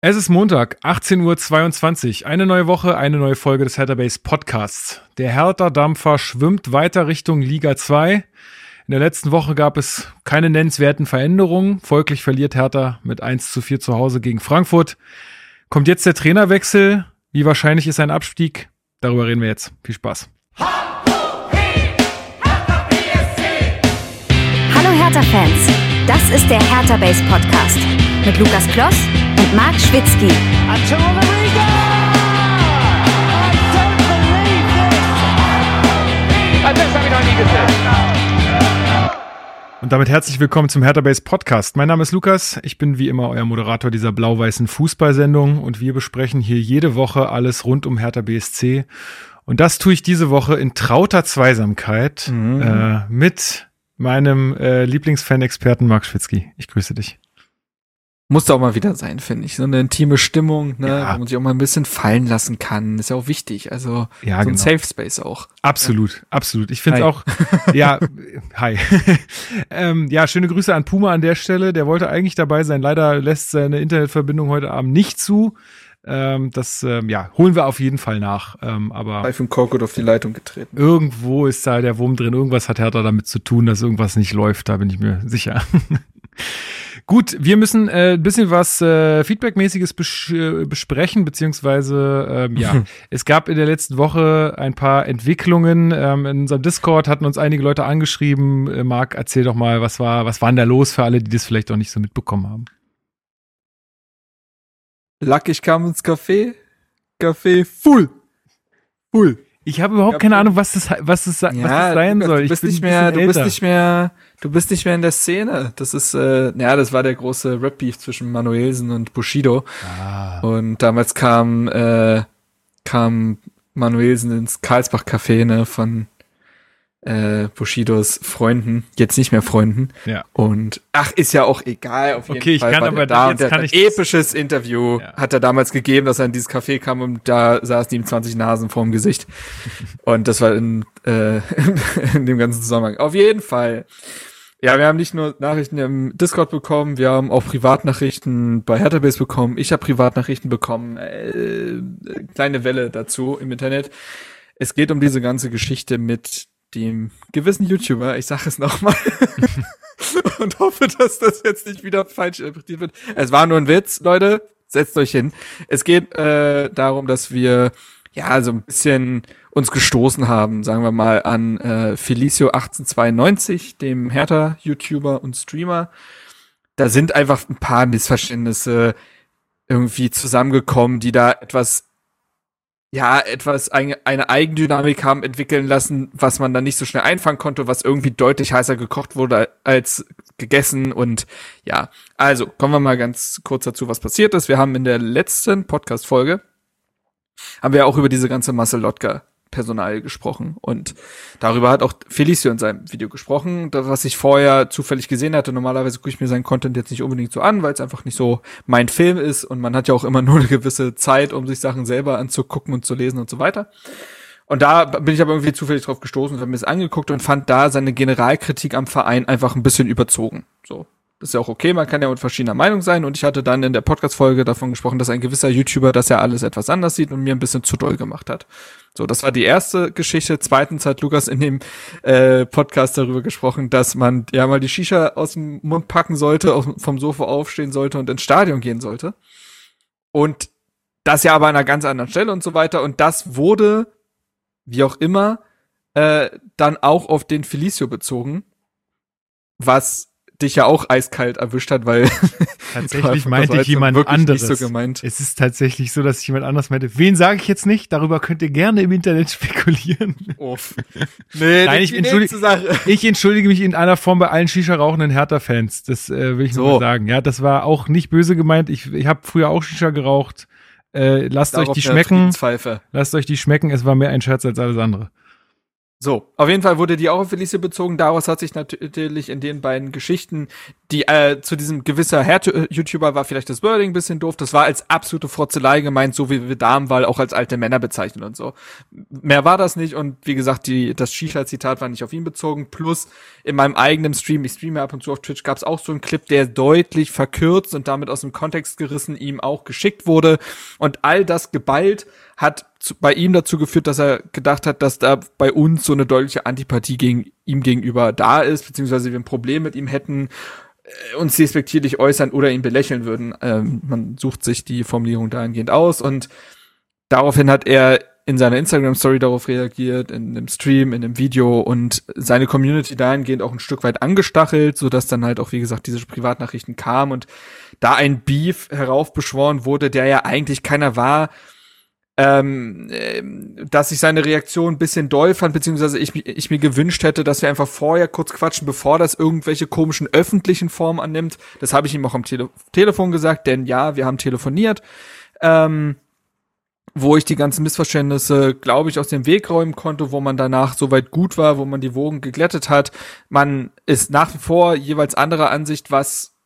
Es ist Montag, 18.22 Uhr. Eine neue Woche, eine neue Folge des Hertha Base Podcasts. Der Hertha-Dampfer schwimmt weiter Richtung Liga 2. In der letzten Woche gab es keine nennenswerten Veränderungen. Folglich verliert Hertha mit 1 zu 4 zu Hause gegen Frankfurt. Kommt jetzt der Trainerwechsel. Wie wahrscheinlich ist ein Abstieg? Darüber reden wir jetzt. Viel Spaß. Hallo Hertha-Fans. Das ist der Hertha Base Podcast mit Lukas Kloss und Marc Schwitzky. Und damit herzlich willkommen zum Hertha Base Podcast. Mein Name ist Lukas. Ich bin wie immer euer Moderator dieser blau-weißen Fußballsendung und wir besprechen hier jede Woche alles rund um Hertha BSC. Und das tue ich diese Woche in trauter Zweisamkeit mhm. äh, mit meinem äh, Lieblingsfan-Experten Marc Schwitzky. Ich grüße dich. Muss auch mal wieder sein, finde ich. So eine intime Stimmung, ne, ja. wo man sich auch mal ein bisschen fallen lassen kann. Ist ja auch wichtig. Also ja, so ein genau. Safe Space auch. Absolut, ja. absolut. Ich finde es auch, ja, hi. ähm, ja, schöne Grüße an Puma an der Stelle. Der wollte eigentlich dabei sein. Leider lässt seine Internetverbindung heute Abend nicht zu. Ähm, das ähm, ja, holen wir auf jeden Fall nach. Ähm, aber Iphone Korkut auf die Leitung getreten. Irgendwo ist da der Wurm drin. Irgendwas hat Hertha damit zu tun, dass irgendwas nicht läuft. Da bin ich mir sicher. Gut, wir müssen äh, ein bisschen was äh, Feedbackmäßiges bes äh, besprechen, beziehungsweise ähm, ja, es gab in der letzten Woche ein paar Entwicklungen. Ähm, in unserem Discord hatten uns einige Leute angeschrieben. Äh, Marc, erzähl doch mal, was war, was war denn da los für alle, die das vielleicht auch nicht so mitbekommen haben? Luck, ich kam ins Café. Café full. Full. Ich habe überhaupt keine Ahnung, was das, was das, ja, was das sein soll. Du bist nicht mehr, du bist nicht mehr, du bist nicht mehr in der Szene. Das ist, äh, ja, das war der große Rap-Beef zwischen Manuelsen und Bushido. Ah. Und damals kam, äh, kam Manuelsen ins Karlsbach-Café, ne, von äh, Bushidos Freunden, jetzt nicht mehr Freunden. Ja. Und ach, ist ja auch egal. Auf jeden okay, ich Fall kann aber da jetzt kann ein episches Interview ja. hat er damals gegeben, dass er in dieses Café kam und da saßen ihm 20 Nasen vorm Gesicht. und das war in, äh, in dem ganzen Zusammenhang. Auf jeden Fall. Ja, wir haben nicht nur Nachrichten im Discord bekommen, wir haben auch Privatnachrichten bei Hertha-Base bekommen. Ich habe Privatnachrichten bekommen. Äh, kleine Welle dazu im Internet. Es geht um diese ganze Geschichte mit dem gewissen YouTuber, ich sage es nochmal, und hoffe, dass das jetzt nicht wieder falsch interpretiert wird. Es war nur ein Witz, Leute, setzt euch hin. Es geht äh, darum, dass wir ja so ein bisschen uns gestoßen haben, sagen wir mal, an äh, Felicio 1892, dem Hertha-YouTuber und Streamer. Da sind einfach ein paar Missverständnisse irgendwie zusammengekommen, die da etwas ja, etwas, eine, eine Eigendynamik haben entwickeln lassen, was man dann nicht so schnell einfangen konnte, was irgendwie deutlich heißer gekocht wurde als gegessen und ja. Also, kommen wir mal ganz kurz dazu, was passiert ist. Wir haben in der letzten Podcast-Folge haben wir auch über diese ganze Marcel Lotka Personal gesprochen. Und darüber hat auch Felicio in seinem Video gesprochen, das, was ich vorher zufällig gesehen hatte. Normalerweise gucke ich mir seinen Content jetzt nicht unbedingt so an, weil es einfach nicht so mein Film ist und man hat ja auch immer nur eine gewisse Zeit, um sich Sachen selber anzugucken und zu lesen und so weiter. Und da bin ich aber irgendwie zufällig drauf gestoßen und habe mir das angeguckt und fand da seine Generalkritik am Verein einfach ein bisschen überzogen. So. Das ist ja auch okay, man kann ja mit verschiedener Meinung sein. Und ich hatte dann in der Podcast-Folge davon gesprochen, dass ein gewisser YouTuber das ja alles etwas anders sieht und mir ein bisschen zu doll gemacht hat. So, das war die erste Geschichte. Zweitens hat Lukas in dem äh, Podcast darüber gesprochen, dass man ja mal die Shisha aus dem Mund packen sollte, aus, vom Sofa aufstehen sollte und ins Stadion gehen sollte. Und das ja aber an einer ganz anderen Stelle und so weiter. Und das wurde, wie auch immer, äh, dann auch auf den Felicio bezogen, was dich ja auch eiskalt erwischt hat, weil tatsächlich meinte ich jemand anderes. So gemeint. Es ist tatsächlich so, dass ich jemand anderes meinte. Wen sage ich jetzt nicht? Darüber könnt ihr gerne im Internet spekulieren. Uff. Nee, Nein, ich entschuldige, ich entschuldige mich in einer Form bei allen Shisha-rauchenden Hertha-Fans. Das äh, will ich so. nur mal sagen. Ja, das war auch nicht böse gemeint. Ich, ich habe früher auch Shisha geraucht. Äh, lasst Darauf euch die schmecken. Lasst euch die schmecken. Es war mehr ein Scherz als alles andere. So, auf jeden Fall wurde die auch auf Felicia bezogen. Daraus hat sich natürlich in den beiden Geschichten, die äh, zu diesem gewisser Herr-YouTuber war vielleicht das Wording ein bisschen doof. Das war als absolute Frotzelei gemeint, so wie wir Damenwahl auch als alte Männer bezeichnen und so. Mehr war das nicht und wie gesagt, die, das Shisha-Zitat war nicht auf ihn bezogen. Plus in meinem eigenen Stream, ich streame ab und zu auf Twitch, gab es auch so einen Clip, der deutlich verkürzt und damit aus dem Kontext gerissen ihm auch geschickt wurde. Und all das geballt hat zu, bei ihm dazu geführt, dass er gedacht hat, dass da bei uns so eine deutliche Antipathie gegen ihm gegenüber da ist, beziehungsweise wir ein Problem mit ihm hätten, äh, uns despektierlich äußern oder ihn belächeln würden. Ähm, man sucht sich die Formulierung dahingehend aus und daraufhin hat er in seiner Instagram-Story darauf reagiert, in dem Stream, in dem Video und seine Community dahingehend auch ein Stück weit angestachelt, so dass dann halt auch, wie gesagt, diese Privatnachrichten kamen und da ein Beef heraufbeschworen wurde, der ja eigentlich keiner war, ähm, äh, dass ich seine Reaktion ein bisschen doll fand, beziehungsweise ich, ich mir gewünscht hätte, dass wir einfach vorher kurz quatschen, bevor das irgendwelche komischen öffentlichen Formen annimmt. Das habe ich ihm auch am Tele Telefon gesagt, denn ja, wir haben telefoniert. Ähm, wo ich die ganzen Missverständnisse, glaube ich, aus dem Weg räumen konnte, wo man danach soweit gut war, wo man die Wogen geglättet hat. Man ist nach wie vor jeweils anderer Ansicht, was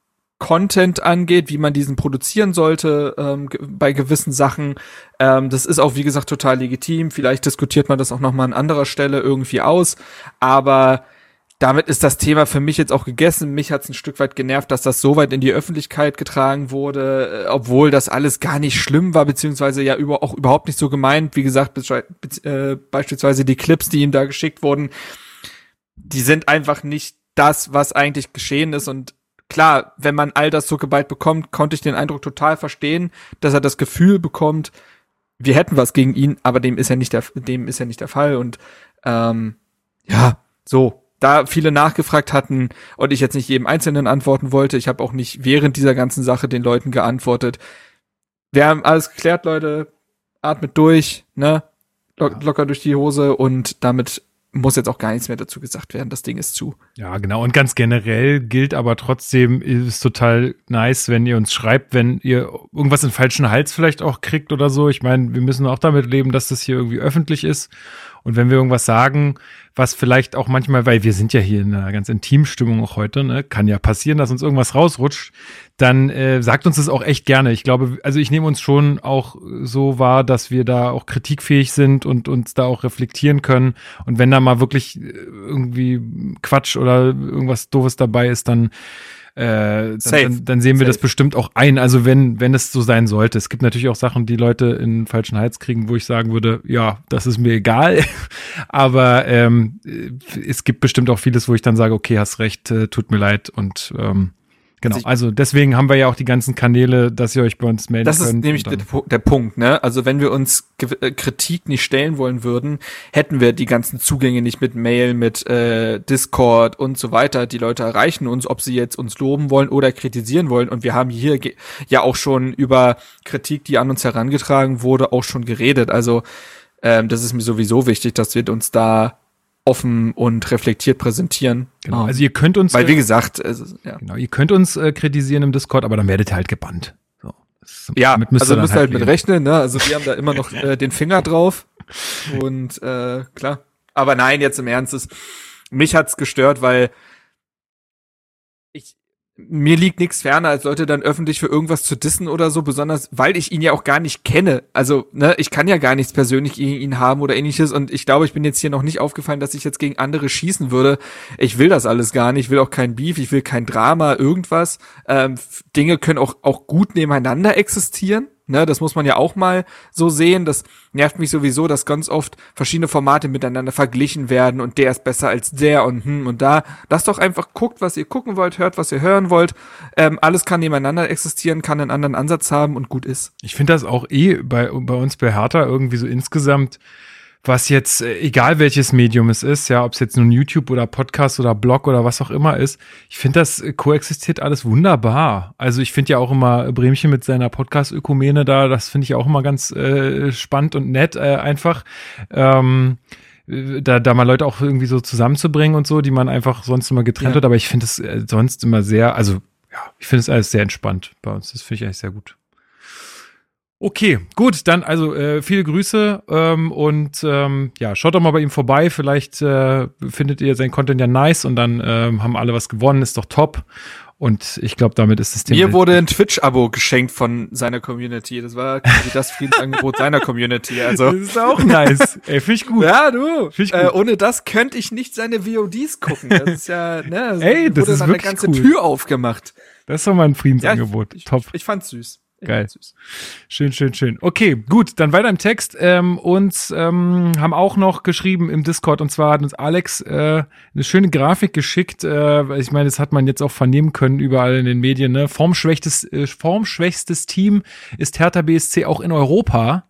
Content angeht, wie man diesen produzieren sollte ähm, bei gewissen Sachen. Ähm, das ist auch, wie gesagt, total legitim. Vielleicht diskutiert man das auch noch mal an anderer Stelle irgendwie aus. Aber damit ist das Thema für mich jetzt auch gegessen. Mich hat es ein Stück weit genervt, dass das so weit in die Öffentlichkeit getragen wurde, äh, obwohl das alles gar nicht schlimm war, beziehungsweise ja über, auch überhaupt nicht so gemeint. Wie gesagt, äh, beispielsweise die Clips, die ihm da geschickt wurden, die sind einfach nicht das, was eigentlich geschehen ist und klar, wenn man all das so geballt bekommt, konnte ich den Eindruck total verstehen, dass er das Gefühl bekommt, wir hätten was gegen ihn, aber dem ist ja nicht der, dem ist ja nicht der Fall und ähm, ja, so. Da viele nachgefragt hatten und ich jetzt nicht jedem Einzelnen antworten wollte, ich habe auch nicht während dieser ganzen Sache den Leuten geantwortet. Wir haben alles geklärt, Leute. Atmet durch, ne? Locker durch die Hose und damit muss jetzt auch gar nichts mehr dazu gesagt werden. Das Ding ist zu. Ja, genau. Und ganz generell gilt aber trotzdem, ist total nice, wenn ihr uns schreibt, wenn ihr irgendwas in falschen Hals vielleicht auch kriegt oder so. Ich meine, wir müssen auch damit leben, dass das hier irgendwie öffentlich ist. Und wenn wir irgendwas sagen, was vielleicht auch manchmal, weil wir sind ja hier in einer ganz intimen Stimmung auch heute, ne, kann ja passieren, dass uns irgendwas rausrutscht, dann äh, sagt uns das auch echt gerne. Ich glaube, also ich nehme uns schon auch so wahr, dass wir da auch kritikfähig sind und uns da auch reflektieren können. Und wenn da mal wirklich äh, irgendwie Quatsch oder irgendwas Doofes dabei ist, dann äh, dann, dann, dann, sehen wir Safe. das bestimmt auch ein. Also wenn, wenn es so sein sollte. Es gibt natürlich auch Sachen, die Leute in den falschen Hals kriegen, wo ich sagen würde, ja, das ist mir egal. Aber ähm, es gibt bestimmt auch vieles, wo ich dann sage, okay, hast recht, äh, tut mir leid und ähm, Genau, also deswegen haben wir ja auch die ganzen Kanäle, dass ihr euch bei uns melden das könnt. Das ist nämlich der, der, Punkt, ne? Also wenn wir uns äh, Kritik nicht stellen wollen würden, hätten wir die ganzen Zugänge nicht mit Mail, mit äh, Discord und so weiter. Die Leute erreichen uns, ob sie jetzt uns loben wollen oder kritisieren wollen. Und wir haben hier ja auch schon über Kritik, die an uns herangetragen wurde, auch schon geredet. Also ähm, das ist mir sowieso wichtig, dass wir uns da offen und reflektiert präsentieren. Genau. Um, also ihr könnt uns, weil wie gesagt, also, ja. genau, ihr könnt uns äh, kritisieren im Discord, aber dann werdet ihr halt gebannt. So. Ist, ja, also müsst ihr halt, halt mit rechnen. Ne? Also wir haben da immer noch äh, den Finger drauf und äh, klar. Aber nein, jetzt im Ernst ist, mich hat's gestört, weil mir liegt nichts ferner, als Leute dann öffentlich für irgendwas zu dissen oder so, besonders weil ich ihn ja auch gar nicht kenne. Also, ne, ich kann ja gar nichts persönlich gegen ihn haben oder ähnliches und ich glaube, ich bin jetzt hier noch nicht aufgefallen, dass ich jetzt gegen andere schießen würde. Ich will das alles gar nicht, ich will auch kein Beef, ich will kein Drama, irgendwas. Ähm, Dinge können auch, auch gut nebeneinander existieren. Ne, das muss man ja auch mal so sehen. Das nervt mich sowieso, dass ganz oft verschiedene Formate miteinander verglichen werden und der ist besser als der und hm und da. Lasst doch einfach guckt, was ihr gucken wollt, hört, was ihr hören wollt. Ähm, alles kann nebeneinander existieren, kann einen anderen Ansatz haben und gut ist. Ich finde das auch eh bei, bei uns bei Hertha irgendwie so insgesamt was jetzt, äh, egal welches Medium es ist, ja, ob es jetzt nun YouTube oder Podcast oder Blog oder was auch immer ist, ich finde, das äh, koexistiert alles wunderbar. Also ich finde ja auch immer Bremchen mit seiner Podcast-Ökumene da, das finde ich auch immer ganz äh, spannend und nett äh, einfach. Ähm, äh, da, da mal Leute auch irgendwie so zusammenzubringen und so, die man einfach sonst immer getrennt ja. hat. Aber ich finde es sonst immer sehr, also ja, ich finde es alles sehr entspannt bei uns. Das finde ich eigentlich sehr gut. Okay, gut, dann also äh, viele Grüße ähm, und ähm, ja, schaut doch mal bei ihm vorbei. Vielleicht äh, findet ihr sein Content ja nice und dann ähm, haben alle was gewonnen, ist doch top. Und ich glaube, damit ist es Mir wurde ein Twitch-Abo geschenkt von seiner Community. Das war quasi das Friedensangebot seiner Community. Also. Das ist auch nice. Ey, finde ich gut. Ja, du. Ich äh, ohne das könnte ich nicht seine VODs gucken. Das ist ja, ne, Ey, das wurde ist eine ganze cool. Tür aufgemacht. Das ist doch mal ein Friedensangebot. Ja, ich, Top. Ich, ich fand's süß. Geil. Schön, schön, schön. Okay, gut, dann weiter im Text. Ähm, uns ähm, haben auch noch geschrieben im Discord und zwar hat uns Alex äh, eine schöne Grafik geschickt. Äh, ich meine, das hat man jetzt auch vernehmen können überall in den Medien. Ne? Formschwächstes, äh, formschwächstes Team ist Hertha BSC auch in Europa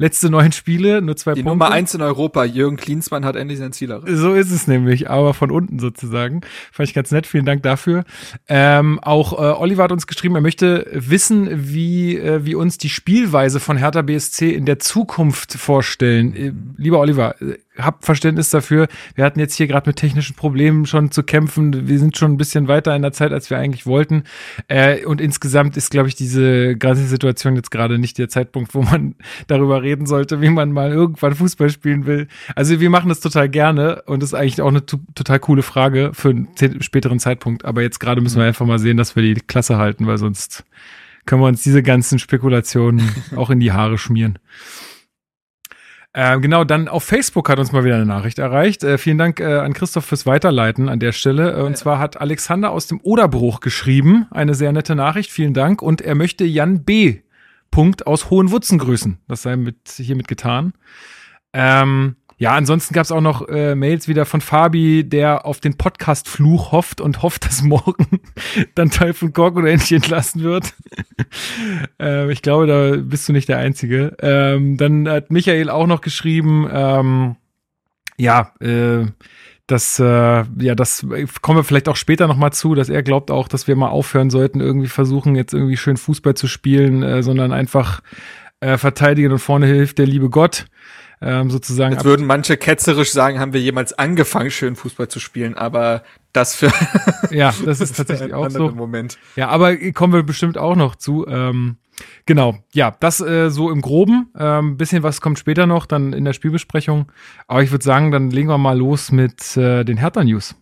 letzte neun Spiele, nur zwei Die Punkte. Nummer eins in Europa, Jürgen Klinsmann hat endlich sein Ziel erreicht. So ist es nämlich, aber von unten sozusagen. Fand ich ganz nett, vielen Dank dafür. Ähm, auch äh, Oliver hat uns geschrieben, er möchte wissen, wie, äh, wie uns die Spielweise von Hertha BSC in der Zukunft vorstellen. Äh, lieber Oliver, äh, hab Verständnis dafür. Wir hatten jetzt hier gerade mit technischen Problemen schon zu kämpfen. Wir sind schon ein bisschen weiter in der Zeit, als wir eigentlich wollten. Äh, und insgesamt ist, glaube ich, diese ganze Situation jetzt gerade nicht der Zeitpunkt, wo man darüber reden sollte, wie man mal irgendwann Fußball spielen will. Also wir machen das total gerne und das ist eigentlich auch eine total coole Frage für einen späteren Zeitpunkt. Aber jetzt gerade müssen wir mhm. einfach mal sehen, dass wir die Klasse halten, weil sonst können wir uns diese ganzen Spekulationen auch in die Haare schmieren. Äh, genau, dann auf Facebook hat uns mal wieder eine Nachricht erreicht. Äh, vielen Dank äh, an Christoph fürs Weiterleiten an der Stelle. Äh, und zwar hat Alexander aus dem Oderbruch geschrieben. Eine sehr nette Nachricht, vielen Dank. Und er möchte Jan B. Punkt aus Hohenwutzen grüßen. Das sei mit, hiermit getan. Ähm, ja, ansonsten gab es auch noch äh, Mails wieder von Fabi, der auf den Podcast-Fluch hofft und hofft, dass morgen dann Teil von Gorg oder endlich entlassen wird. äh, ich glaube, da bist du nicht der Einzige. Ähm, dann hat Michael auch noch geschrieben, ähm, ja, äh, das, äh, ja, das kommen wir vielleicht auch später nochmal zu, dass er glaubt auch, dass wir mal aufhören sollten, irgendwie versuchen, jetzt irgendwie schön Fußball zu spielen, äh, sondern einfach äh, verteidigen und vorne hilft der liebe Gott ähm, sozusagen. Jetzt würden manche ketzerisch sagen, haben wir jemals angefangen, schön Fußball zu spielen, aber das für ja, das ist tatsächlich auch so. Moment. Ja, aber kommen wir bestimmt auch noch zu. Ähm, genau, ja, das äh, so im Groben. Ähm, bisschen was kommt später noch, dann in der Spielbesprechung. Aber ich würde sagen, dann legen wir mal los mit äh, den Hertha News.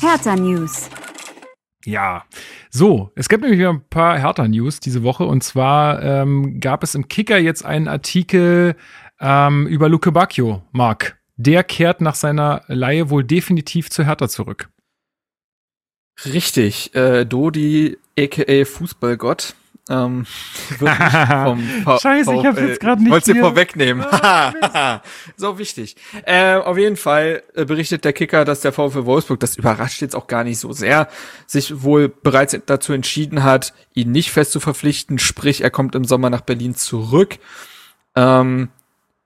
Hertha News. Ja, so, es gibt nämlich ein paar Hertha-News diese Woche und zwar ähm, gab es im Kicker jetzt einen Artikel ähm, über Luke Bacchio, Marc. Der kehrt nach seiner Laie wohl definitiv zu Hertha zurück. Richtig, äh, Dodi, aka Fußballgott, ähm, Scheiße, ich hab's jetzt gerade nicht. Wollt's dir vorwegnehmen. Oh, so wichtig. Äh, auf jeden Fall äh, berichtet der Kicker, dass der VfL Wolfsburg, das überrascht jetzt auch gar nicht so sehr, sich wohl bereits dazu entschieden hat, ihn nicht fest zu verpflichten. Sprich, er kommt im Sommer nach Berlin zurück. Ähm,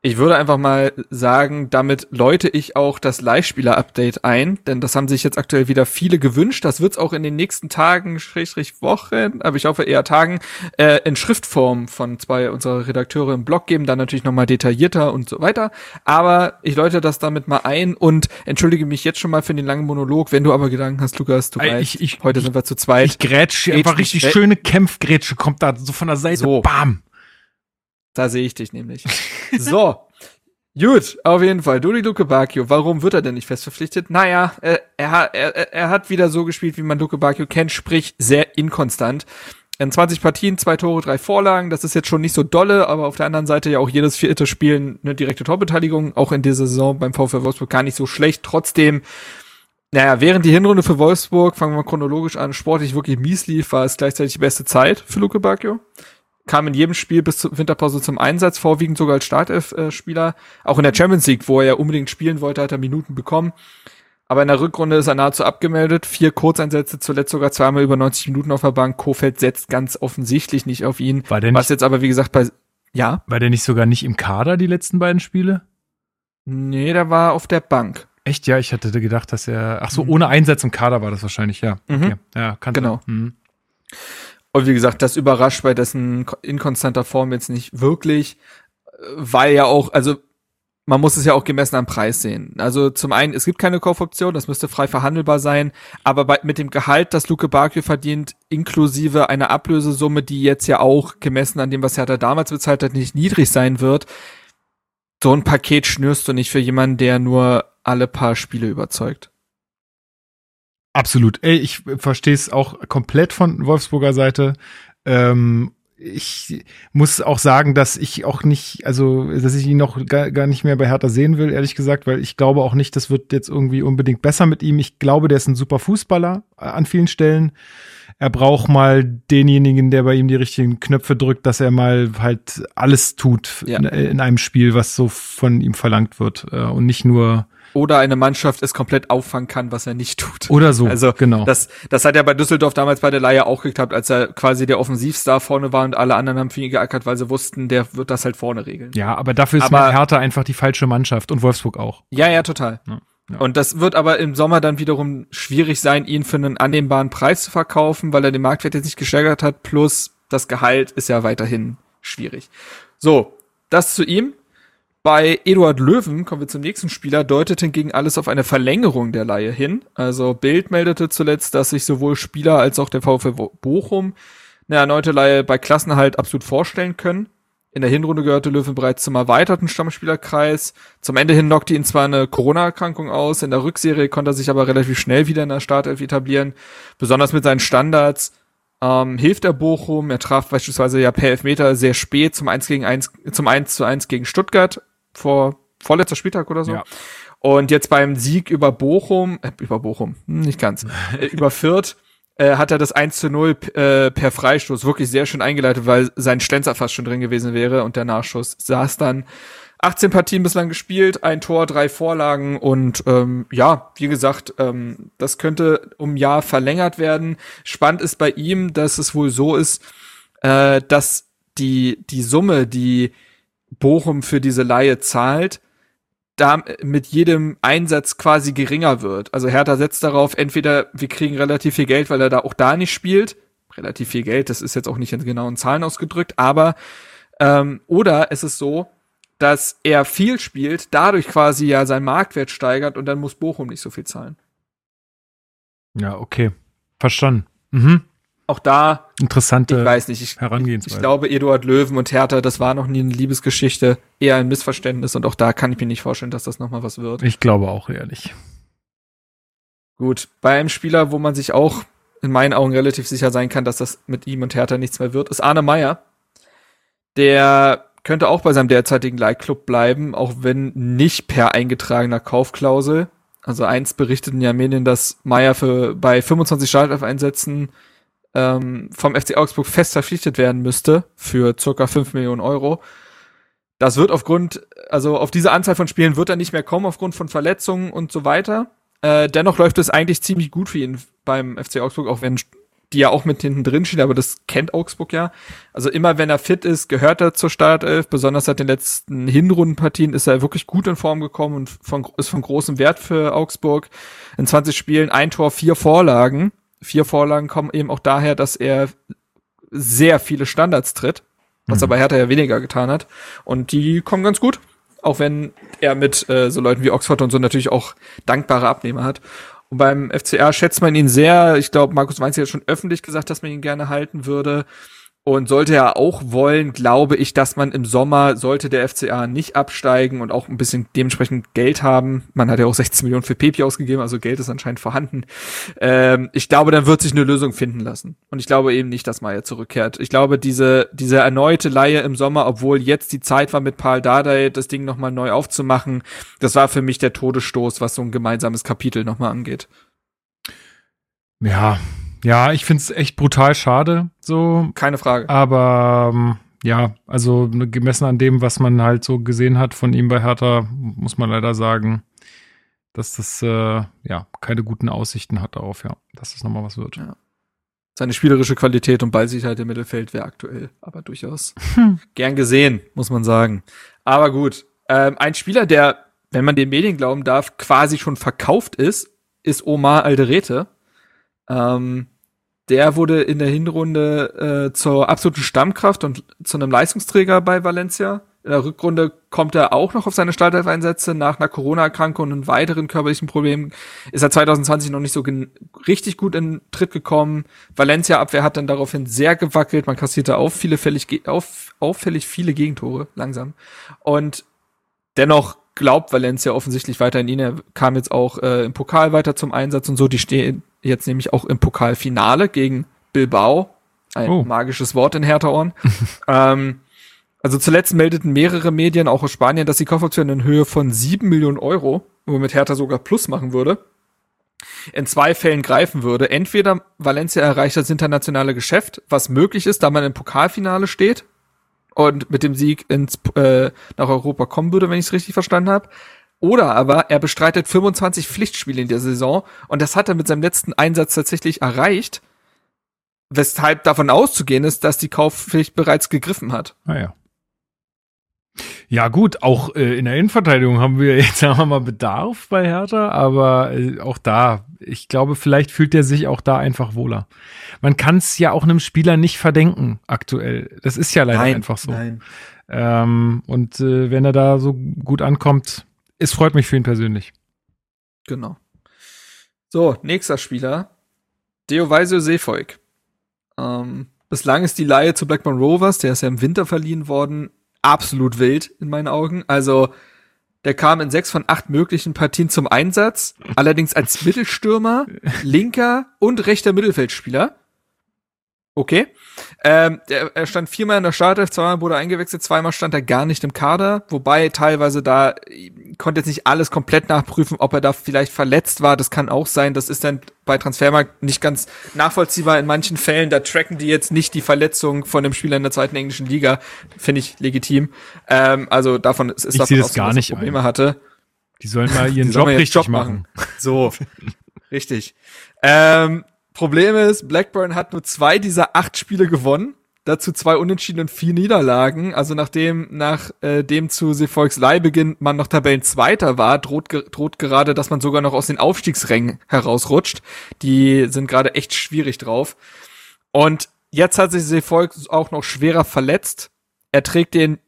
ich würde einfach mal sagen, damit läute ich auch das Leihspieler-Update ein, denn das haben sich jetzt aktuell wieder viele gewünscht. Das wird es auch in den nächsten Tagen, Schrägstrich Wochen, aber ich hoffe eher Tagen, äh, in Schriftform von zwei unserer Redakteure im Blog geben, dann natürlich nochmal detaillierter und so weiter. Aber ich läute das damit mal ein und entschuldige mich jetzt schon mal für den langen Monolog. Wenn du aber Gedanken hast, Lukas, du weißt, ich, ich, heute sind wir zu zweit. Ich grätsch, einfach richtig schöne Kämpfgrätsche kommt da so von der Seite, so. bam. Da sehe ich dich nämlich. So. Gut, auf jeden Fall. Dodi Luke Bacchio, warum wird er denn nicht fest verpflichtet? Naja, er, er, er, er hat wieder so gespielt, wie man Luke Bacchio kennt, sprich sehr inkonstant. In 20 Partien, zwei Tore, drei Vorlagen, das ist jetzt schon nicht so dolle, aber auf der anderen Seite ja auch jedes vierte Spiel eine direkte Torbeteiligung, auch in dieser Saison beim VfL Wolfsburg gar nicht so schlecht. Trotzdem, naja, während die Hinrunde für Wolfsburg, fangen wir chronologisch an, sportlich wirklich mies lief, war es gleichzeitig die beste Zeit für Luke Bacchio kam in jedem Spiel bis zur Winterpause zum Einsatz, vorwiegend sogar als Startelf-Spieler. Auch in der Champions League, wo er ja unbedingt spielen wollte, hat er Minuten bekommen. Aber in der Rückrunde ist er nahezu abgemeldet. Vier Kurzeinsätze, zuletzt sogar zweimal über 90 Minuten auf der Bank. Kofeld setzt ganz offensichtlich nicht auf ihn. War der was jetzt aber, wie gesagt, bei, ja. War der nicht sogar nicht im Kader, die letzten beiden Spiele? Nee, der war auf der Bank. Echt? Ja, ich hatte gedacht, dass er, ach so, mhm. ohne Einsatz im Kader war das wahrscheinlich, ja. Mhm. Okay. Ja, kann Genau. Mhm. Und wie gesagt, das überrascht bei dessen inkonstanter Form jetzt nicht wirklich, weil ja auch, also man muss es ja auch gemessen am Preis sehen. Also zum einen, es gibt keine Kaufoption, das müsste frei verhandelbar sein, aber bei, mit dem Gehalt, das Luke Bakio verdient, inklusive einer Ablösesumme, die jetzt ja auch gemessen an dem, was Hertha damals bezahlt hat, nicht niedrig sein wird, so ein Paket schnürst du nicht für jemanden, der nur alle paar Spiele überzeugt. Absolut. Ey, ich verstehe es auch komplett von Wolfsburger Seite. Ähm, ich muss auch sagen, dass ich auch nicht, also dass ich ihn noch gar, gar nicht mehr bei Hertha sehen will, ehrlich gesagt, weil ich glaube auch nicht, das wird jetzt irgendwie unbedingt besser mit ihm. Ich glaube, der ist ein super Fußballer an vielen Stellen. Er braucht mal denjenigen, der bei ihm die richtigen Knöpfe drückt, dass er mal halt alles tut ja. in, in, einem Spiel, was so von ihm verlangt wird äh, und nicht nur oder eine Mannschaft es komplett auffangen kann, was er nicht tut. Oder so, also, genau. Das, das hat er bei Düsseldorf damals bei der Leihe auch geklappt, als er quasi der Offensivstar vorne war und alle anderen haben für ihn geackert, weil sie wussten, der wird das halt vorne regeln. Ja, aber dafür ist aber, Hertha einfach die falsche Mannschaft und Wolfsburg auch. Ja, ja, total. Ja. Ja. Und das wird aber im Sommer dann wiederum schwierig sein, ihn für einen annehmbaren Preis zu verkaufen, weil er den Marktwert jetzt nicht gesteigert hat, plus das Gehalt ist ja weiterhin schwierig. So, das zu ihm. Bei Eduard Löwen, kommen wir zum nächsten Spieler, deutet hingegen alles auf eine Verlängerung der Laie hin. Also Bild meldete zuletzt, dass sich sowohl Spieler als auch der VfL Bochum eine erneute Laie bei Klassenhalt absolut vorstellen können. In der Hinrunde gehörte Löwen bereits zum erweiterten Stammspielerkreis. Zum Ende hin knockte ihn zwar eine Corona-Erkrankung aus, in der Rückserie konnte er sich aber relativ schnell wieder in der Startelf etablieren. Besonders mit seinen Standards ähm, hilft er Bochum. Er traf beispielsweise ja per Elfmeter sehr spät zum 1 gegen 1, zum 1 zu 1 gegen Stuttgart vor vorletzter Spieltag oder so. Ja. Und jetzt beim Sieg über Bochum, äh, über Bochum, hm, nicht ganz, äh, über Fürth, äh, hat er das 1 zu 0 äh, per Freistoß wirklich sehr schön eingeleitet, weil sein Stenzer fast schon drin gewesen wäre und der Nachschuss saß dann. 18 Partien bislang gespielt, ein Tor, drei Vorlagen und ähm, ja, wie gesagt, ähm, das könnte um Jahr verlängert werden. Spannend ist bei ihm, dass es wohl so ist, äh, dass die, die Summe, die Bochum für diese Laie zahlt, da mit jedem Einsatz quasi geringer wird. Also Hertha setzt darauf, entweder wir kriegen relativ viel Geld, weil er da auch da nicht spielt, relativ viel Geld, das ist jetzt auch nicht in genauen Zahlen ausgedrückt, aber ähm, oder es ist so, dass er viel spielt, dadurch quasi ja sein Marktwert steigert und dann muss Bochum nicht so viel zahlen. Ja, okay. Verstanden. Mhm auch da interessante ich weiß nicht, ich, Herangehensweise. Ich glaube, Eduard Löwen und Hertha, das war noch nie eine Liebesgeschichte, eher ein Missverständnis und auch da kann ich mir nicht vorstellen, dass das nochmal was wird. Ich glaube auch ehrlich. Gut, bei einem Spieler, wo man sich auch in meinen Augen relativ sicher sein kann, dass das mit ihm und Hertha nichts mehr wird, ist Arne Meyer. Der könnte auch bei seinem derzeitigen Leihclub bleiben, auch wenn nicht per eingetragener Kaufklausel. Also eins berichteten ja Medien, dass Meyer für bei 25 Startelf-Einsätzen ähm, vom FC Augsburg fest verpflichtet werden müsste für circa 5 Millionen Euro. Das wird aufgrund, also auf diese Anzahl von Spielen wird er nicht mehr kommen aufgrund von Verletzungen und so weiter. Äh, dennoch läuft es eigentlich ziemlich gut für ihn beim FC Augsburg, auch wenn die ja auch mit hinten drin stehen, aber das kennt Augsburg ja. Also immer wenn er fit ist, gehört er zur Startelf. Besonders seit den letzten Hinrundenpartien ist er wirklich gut in Form gekommen und von, ist von großem Wert für Augsburg. In 20 Spielen ein Tor, vier Vorlagen vier Vorlagen kommen eben auch daher, dass er sehr viele Standards tritt, was mhm. aber Hertha ja weniger getan hat. Und die kommen ganz gut, auch wenn er mit äh, so Leuten wie Oxford und so natürlich auch dankbare Abnehmer hat. Und beim FCR schätzt man ihn sehr. Ich glaube, Markus Weinz hat schon öffentlich gesagt, dass man ihn gerne halten würde. Und sollte er auch wollen, glaube ich, dass man im Sommer, sollte der FCA nicht absteigen und auch ein bisschen dementsprechend Geld haben, man hat ja auch 16 Millionen für Pepi ausgegeben, also Geld ist anscheinend vorhanden, ähm, ich glaube, dann wird sich eine Lösung finden lassen. Und ich glaube eben nicht, dass Meier zurückkehrt. Ich glaube, diese, diese erneute Laie im Sommer, obwohl jetzt die Zeit war mit Paul Dardai, das Ding nochmal neu aufzumachen, das war für mich der Todesstoß, was so ein gemeinsames Kapitel nochmal angeht. Ja, ja, ich find's echt brutal schade, so. Keine Frage. Aber ähm, ja, also gemessen an dem, was man halt so gesehen hat von ihm bei Hertha, muss man leider sagen, dass das äh, ja keine guten Aussichten hat darauf, ja, dass das nochmal was wird. Ja. Seine spielerische Qualität und Ballsicherheit im Mittelfeld wäre aktuell, aber durchaus hm. gern gesehen, muss man sagen. Aber gut, ähm, ein Spieler, der, wenn man den Medien glauben darf, quasi schon verkauft ist, ist Omar Alderete. Ähm, der wurde in der Hinrunde äh, zur absoluten Stammkraft und zu einem Leistungsträger bei Valencia In der Rückrunde kommt er auch noch auf seine Startelf-Einsätze. Nach einer Corona-Erkrankung und weiteren körperlichen Problemen ist er 2020 noch nicht so richtig gut in Tritt gekommen. Valencia-Abwehr hat dann daraufhin sehr gewackelt. Man kassierte auf viele fällig, auf, auffällig viele Gegentore, langsam. Und dennoch glaubt Valencia offensichtlich weiter in ihn. Er kam jetzt auch äh, im Pokal weiter zum Einsatz und so. Die stehen jetzt nämlich auch im Pokalfinale gegen Bilbao. Ein oh. magisches Wort in Hertha-Ohren. ähm, also zuletzt meldeten mehrere Medien, auch aus Spanien, dass die Kaufoption in Höhe von sieben Millionen Euro, womit Hertha sogar Plus machen würde, in zwei Fällen greifen würde. Entweder Valencia erreicht das internationale Geschäft, was möglich ist, da man im Pokalfinale steht und mit dem Sieg ins, äh, nach Europa kommen würde, wenn ich es richtig verstanden habe. Oder aber er bestreitet 25 Pflichtspiele in der Saison und das hat er mit seinem letzten Einsatz tatsächlich erreicht, weshalb davon auszugehen ist, dass die Kaufpflicht bereits gegriffen hat. Ah ja. Ja gut, auch äh, in der Innenverteidigung haben wir jetzt sagen wir mal Bedarf bei Hertha, aber äh, auch da, ich glaube, vielleicht fühlt er sich auch da einfach wohler. Man kann es ja auch einem Spieler nicht verdenken aktuell. Das ist ja leider nein, einfach so. Nein. Ähm, und äh, wenn er da so gut ankommt, es freut mich für ihn persönlich. Genau. So, nächster Spieler. Deovaisio Seefolk. Ähm, bislang ist die Laie zu Blackburn Rovers, der ist ja im Winter verliehen worden, absolut wild in meinen Augen. Also der kam in sechs von acht möglichen Partien zum Einsatz, allerdings als Mittelstürmer, linker und rechter Mittelfeldspieler. Okay. Ähm, der, er stand viermal in der Startelf, zweimal wurde er eingewechselt, zweimal stand er gar nicht im Kader, wobei teilweise da konnte jetzt nicht alles komplett nachprüfen, ob er da vielleicht verletzt war. Das kann auch sein. Das ist dann bei Transfermarkt nicht ganz nachvollziehbar in manchen Fällen. Da tracken die jetzt nicht die Verletzung von dem Spieler in der zweiten englischen Liga. Finde ich legitim. Ähm, also davon ist, ist ich davon das gar nicht Probleme ein. hatte. Die sollen mal ihren Job richtig Job machen. machen. So, richtig. Ähm, Problem ist, Blackburn hat nur zwei dieser acht Spiele gewonnen. Dazu zwei Unentschieden und vier Niederlagen. Also nachdem nach äh, dem zu Seevolks Leihbeginn man noch Tabellenzweiter war, droht, droht gerade, dass man sogar noch aus den Aufstiegsrängen herausrutscht. Die sind gerade echt schwierig drauf. Und jetzt hat sich Seevolk auch noch schwerer verletzt. Er trägt den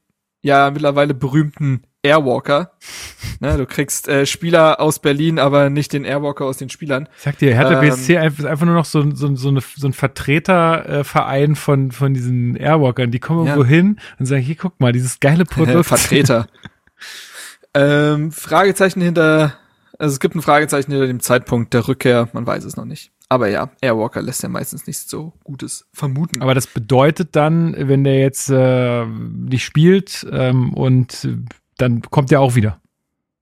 ja mittlerweile berühmten Airwalker. ne, du kriegst äh, Spieler aus Berlin, aber nicht den Airwalker aus den Spielern. Ich sag dir, Hertha ähm, BSC ist einfach nur noch so, so, so, eine, so ein Vertreterverein äh, von, von diesen Airwalkern. Die kommen ja. irgendwo hin und sagen, hier, guck mal, dieses geile Produkt. Vertreter. ähm, Fragezeichen hinter, also es gibt ein Fragezeichen hinter dem Zeitpunkt der Rückkehr, man weiß es noch nicht. Aber ja, Airwalker lässt ja meistens nichts so Gutes vermuten. Aber das bedeutet dann, wenn der jetzt äh, nicht spielt ähm, und dann kommt er auch wieder.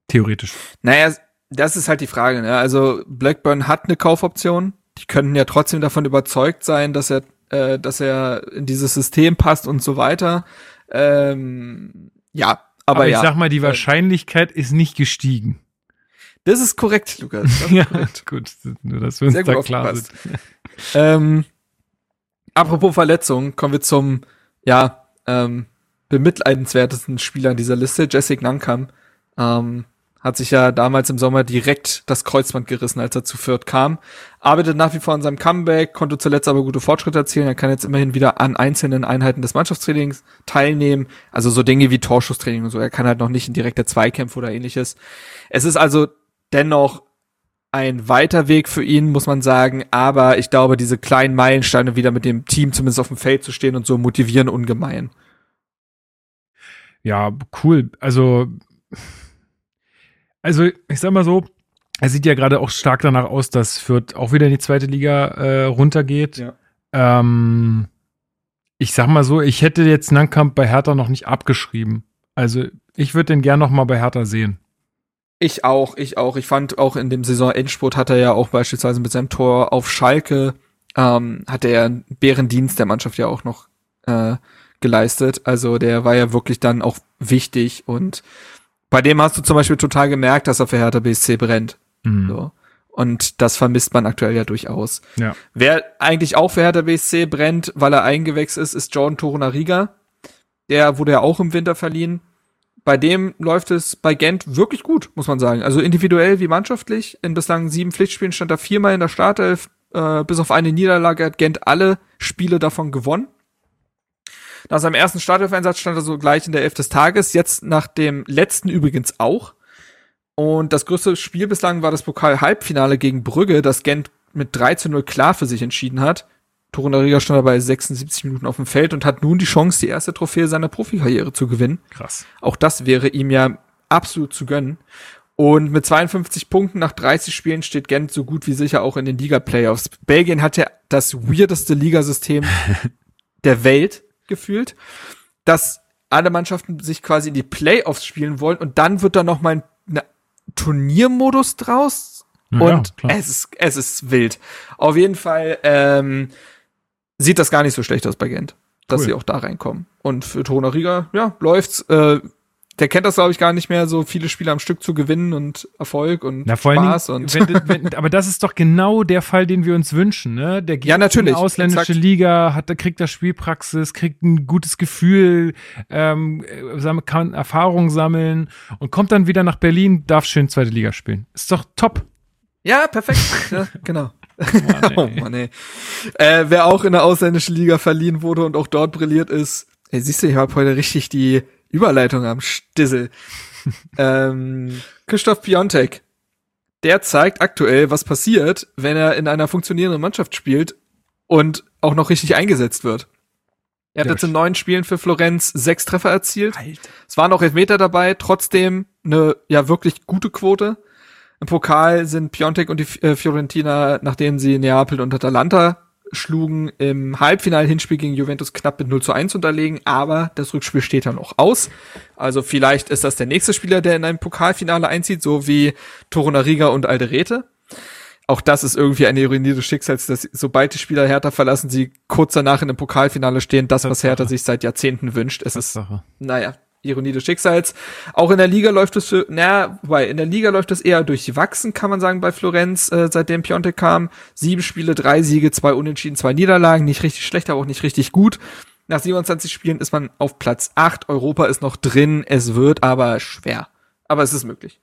Theoretisch. Naja, das ist halt die Frage. Ne? Also Blackburn hat eine Kaufoption. Die könnten ja trotzdem davon überzeugt sein, dass er, äh, dass er in dieses System passt und so weiter. Ähm, ja, aber, aber ich ja. sag mal, die Wahrscheinlichkeit ist nicht gestiegen. Das ist korrekt, Lukas. Ist ja, korrekt. gut, nur dass wir uns da klar sind. ähm, apropos Verletzung, kommen wir zum, ja, ähm, bemitleidenswertesten Spieler in dieser Liste, Jessic Nankam. Ähm, hat sich ja damals im Sommer direkt das Kreuzband gerissen, als er zu Fürth kam. Arbeitet nach wie vor an seinem Comeback, konnte zuletzt aber gute Fortschritte erzielen. Er kann jetzt immerhin wieder an einzelnen Einheiten des Mannschaftstrainings teilnehmen. Also so Dinge wie Torschusstraining und so. Er kann halt noch nicht in direkte Zweikämpfe oder ähnliches. Es ist also dennoch ein weiter Weg für ihn, muss man sagen. Aber ich glaube, diese kleinen Meilensteine wieder mit dem Team zumindest auf dem Feld zu stehen und so motivieren ungemein. Ja, cool. Also, also ich sag mal so, er sieht ja gerade auch stark danach aus, dass Fürth auch wieder in die zweite Liga äh, runtergeht. Ja. Ähm, ich sag mal so, ich hätte jetzt Nankamp bei Hertha noch nicht abgeschrieben. Also ich würde den gern noch mal bei Hertha sehen. Ich auch, ich auch. Ich fand auch in dem Saison-Endspurt hat er ja auch beispielsweise mit seinem Tor auf Schalke, ähm, hat er ja einen Bärendienst der Mannschaft ja auch noch äh, geleistet. Also der war ja wirklich dann auch wichtig und bei dem hast du zum Beispiel total gemerkt, dass er für Hertha BSC brennt. Mhm. So. Und das vermisst man aktuell ja durchaus. Ja. Wer eigentlich auch für Hertha BSC brennt, weil er eingewechselt ist, ist Jordan Torunariga. Der wurde ja auch im Winter verliehen. Bei dem läuft es bei Gent wirklich gut, muss man sagen. Also individuell wie mannschaftlich. In bislang sieben Pflichtspielen stand er viermal in der Startelf. Äh, bis auf eine Niederlage hat Gent alle Spiele davon gewonnen. Nach seinem ersten Startelf-Einsatz stand er so gleich in der Elf des Tages, jetzt nach dem letzten übrigens auch. Und das größte Spiel bislang war das Pokal-Halbfinale gegen Brügge, das Gent mit 3 zu 0 klar für sich entschieden hat. Torunariga stand dabei 76 Minuten auf dem Feld und hat nun die Chance, die erste Trophäe seiner Profikarriere zu gewinnen. Krass. Auch das wäre ihm ja absolut zu gönnen. Und mit 52 Punkten nach 30 Spielen steht Gent so gut wie sicher auch in den Liga-Playoffs. Belgien hat ja das weirdeste Ligasystem der Welt gefühlt, dass alle Mannschaften sich quasi in die Playoffs spielen wollen und dann wird da noch mal ein Turniermodus draus ja, und ja, es ist es ist wild. Auf jeden Fall ähm, sieht das gar nicht so schlecht aus bei Gent, dass cool. sie auch da reinkommen. Und für Tona Riga, ja, läuft's. Äh, der kennt das, glaube ich, gar nicht mehr, so viele Spiele am Stück zu gewinnen und Erfolg und Na, Spaß. Dingen, und wenn, wenn, aber das ist doch genau der Fall, den wir uns wünschen. Ne? Der geht ja, natürlich, in die ausländische exakt. Liga, hat, kriegt das Spielpraxis, kriegt ein gutes Gefühl, ähm, kann Erfahrung sammeln und kommt dann wieder nach Berlin, darf schön zweite Liga spielen. Ist doch top. Ja, perfekt. ja, genau. Mann, oh Mann, ey. Äh, wer auch in der ausländischen Liga verliehen wurde und auch dort brilliert ist, ey, siehst du, ich habe heute richtig die Überleitung am Stissel. ähm, Christoph Piontek. Der zeigt aktuell, was passiert, wenn er in einer funktionierenden Mannschaft spielt und auch noch richtig eingesetzt wird. Er hat jetzt in neun Spielen für Florenz sechs Treffer erzielt. Alter. Es waren auch Elfmeter dabei, trotzdem eine ja wirklich gute Quote. Im Pokal sind Piontek und die äh, Fiorentina, nachdem sie Neapel und Atalanta schlugen im Halbfinal-Hinspiel gegen Juventus knapp mit 0 zu 1 unterlegen, aber das Rückspiel steht dann noch aus. Also vielleicht ist das der nächste Spieler, der in ein Pokalfinale einzieht, so wie Torunariga und Alderete. Auch das ist irgendwie eine Ironie des Schicksals, dass sobald die Spieler Hertha verlassen, sie kurz danach in einem Pokalfinale stehen, das, was Hertha sich seit Jahrzehnten wünscht. Es ist, naja, Ironie des Schicksals. Auch in der Liga läuft es naja, wobei, in der Liga läuft es eher durchwachsen, kann man sagen, bei Florenz, äh, seitdem Piontek kam. Sieben Spiele, drei Siege, zwei Unentschieden, zwei Niederlagen. Nicht richtig schlecht, aber auch nicht richtig gut. Nach 27 Spielen ist man auf Platz 8. Europa ist noch drin. Es wird aber schwer. Aber es ist möglich.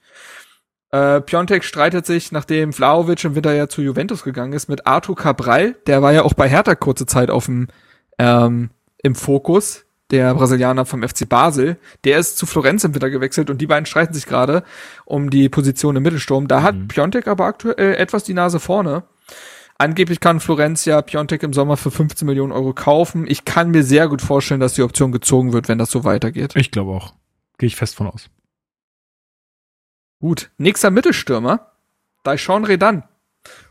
Äh, Piontek streitet sich, nachdem Vlaovic im Winter ja zu Juventus gegangen ist, mit Arthur Cabral. Der war ja auch bei Hertha kurze Zeit auf dem, ähm, im Fokus der Brasilianer vom FC Basel, der ist zu Florenz im Winter gewechselt und die beiden streiten sich gerade um die Position im Mittelsturm. Da mhm. hat Piontek aber aktuell etwas die Nase vorne. Angeblich kann Florenz ja Piontek im Sommer für 15 Millionen Euro kaufen. Ich kann mir sehr gut vorstellen, dass die Option gezogen wird, wenn das so weitergeht. Ich glaube auch. Gehe ich fest von aus. Gut. Nächster Mittelstürmer. Daishon Redan.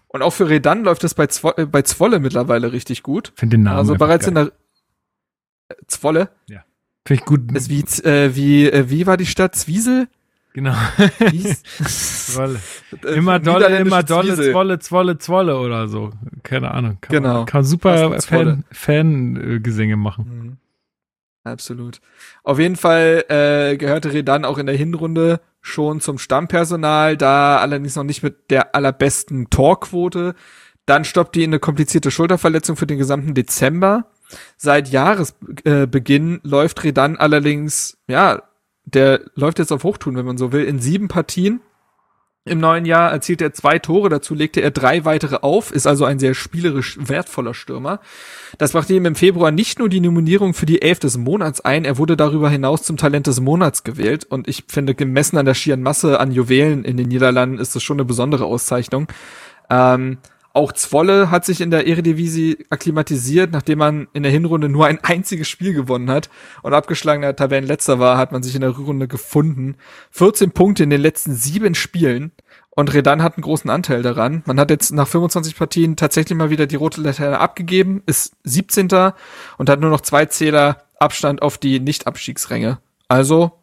Und auch für Redan läuft es bei, Zwo äh, bei Zwolle mittlerweile richtig gut. Finde den Namen. Also bereits geil. in der Zwolle. Ja. Finde ich gut. Ist wie, äh, wie, äh, wie war die Stadt? Zwiesel? Genau. Zwolle. Äh, immer dolle, immer dolle, Zwiesel. Zwolle, Zwolle, Zwolle oder so. Keine Ahnung. Kann genau. Man, kann super Fan, Fan-Gesänge machen. Mhm. Absolut. Auf jeden Fall äh, gehörte Redan auch in der Hinrunde schon zum Stammpersonal, da allerdings noch nicht mit der allerbesten Torquote. Dann stoppte ihn eine komplizierte Schulterverletzung für den gesamten Dezember. Seit Jahresbeginn läuft Redan allerdings, ja, der läuft jetzt auf Hochtun, wenn man so will, in sieben Partien. Im neuen Jahr erzielt er zwei Tore, dazu legte er drei weitere auf, ist also ein sehr spielerisch wertvoller Stürmer. Das brachte ihm im Februar nicht nur die Nominierung für die Elf des Monats ein, er wurde darüber hinaus zum Talent des Monats gewählt und ich finde, gemessen an der schieren Masse an Juwelen in den Niederlanden ist das schon eine besondere Auszeichnung. Ähm, auch Zwolle hat sich in der Eredivisie akklimatisiert, nachdem man in der Hinrunde nur ein einziges Spiel gewonnen hat und abgeschlagener Tabellenletzter war, hat man sich in der Rückrunde gefunden. 14 Punkte in den letzten sieben Spielen und Redan hat einen großen Anteil daran. Man hat jetzt nach 25 Partien tatsächlich mal wieder die rote Laterne abgegeben, ist 17. und hat nur noch zwei Zähler Abstand auf die Nicht-Abstiegsränge. Also,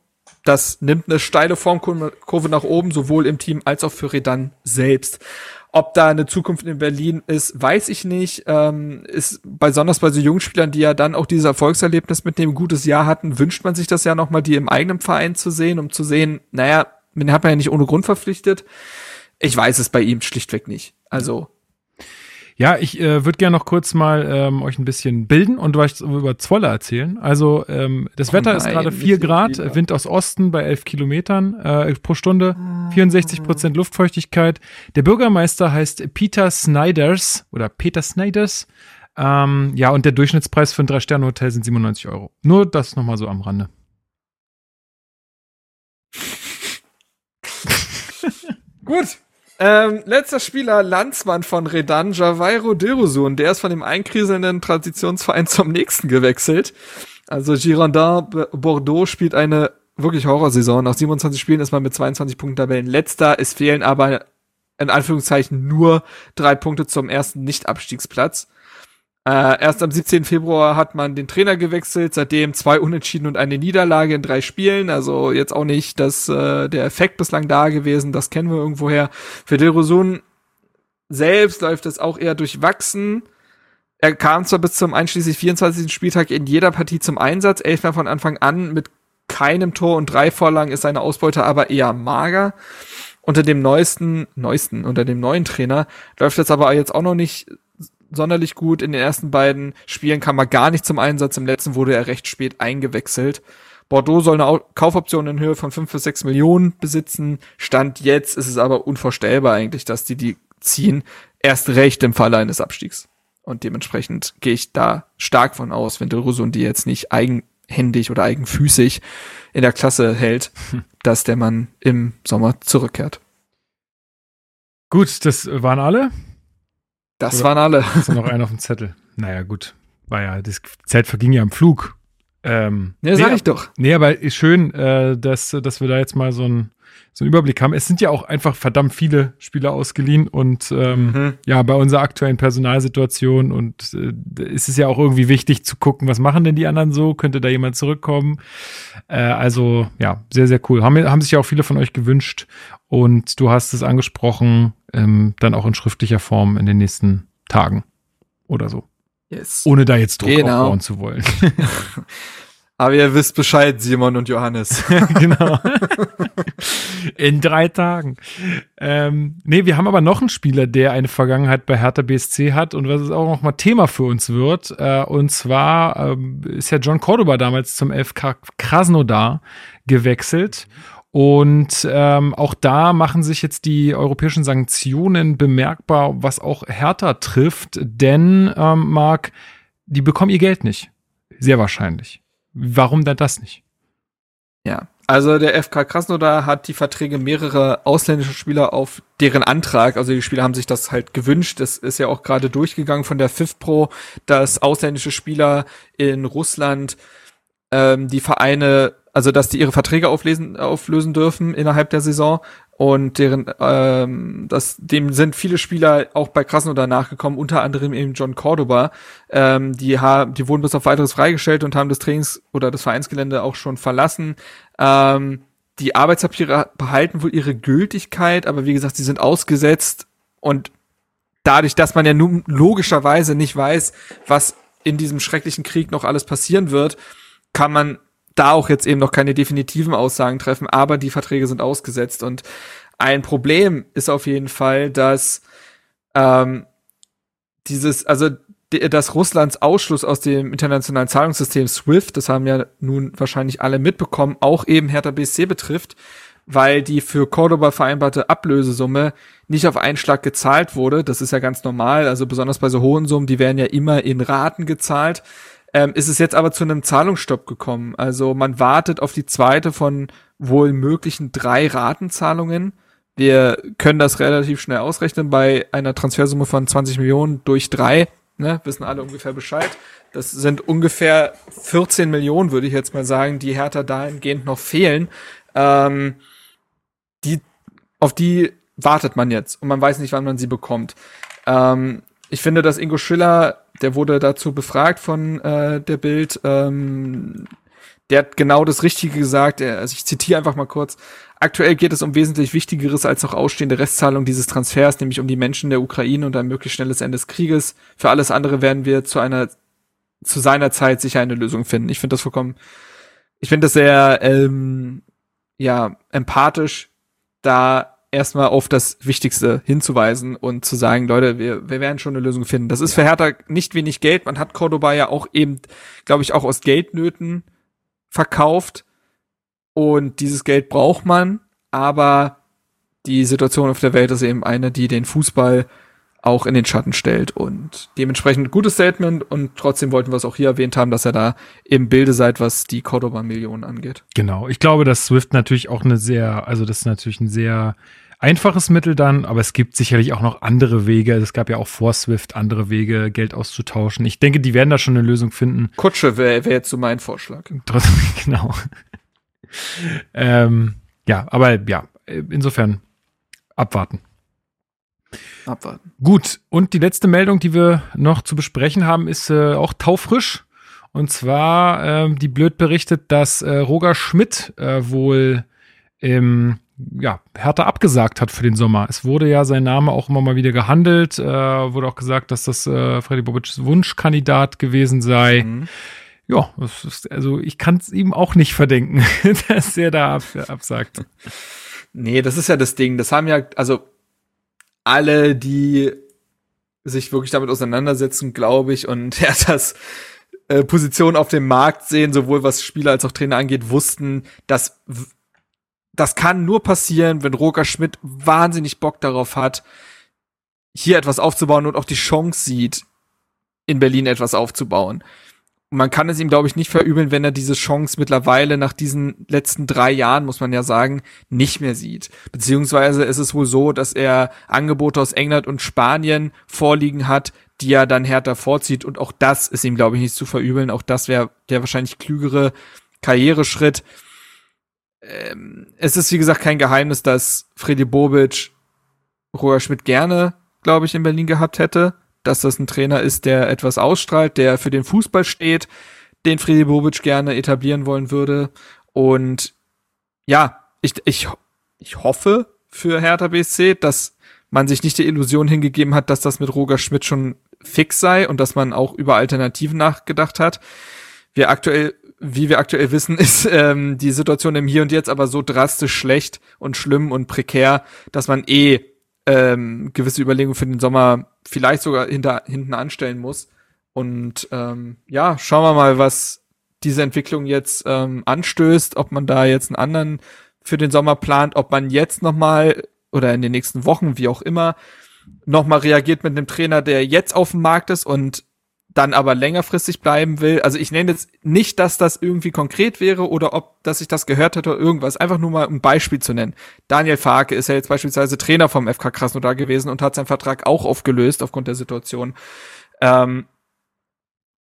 das nimmt eine steile Formkurve nach oben, sowohl im Team als auch für Redan selbst. Ob da eine Zukunft in Berlin ist, weiß ich nicht. Ähm, ist besonders bei so Jungspielern, die ja dann auch dieses Erfolgserlebnis mit dem gutes Jahr hatten, wünscht man sich das ja nochmal, die im eigenen Verein zu sehen, um zu sehen, naja, den hat man ja nicht ohne Grund verpflichtet. Ich weiß es bei ihm schlichtweg nicht. Also ja, ich äh, würde gerne noch kurz mal ähm, euch ein bisschen bilden und euch über Zwolle erzählen. Also ähm, das oh Wetter nein, ist gerade 4 Grad, wieder. Wind aus Osten bei 11 Kilometern äh, pro Stunde, 64 Prozent Luftfeuchtigkeit. Der Bürgermeister heißt Peter Snyders oder Peter Snyders. Ähm, ja, und der Durchschnittspreis für ein Drei-Sterne-Hotel sind 97 Euro. Nur das nochmal so am Rande. Gut. Ähm, letzter Spieler, Landsmann von Redan, Javairo Derosun. Der ist von dem einkriselnden Transitionsverein zum nächsten gewechselt. Also Girondin Bordeaux spielt eine wirklich Horrorsaison. Nach 27 Spielen ist man mit 22 Punkten Tabellen letzter. Es fehlen aber in Anführungszeichen nur drei Punkte zum ersten Nicht-Abstiegsplatz. Äh, erst am 17. Februar hat man den Trainer gewechselt, seitdem zwei Unentschieden und eine Niederlage in drei Spielen. Also jetzt auch nicht das, äh, der Effekt bislang da gewesen, das kennen wir irgendwoher. Für Dilrosun selbst läuft es auch eher durchwachsen. Er kam zwar bis zum einschließlich 24. Spieltag in jeder Partie zum Einsatz, elfmal von Anfang an mit keinem Tor und drei Vorlagen ist seine Ausbeute aber eher mager. Unter dem neuesten, neuesten, unter dem neuen Trainer läuft es aber jetzt auch noch nicht sonderlich gut. In den ersten beiden Spielen kam er gar nicht zum Einsatz. Im letzten wurde er recht spät eingewechselt. Bordeaux soll eine Kaufoption in Höhe von fünf bis sechs Millionen besitzen. Stand jetzt ist es aber unvorstellbar eigentlich, dass die die ziehen. Erst recht im Falle eines Abstiegs. Und dementsprechend gehe ich da stark von aus, wenn Dilrosun die jetzt nicht eigenhändig oder eigenfüßig in der Klasse hält, hm. dass der Mann im Sommer zurückkehrt. Gut, das waren alle. Das Oder waren alle. Ist noch einer auf dem Zettel. Naja, gut. War ja, das Zeit verging ja im Flug. Ähm, ja, sag nee, ich doch. Nee, aber ist schön, äh, dass, dass wir da jetzt mal so ein so einen Überblick haben. Es sind ja auch einfach verdammt viele Spieler ausgeliehen und ähm, mhm. ja, bei unserer aktuellen Personalsituation und äh, ist es ja auch irgendwie wichtig zu gucken, was machen denn die anderen so? Könnte da jemand zurückkommen? Äh, also ja, sehr, sehr cool. Haben, haben sich ja auch viele von euch gewünscht und du hast es angesprochen, ähm, dann auch in schriftlicher Form in den nächsten Tagen oder so. Yes. Ohne da jetzt Druck genau. aufbauen zu wollen. Aber ihr wisst Bescheid, Simon und Johannes. genau. In drei Tagen. Ähm, nee, wir haben aber noch einen Spieler, der eine Vergangenheit bei Hertha BSC hat und was auch noch mal Thema für uns wird. Äh, und zwar ähm, ist ja John Cordoba damals zum FK Krasnodar gewechselt. Und ähm, auch da machen sich jetzt die europäischen Sanktionen bemerkbar, was auch Hertha trifft. Denn, ähm, Marc, die bekommen ihr Geld nicht. Sehr wahrscheinlich. Warum denn das nicht? Ja, also der FK Krasnodar hat die Verträge mehrerer ausländischer Spieler auf deren Antrag, also die Spieler haben sich das halt gewünscht, das ist ja auch gerade durchgegangen von der FIFPro, dass ausländische Spieler in Russland ähm, die Vereine, also dass die ihre Verträge auflesen, auflösen dürfen innerhalb der Saison und deren ähm, das dem sind viele Spieler auch bei Krasnodar nachgekommen, unter anderem eben John Cordoba. Ähm, die haben, die wurden bis auf weiteres freigestellt und haben das Trainings oder das Vereinsgelände auch schon verlassen. Ähm, die Arbeitspapiere behalten wohl ihre Gültigkeit, aber wie gesagt, sie sind ausgesetzt und dadurch, dass man ja nun logischerweise nicht weiß, was in diesem schrecklichen Krieg noch alles passieren wird, kann man da auch jetzt eben noch keine definitiven Aussagen treffen, aber die Verträge sind ausgesetzt. Und ein Problem ist auf jeden Fall, dass ähm, dieses, also dass Russlands Ausschluss aus dem internationalen Zahlungssystem SWIFT, das haben ja nun wahrscheinlich alle mitbekommen, auch eben Hertha BSC betrifft, weil die für Cordoba vereinbarte Ablösesumme nicht auf einen Schlag gezahlt wurde. Das ist ja ganz normal, also besonders bei so hohen Summen, die werden ja immer in Raten gezahlt ähm, ist es jetzt aber zu einem Zahlungsstopp gekommen. Also man wartet auf die zweite von wohl möglichen drei Ratenzahlungen. Wir können das relativ schnell ausrechnen bei einer Transfersumme von 20 Millionen durch drei. Ne, wissen alle ungefähr Bescheid. Das sind ungefähr 14 Millionen, würde ich jetzt mal sagen, die Hertha dahingehend noch fehlen. Ähm, die, auf die wartet man jetzt und man weiß nicht, wann man sie bekommt. Ähm, ich finde, dass Ingo Schiller der wurde dazu befragt von äh, der Bild. Ähm, der hat genau das Richtige gesagt. Er, also ich zitiere einfach mal kurz. Aktuell geht es um wesentlich Wichtigeres als noch ausstehende Restzahlung dieses Transfers, nämlich um die Menschen der Ukraine und ein möglichst schnelles Ende des Krieges. Für alles andere werden wir zu einer zu seiner Zeit sicher eine Lösung finden. Ich finde das vollkommen, ich finde das sehr ähm, ja empathisch, da erstmal auf das Wichtigste hinzuweisen und zu sagen, Leute, wir, wir werden schon eine Lösung finden. Das ist ja. für Hertha nicht wenig Geld. Man hat Cordoba ja auch eben, glaube ich, auch aus Geldnöten verkauft. Und dieses Geld braucht man, aber die Situation auf der Welt ist eben eine, die den Fußball auch in den Schatten stellt und dementsprechend gutes Statement und trotzdem wollten wir es auch hier erwähnt haben, dass er da im Bilde seid, was die Cordoba-Millionen angeht. Genau. Ich glaube, dass Swift natürlich auch eine sehr, also das ist natürlich ein sehr einfaches Mittel dann, aber es gibt sicherlich auch noch andere Wege. Es gab ja auch vor Swift andere Wege, Geld auszutauschen. Ich denke, die werden da schon eine Lösung finden. Kutsche wäre wär jetzt so mein Vorschlag. Trotzdem, genau. ähm, ja, aber ja, insofern abwarten. Abwarten. Gut, und die letzte Meldung, die wir noch zu besprechen haben, ist äh, auch taufrisch. Und zwar, äh, die blöd berichtet, dass äh, Roger Schmidt äh, wohl im ja, Hertha abgesagt hat für den Sommer. Es wurde ja sein Name auch immer mal wieder gehandelt, äh, wurde auch gesagt, dass das äh, Freddy Bobic's Wunschkandidat gewesen sei. Mhm. Ja, ist, also ich kann es ihm auch nicht verdenken, dass er da ab, absagt. Nee, das ist ja das Ding. Das haben ja, also alle, die sich wirklich damit auseinandersetzen, glaube ich, und er das äh, Position auf dem Markt sehen, sowohl was Spieler als auch Trainer angeht, wussten, dass das kann nur passieren, wenn Roger Schmidt wahnsinnig Bock darauf hat, hier etwas aufzubauen und auch die Chance sieht, in Berlin etwas aufzubauen. Und man kann es ihm, glaube ich, nicht verübeln, wenn er diese Chance mittlerweile nach diesen letzten drei Jahren, muss man ja sagen, nicht mehr sieht. Beziehungsweise ist es wohl so, dass er Angebote aus England und Spanien vorliegen hat, die er dann härter vorzieht. Und auch das ist ihm, glaube ich, nicht zu verübeln. Auch das wäre der wahrscheinlich klügere Karriereschritt. Ähm, es ist, wie gesagt, kein Geheimnis, dass Freddy Bobic Roger Schmidt gerne, glaube ich, in Berlin gehabt hätte dass das ein Trainer ist, der etwas ausstrahlt, der für den Fußball steht, den Friedi Bobic gerne etablieren wollen würde. Und ja, ich, ich, ich hoffe für Hertha BSC, dass man sich nicht die Illusion hingegeben hat, dass das mit Roger Schmidt schon fix sei und dass man auch über Alternativen nachgedacht hat. Wir aktuell, wie wir aktuell wissen, ist ähm, die Situation im Hier und Jetzt aber so drastisch schlecht und schlimm und prekär, dass man eh ähm, gewisse Überlegungen für den Sommer vielleicht sogar hinter, hinten anstellen muss. Und ähm, ja, schauen wir mal, was diese Entwicklung jetzt ähm, anstößt, ob man da jetzt einen anderen für den Sommer plant, ob man jetzt nochmal oder in den nächsten Wochen, wie auch immer, nochmal reagiert mit einem Trainer, der jetzt auf dem Markt ist und dann aber längerfristig bleiben will. Also ich nenne jetzt nicht, dass das irgendwie konkret wäre oder ob, dass ich das gehört hätte oder irgendwas. Einfach nur mal ein Beispiel zu nennen. Daniel Farke ist ja jetzt beispielsweise Trainer vom FK Krasnodar gewesen und hat seinen Vertrag auch aufgelöst aufgrund der Situation. Ähm,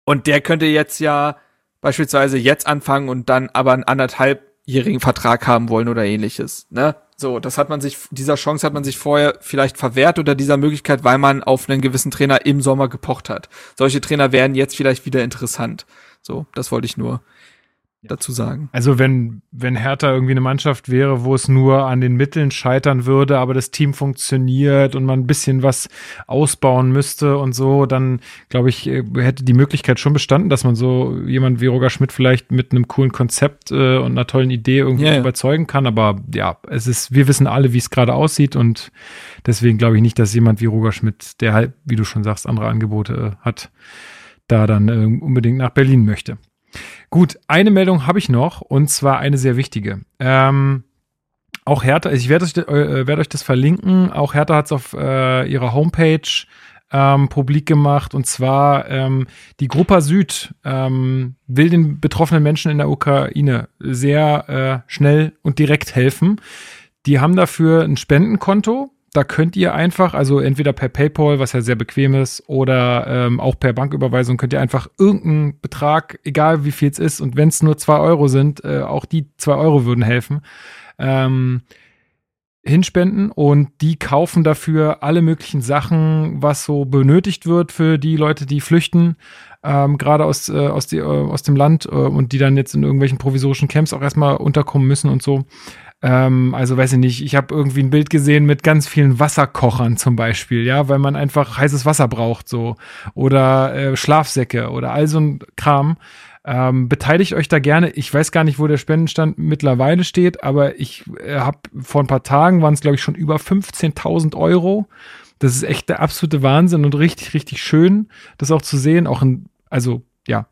und der könnte jetzt ja beispielsweise jetzt anfangen und dann aber einen anderthalbjährigen Vertrag haben wollen oder ähnliches. Ne? So, das hat man sich, dieser Chance hat man sich vorher vielleicht verwehrt oder dieser Möglichkeit, weil man auf einen gewissen Trainer im Sommer gepocht hat. Solche Trainer werden jetzt vielleicht wieder interessant. So, das wollte ich nur dazu sagen. Also wenn, wenn Hertha irgendwie eine Mannschaft wäre, wo es nur an den Mitteln scheitern würde, aber das Team funktioniert und man ein bisschen was ausbauen müsste und so, dann glaube ich, äh, hätte die Möglichkeit schon bestanden, dass man so jemand wie Roger Schmidt vielleicht mit einem coolen Konzept äh, und einer tollen Idee irgendwie ja. überzeugen kann. Aber ja, es ist, wir wissen alle, wie es gerade aussieht und deswegen glaube ich nicht, dass jemand wie Roger Schmidt, der halt, wie du schon sagst, andere Angebote äh, hat, da dann äh, unbedingt nach Berlin möchte. Gut, eine Meldung habe ich noch und zwar eine sehr wichtige. Ähm, auch Hertha, ich werde euch, äh, werd euch das verlinken. Auch Hertha hat es auf äh, ihrer Homepage ähm, publik gemacht und zwar ähm, die Gruppe Süd ähm, will den betroffenen Menschen in der Ukraine sehr äh, schnell und direkt helfen. Die haben dafür ein Spendenkonto da könnt ihr einfach, also entweder per PayPal, was ja sehr bequem ist, oder ähm, auch per Banküberweisung könnt ihr einfach irgendeinen Betrag, egal wie viel es ist, und wenn es nur zwei Euro sind, äh, auch die zwei Euro würden helfen, ähm, hinspenden und die kaufen dafür alle möglichen Sachen, was so benötigt wird für die Leute, die flüchten, ähm, gerade aus, äh, aus, äh, aus dem Land äh, und die dann jetzt in irgendwelchen provisorischen Camps auch erstmal unterkommen müssen und so. Ähm, also weiß ich nicht, ich habe irgendwie ein Bild gesehen mit ganz vielen Wasserkochern zum Beispiel, ja, weil man einfach heißes Wasser braucht so oder äh, Schlafsäcke oder all so ein Kram. Ähm, beteiligt euch da gerne. Ich weiß gar nicht, wo der Spendenstand mittlerweile steht, aber ich äh, habe vor ein paar Tagen waren es, glaube ich, schon über 15.000 Euro. Das ist echt der absolute Wahnsinn und richtig, richtig schön, das auch zu sehen. Auch ein, also ja,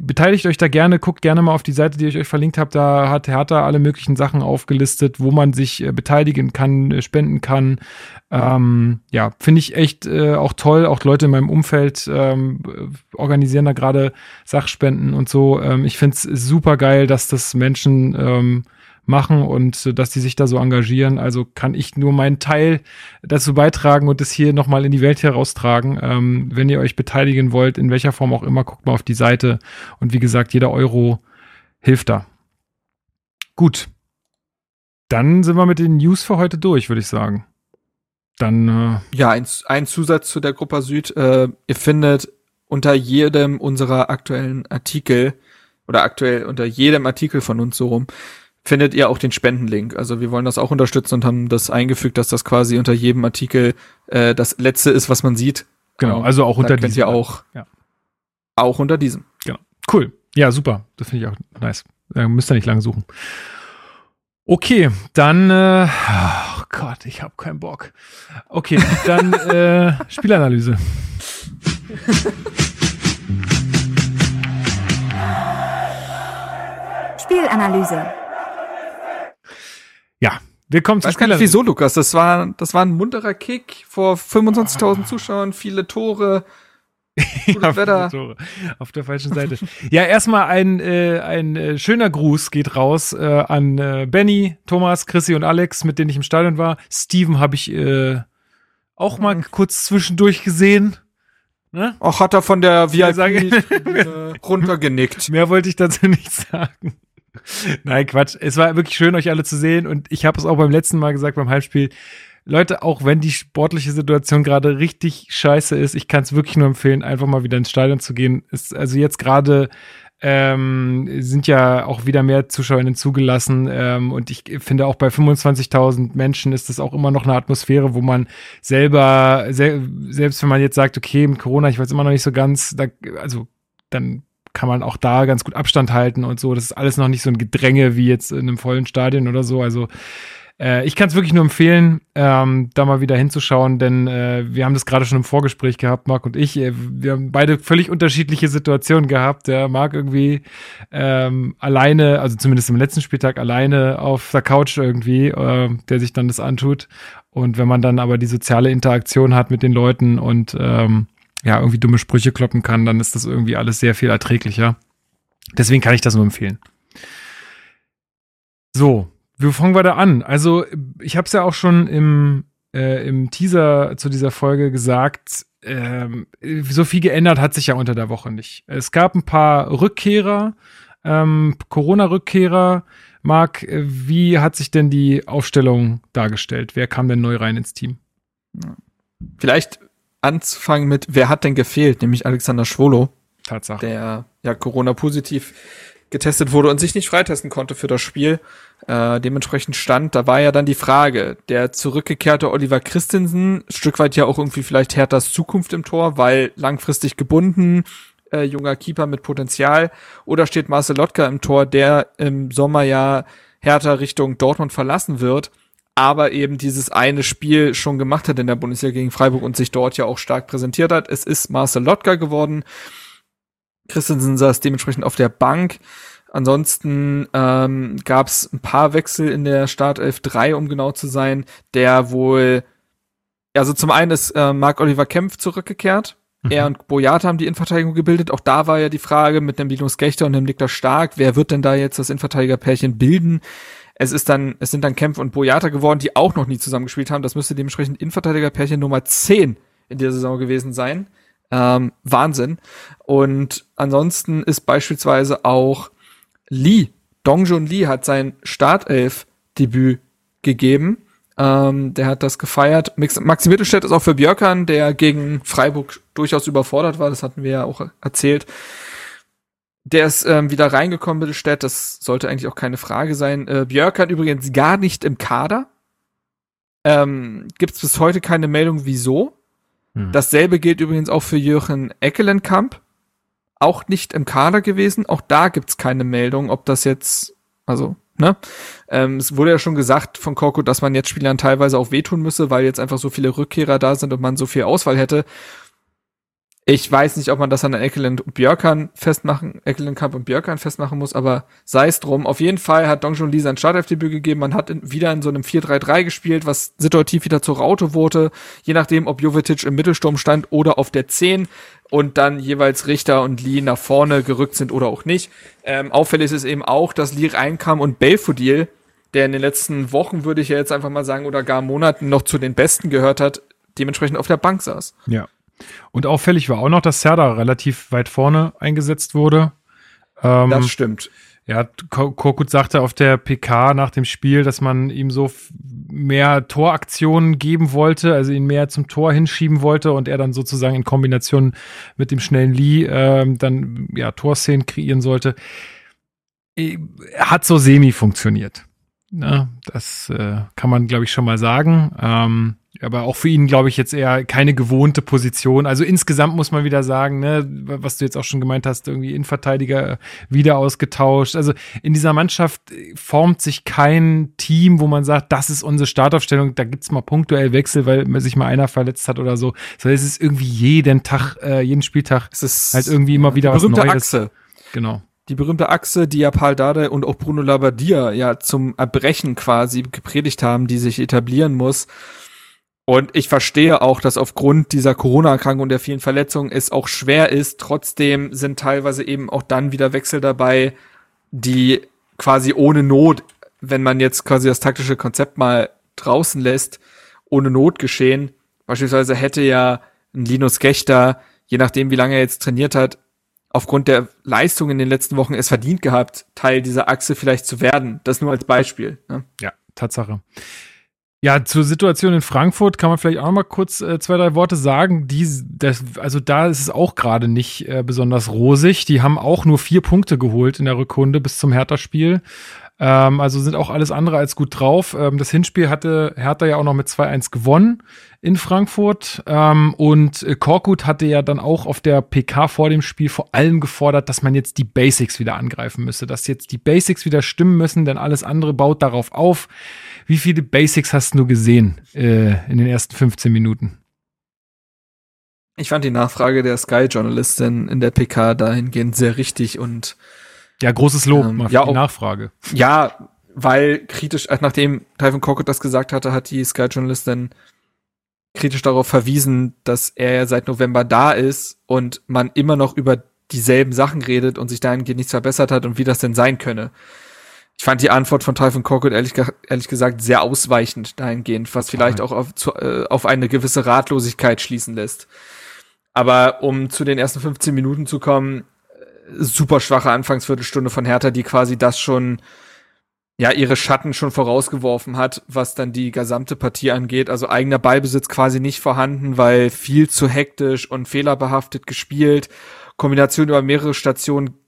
beteiligt euch da gerne, guckt gerne mal auf die Seite, die ich euch verlinkt habe. Da hat Hertha alle möglichen Sachen aufgelistet, wo man sich äh, beteiligen kann, äh, spenden kann. Ähm, ja, finde ich echt äh, auch toll. Auch Leute in meinem Umfeld ähm, organisieren da gerade Sachspenden und so. Ähm, ich finde es super geil, dass das Menschen ähm, machen und äh, dass die sich da so engagieren. Also kann ich nur meinen Teil dazu beitragen und es hier nochmal in die Welt heraustragen. Ähm, wenn ihr euch beteiligen wollt, in welcher Form auch immer, guckt mal auf die Seite. Und wie gesagt, jeder Euro hilft da. Gut. Dann sind wir mit den News für heute durch, würde ich sagen. Dann. Äh ja, ein, ein Zusatz zu der Gruppe Süd. Äh, ihr findet unter jedem unserer aktuellen Artikel oder aktuell unter jedem Artikel von uns so rum findet ihr auch den Spendenlink. Also wir wollen das auch unterstützen und haben das eingefügt, dass das quasi unter jedem Artikel äh, das letzte ist, was man sieht. Genau, ähm, also auch unter diesem. Ihr auch, ja. auch unter diesem. Genau. Cool. Ja, super. Das finde ich auch nice. Äh, müsst ihr nicht lange suchen. Okay, dann, äh, oh Gott, ich habe keinen Bock. Okay, dann äh, Spielanalyse. Spielanalyse. Ja, willkommen zum Spiel. Wieso, Lukas? Das war, das war ein munterer Kick vor 25.000 oh. Zuschauern, viele Tore. ja, Wetter. Tore. Auf der falschen Seite. ja, erstmal ein, äh, ein äh, schöner Gruß geht raus äh, an äh, Benny, Thomas, Chrissy und Alex, mit denen ich im Stadion war. Steven habe ich äh, auch mal mhm. kurz zwischendurch gesehen. Ne? Auch hat er von der VIP runtergenickt. Mehr wollte ich dazu nicht sagen. Nein, Quatsch. Es war wirklich schön, euch alle zu sehen. Und ich habe es auch beim letzten Mal gesagt, beim Halbspiel. Leute, auch wenn die sportliche Situation gerade richtig scheiße ist, ich kann es wirklich nur empfehlen, einfach mal wieder ins Stadion zu gehen. Ist also jetzt gerade ähm, sind ja auch wieder mehr Zuschauerinnen zugelassen. Ähm, und ich finde auch bei 25.000 Menschen ist das auch immer noch eine Atmosphäre, wo man selber, sel selbst wenn man jetzt sagt, okay, mit Corona, ich weiß immer noch nicht so ganz, da, also dann kann man auch da ganz gut Abstand halten und so. Das ist alles noch nicht so ein Gedränge wie jetzt in einem vollen Stadion oder so. Also äh, ich kann es wirklich nur empfehlen, ähm, da mal wieder hinzuschauen, denn äh, wir haben das gerade schon im Vorgespräch gehabt, Marc und ich. Äh, wir haben beide völlig unterschiedliche Situationen gehabt. Der Marc irgendwie ähm, alleine, also zumindest im letzten Spieltag alleine auf der Couch irgendwie, äh, der sich dann das antut. Und wenn man dann aber die soziale Interaktion hat mit den Leuten und ähm, ja, irgendwie dumme Sprüche kloppen kann, dann ist das irgendwie alles sehr viel erträglicher. Deswegen kann ich das nur empfehlen. So, wie fangen wir da an? Also, ich habe es ja auch schon im, äh, im Teaser zu dieser Folge gesagt, ähm, so viel geändert hat sich ja unter der Woche nicht. Es gab ein paar Rückkehrer, ähm, Corona-Rückkehrer. Marc, wie hat sich denn die Aufstellung dargestellt? Wer kam denn neu rein ins Team? Vielleicht anzufangen mit, wer hat denn gefehlt, nämlich Alexander Schwolo. Tatsache. Der ja Corona-positiv getestet wurde und sich nicht freitesten konnte für das Spiel. Äh, dementsprechend stand, da war ja dann die Frage, der zurückgekehrte Oliver Christensen, Stück weit ja auch irgendwie vielleicht Herthas Zukunft im Tor, weil langfristig gebunden, äh, junger Keeper mit Potenzial, oder steht Marcel Lotka im Tor, der im Sommer ja Hertha Richtung Dortmund verlassen wird aber eben dieses eine Spiel schon gemacht hat in der Bundesliga gegen Freiburg und sich dort ja auch stark präsentiert hat. Es ist Marcel Lotka geworden. Christensen saß dementsprechend auf der Bank. Ansonsten ähm, gab es ein paar Wechsel in der Startelf 3, um genau zu sein, der wohl, also zum einen ist äh, Marc-Oliver Kempf zurückgekehrt. Mhm. Er und Boyata haben die Innenverteidigung gebildet. Auch da war ja die Frage mit dem Linus Gechter und dem Niklas Stark, wer wird denn da jetzt das Innenverteidigerpärchen bilden? Es ist dann, es sind dann Kempf und Boyata geworden, die auch noch nie zusammengespielt haben. Das müsste dementsprechend Innenverteidiger-Pärchen Nummer 10 in der Saison gewesen sein. Ähm, Wahnsinn. Und ansonsten ist beispielsweise auch Lee, Dongjun Lee hat sein Startelf-Debüt gegeben. Ähm, der hat das gefeiert. Maxi Mittelstädt ist auch für Björkan, der gegen Freiburg durchaus überfordert war. Das hatten wir ja auch erzählt. Der ist ähm, wieder reingekommen, Mittelstädt. Das sollte eigentlich auch keine Frage sein. Äh, Björk hat übrigens gar nicht im Kader. Ähm, Gibt es bis heute keine Meldung, wieso. Hm. Dasselbe gilt übrigens auch für Jürgen Eckelenkamp. Auch nicht im Kader gewesen. Auch da gibt's keine Meldung, ob das jetzt, also, ne? Ähm, es wurde ja schon gesagt von Korko, dass man jetzt Spielern teilweise auch wehtun müsse, weil jetzt einfach so viele Rückkehrer da sind und man so viel Auswahl hätte Ich weiß nicht, ob man das an Ekelend und Björkan festmachen, Ekelenkamp und Björkan festmachen muss, aber sei es drum. Auf jeden Fall hat Dongjun Lee sein Startelfdebüt gegeben. Man hat in, wieder in so einem 4-3-3 gespielt, was situativ wieder zur Raute wurde, je nachdem, ob Jovetic im Mittelsturm stand oder auf der 10 und dann jeweils Richter und Lee nach vorne gerückt sind oder auch nicht. Ähm, auffällig ist es eben auch, dass Lee reinkam und Belfodil, der in den letzten Wochen, würde ich ja jetzt einfach mal sagen, oder gar Monaten noch zu den Besten gehört hat, dementsprechend auf der Bank saß. Ja. Und auffällig war auch noch, dass Serda relativ weit vorne eingesetzt wurde. Ähm, das stimmt. Ja, Korkut sagte auf der PK nach dem Spiel, dass man ihm so mehr Toraktionen geben wollte, also ihn mehr zum Tor hinschieben wollte und er dann sozusagen in Kombination mit dem schnellen Lee ähm, dann ja Torszenen kreieren sollte. Äh, hat so semi funktioniert. Ja, das äh, kann man, glaube ich, schon mal sagen. Ähm, aber auch für ihn, glaube ich, jetzt eher keine gewohnte Position. Also insgesamt muss man wieder sagen, ne, was du jetzt auch schon gemeint hast, irgendwie Innenverteidiger wieder ausgetauscht. Also in dieser Mannschaft formt sich kein Team, wo man sagt, das ist unsere Startaufstellung, da gibt's mal punktuell Wechsel, weil sich mal einer verletzt hat oder so. So es ist irgendwie jeden Tag, äh, jeden Spieltag es ist halt irgendwie immer wieder was Neues. Achse. Genau die berühmte Achse, die ja Paul Dardai und auch Bruno Labbadia ja zum Erbrechen quasi gepredigt haben, die sich etablieren muss. Und ich verstehe auch, dass aufgrund dieser Corona-Erkrankung und der vielen Verletzungen es auch schwer ist. Trotzdem sind teilweise eben auch dann wieder Wechsel dabei, die quasi ohne Not, wenn man jetzt quasi das taktische Konzept mal draußen lässt, ohne Not geschehen. Beispielsweise hätte ja ein Linus Gechter, je nachdem wie lange er jetzt trainiert hat, aufgrund der Leistung in den letzten Wochen es verdient gehabt, Teil dieser Achse vielleicht zu werden. Das nur als Beispiel. Ne? Ja, Tatsache. Ja, zur Situation in Frankfurt kann man vielleicht auch noch mal kurz äh, zwei, drei Worte sagen. Die, das, also da ist es auch gerade nicht äh, besonders rosig. Die haben auch nur vier Punkte geholt in der Rückrunde bis zum Hertha-Spiel. Ähm, also sind auch alles andere als gut drauf. Ähm, das Hinspiel hatte Hertha ja auch noch mit 2-1 gewonnen in Frankfurt. Ähm, und äh, Korkut hatte ja dann auch auf der PK vor dem Spiel vor allem gefordert, dass man jetzt die Basics wieder angreifen müsse, dass jetzt die Basics wieder stimmen müssen, denn alles andere baut darauf auf. Wie viele Basics hast du gesehen äh, in den ersten 15 Minuten? Ich fand die Nachfrage der Sky-Journalistin in der PK dahingehend sehr richtig und ja, großes Lob ähm, ja, die Nachfrage. Ja, weil kritisch, äh, nachdem Typhon Cockett das gesagt hatte, hat die Sky-Journalistin kritisch darauf verwiesen, dass er seit November da ist und man immer noch über dieselben Sachen redet und sich dahingehend nichts verbessert hat und wie das denn sein könne. Ich fand die Antwort von Typhon Cockett ehrlich, ehrlich gesagt sehr ausweichend dahingehend, was vielleicht auch auf, zu, äh, auf eine gewisse Ratlosigkeit schließen lässt. Aber um zu den ersten 15 Minuten zu kommen, äh, super schwache Anfangsviertelstunde von Hertha, die quasi das schon ja ihre Schatten schon vorausgeworfen hat, was dann die gesamte Partie angeht. Also eigener Ballbesitz quasi nicht vorhanden, weil viel zu hektisch und fehlerbehaftet gespielt. Kombination über mehrere Stationen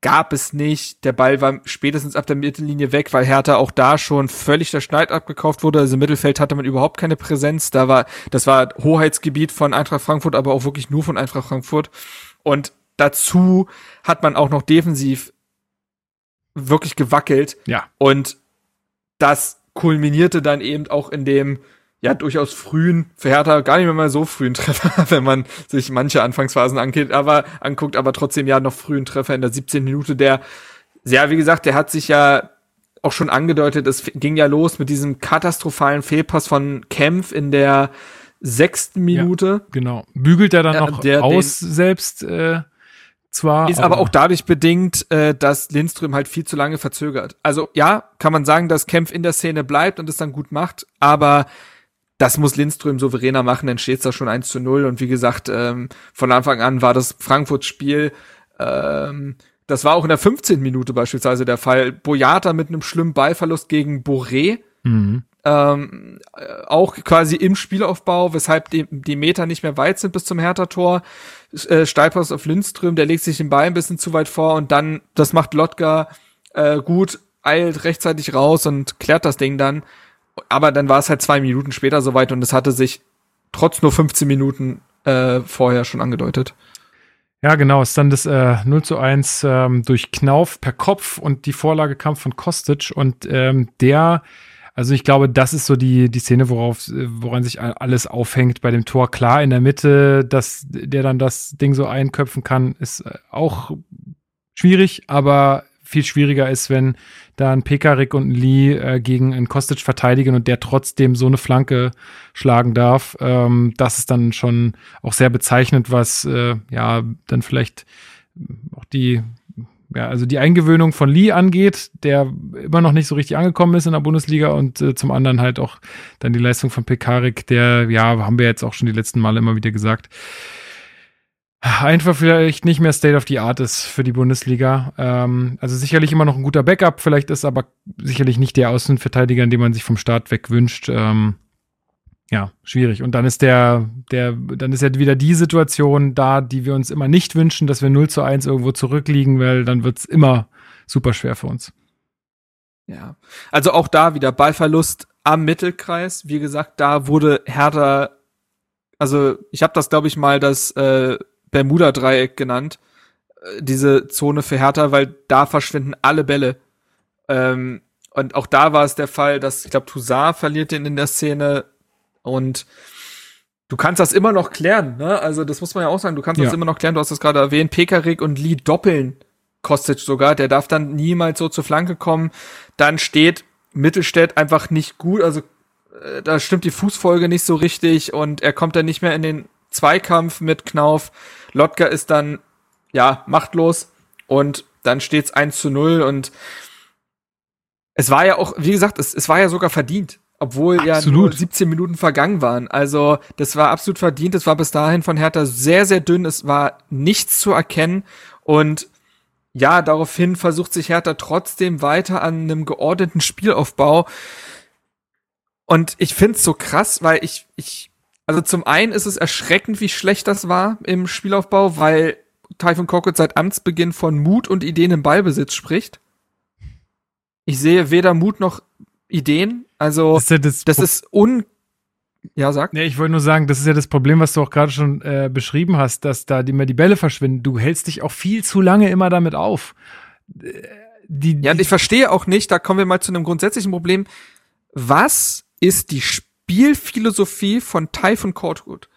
gab es nicht. Der Ball war spätestens ab der Mittellinie weg, weil Hertha auch da schon völlig der Schneid abgekauft wurde. Also im Mittelfeld hatte man überhaupt keine Präsenz. Da war, das war Hoheitsgebiet von Eintracht Frankfurt, aber auch wirklich nur von Eintracht Frankfurt. Und dazu hat man auch noch defensiv wirklich gewackelt. Ja. Und das kulminierte dann eben auch in dem ja durchaus frühen, für Hertha gar nicht mehr mal so frühen Treffer, wenn man sich manche Anfangsphasen angeht, aber anguckt, aber trotzdem ja noch frühen Treffer in der 17. Minute, der, ja, wie gesagt, der hat sich ja auch schon angedeutet, es ging ja los mit diesem katastrophalen Fehlpass von Kempf in der sechsten Minute. Ja, genau. Bügelt er dann ja, noch der, aus selbst äh, zwar. Ist aber, aber auch dadurch bedingt, äh, dass Lindström halt viel zu lange verzögert. Also ja, kann man sagen, dass Kempf in der Szene bleibt und es dann gut macht, aber das muss Lindström souveräner machen, dann steht es da schon 1 zu 0. Und wie gesagt, ähm, von Anfang an war das Frankfurt-Spiel, ähm, das war auch in der 15. Minute beispielsweise der Fall. Boyata mit einem schlimmen Ballverlust gegen Boré. Mhm. Ähm, auch quasi im Spielaufbau, weshalb die, die Meter nicht mehr weit sind bis zum Hertha-Tor. Äh, Steilpass auf Lindström, der legt sich den Ball ein bisschen zu weit vor und dann, das macht Lotka äh, gut, eilt rechtzeitig raus und klärt das Ding dann aber dann war es halt zwei Minuten später soweit und es hatte sich trotz nur 15 Minuten äh, vorher schon angedeutet. Ja, genau, ist dann das äh, 0 zu 1 ähm, durch Knauf per Kopf und die Vorlage kam von Kostic und ähm, der Also ich glaube, das ist so die, die Szene, worauf, woran sich alles aufhängt bei dem Tor. Klar, in der Mitte, dass der dann das Ding so einköpfen kann, ist äh, auch schwierig, aber viel schwieriger ist, wenn da ein Pekarik und ein Lee äh, gegen einen Kostic verteidigen und der trotzdem so eine Flanke schlagen darf. Ähm, das ist dann schon auch sehr bezeichnend, was äh, ja dann vielleicht auch die ja, also die Eingewöhnung von Lee angeht, der immer noch nicht so richtig angekommen ist in der Bundesliga und äh, zum anderen halt auch dann die Leistung von Pekarik, der, ja, haben wir jetzt auch schon die letzten Male immer wieder gesagt, einfach vielleicht nicht mehr State of the Art ist für die Bundesliga. Ähm, also sicherlich immer noch ein guter Backup, vielleicht ist aber sicherlich nicht der Außenverteidiger, den man sich vom Start weg wünscht. Ähm, ja, schwierig. Und dann ist der, der, dann ist ja wieder die Situation da, die wir uns immer nicht wünschen, dass wir 0 zu 1 irgendwo zurückliegen, weil dann wird's immer super schwer für uns. Ja. Also auch da wieder Ballverlust am Mittelkreis. Wie gesagt, da wurde Hertha, also ich habe das, glaube ich, mal das äh, Bermuda-Dreieck genannt, äh, diese Zone für Hertha, weil da verschwinden alle Bälle. Ähm, und auch da war es der Fall, dass, ich glaube, Toussaint verliert den in der Szene und du kannst das immer noch klären, ne? Also das muss man ja auch sagen, du kannst ja. das immer noch klären, du hast das gerade erwähnt, Pekarik und Lee doppeln Kostic sogar, der darf dann niemals so zur Flanke kommen. Dann steht Mittelstädt einfach nicht gut, also äh, da stimmt die Fußfolge nicht so richtig und er kommt dann nicht mehr in den Zweikampf mit Knauf. Lotka ist dann, ja, machtlos und dann steht's 1 zu 0 und es war ja auch, wie gesagt, es, es war ja sogar verdient, obwohl absolut. ja nur 17 Minuten vergangen waren. Also das war absolut verdient. Es war bis dahin von Hertha sehr, sehr dünn. Es war nichts zu erkennen und ja, daraufhin versucht sich Hertha trotzdem weiter an einem geordneten Spielaufbau. Und ich find's so krass, weil ich, ich also zum einen ist es erschreckend, wie schlecht das war im Spielaufbau, weil Typhon Korkut seit Amtsbeginn von Mut und Ideen im Ballbesitz spricht. Ich sehe weder Mut noch Ideen. Also das ist, ja das das ist un ja, sag. Nee, ich wollte nur sagen, das ist ja das Problem, was du auch gerade schon äh, beschrieben hast, dass da immer die Bälle verschwinden. Du hältst dich auch viel zu lange immer damit auf. Äh, die, ja, und ich verstehe auch nicht, da kommen wir mal zu einem grundsätzlichen Problem. Was ist die Spielphilosophie von Typhon Kortwood.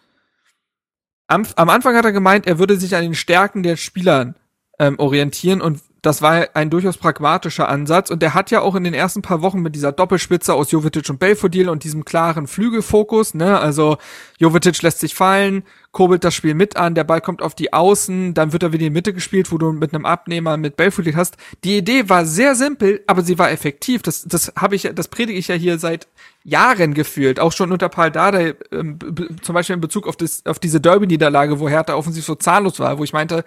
Am, am Anfang hat er gemeint, er würde sich an den Stärken der Spieler ähm, orientieren und das war ein durchaus pragmatischer Ansatz und der hat ja auch in den ersten paar Wochen mit dieser Doppelspitze aus Jovetic und Belfodil und diesem klaren Flügelfokus, ne, also Jovetic lässt sich fallen, kurbelt das Spiel mit an, der Ball kommt auf die Außen, dann wird er wieder in die Mitte gespielt, wo du mit einem Abnehmer mit Belfodil hast. Die Idee war sehr simpel, aber sie war effektiv. Das, das habe ich, das predige ich ja hier seit Jahren gefühlt, auch schon unter Paul Dardai, ähm, zum Beispiel in Bezug auf, das, auf diese Derby-Niederlage, wo Hertha offensiv so zahnlos war, wo ich meinte,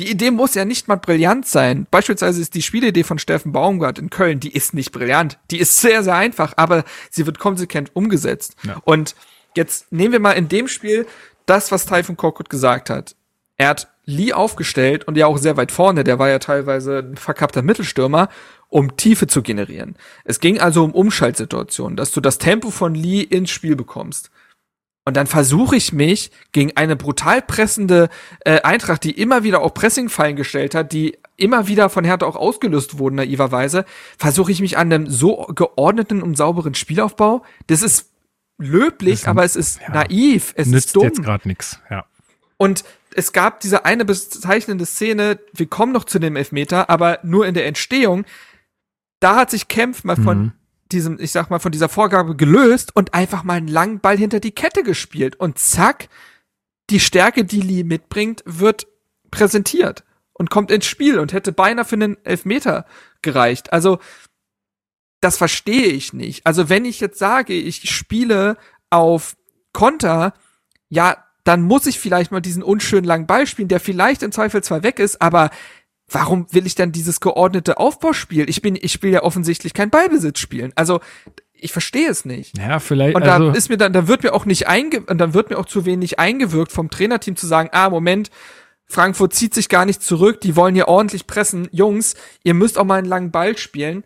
die Idee muss ja nicht mal brillant sein. Beispielsweise ist die Spielidee von Steffen Baumgart in Köln, die ist nicht brillant. Die ist sehr, sehr einfach, aber sie wird konsequent umgesetzt. Ja. Und jetzt nehmen wir mal in dem Spiel das, was Typhon Korkut gesagt hat. Er hat Lee aufgestellt und ja auch sehr weit vorne, der war ja teilweise ein verkappter Mittelstürmer, um Tiefe zu generieren. Es ging also um Umschaltsituationen, dass du das Tempo von Lee ins Spiel bekommst. Und dann versuche ich mich gegen eine brutal pressende äh, Eintracht, die immer wieder auch Pressingfallen gestellt hat, die immer wieder von Hertha auch ausgelöst wurden, naiverweise, versuche ich mich an einem so geordneten und sauberen Spielaufbau. Das ist löblich, das aber es ist ja, naiv, es nützt ist dumm. jetzt gerade nichts, ja. Und es gab diese eine bezeichnende Szene, wir kommen noch zu dem Elfmeter, aber nur in der Entstehung, da hat sich Kempf mal von mhm diesem, ich sag mal, von dieser Vorgabe gelöst und einfach mal einen langen Ball hinter die Kette gespielt. Und zack, die Stärke, die Lee mitbringt, wird präsentiert und kommt ins Spiel und hätte beinahe für einen Elfmeter gereicht. Also, das verstehe ich nicht. Also, wenn ich jetzt sage, ich spiele auf Konter, ja, dann muss ich vielleicht mal diesen unschönen langen Ball spielen, der vielleicht im Zweifel zwar weg ist, aber warum will ich dann dieses geordnete Aufbauspiel? Ich bin, ich spiele ja offensichtlich kein Ballbesitz spielen. Also ich verstehe es nicht. Ja, vielleicht. Und da also ist mir dann, da wird mir auch nicht einge, und dann wird mir auch zu wenig eingewirkt vom Trainerteam zu sagen, ah, Moment, Frankfurt zieht sich gar nicht zurück, die wollen hier ordentlich pressen. Jungs, ihr müsst auch mal einen langen Ball spielen.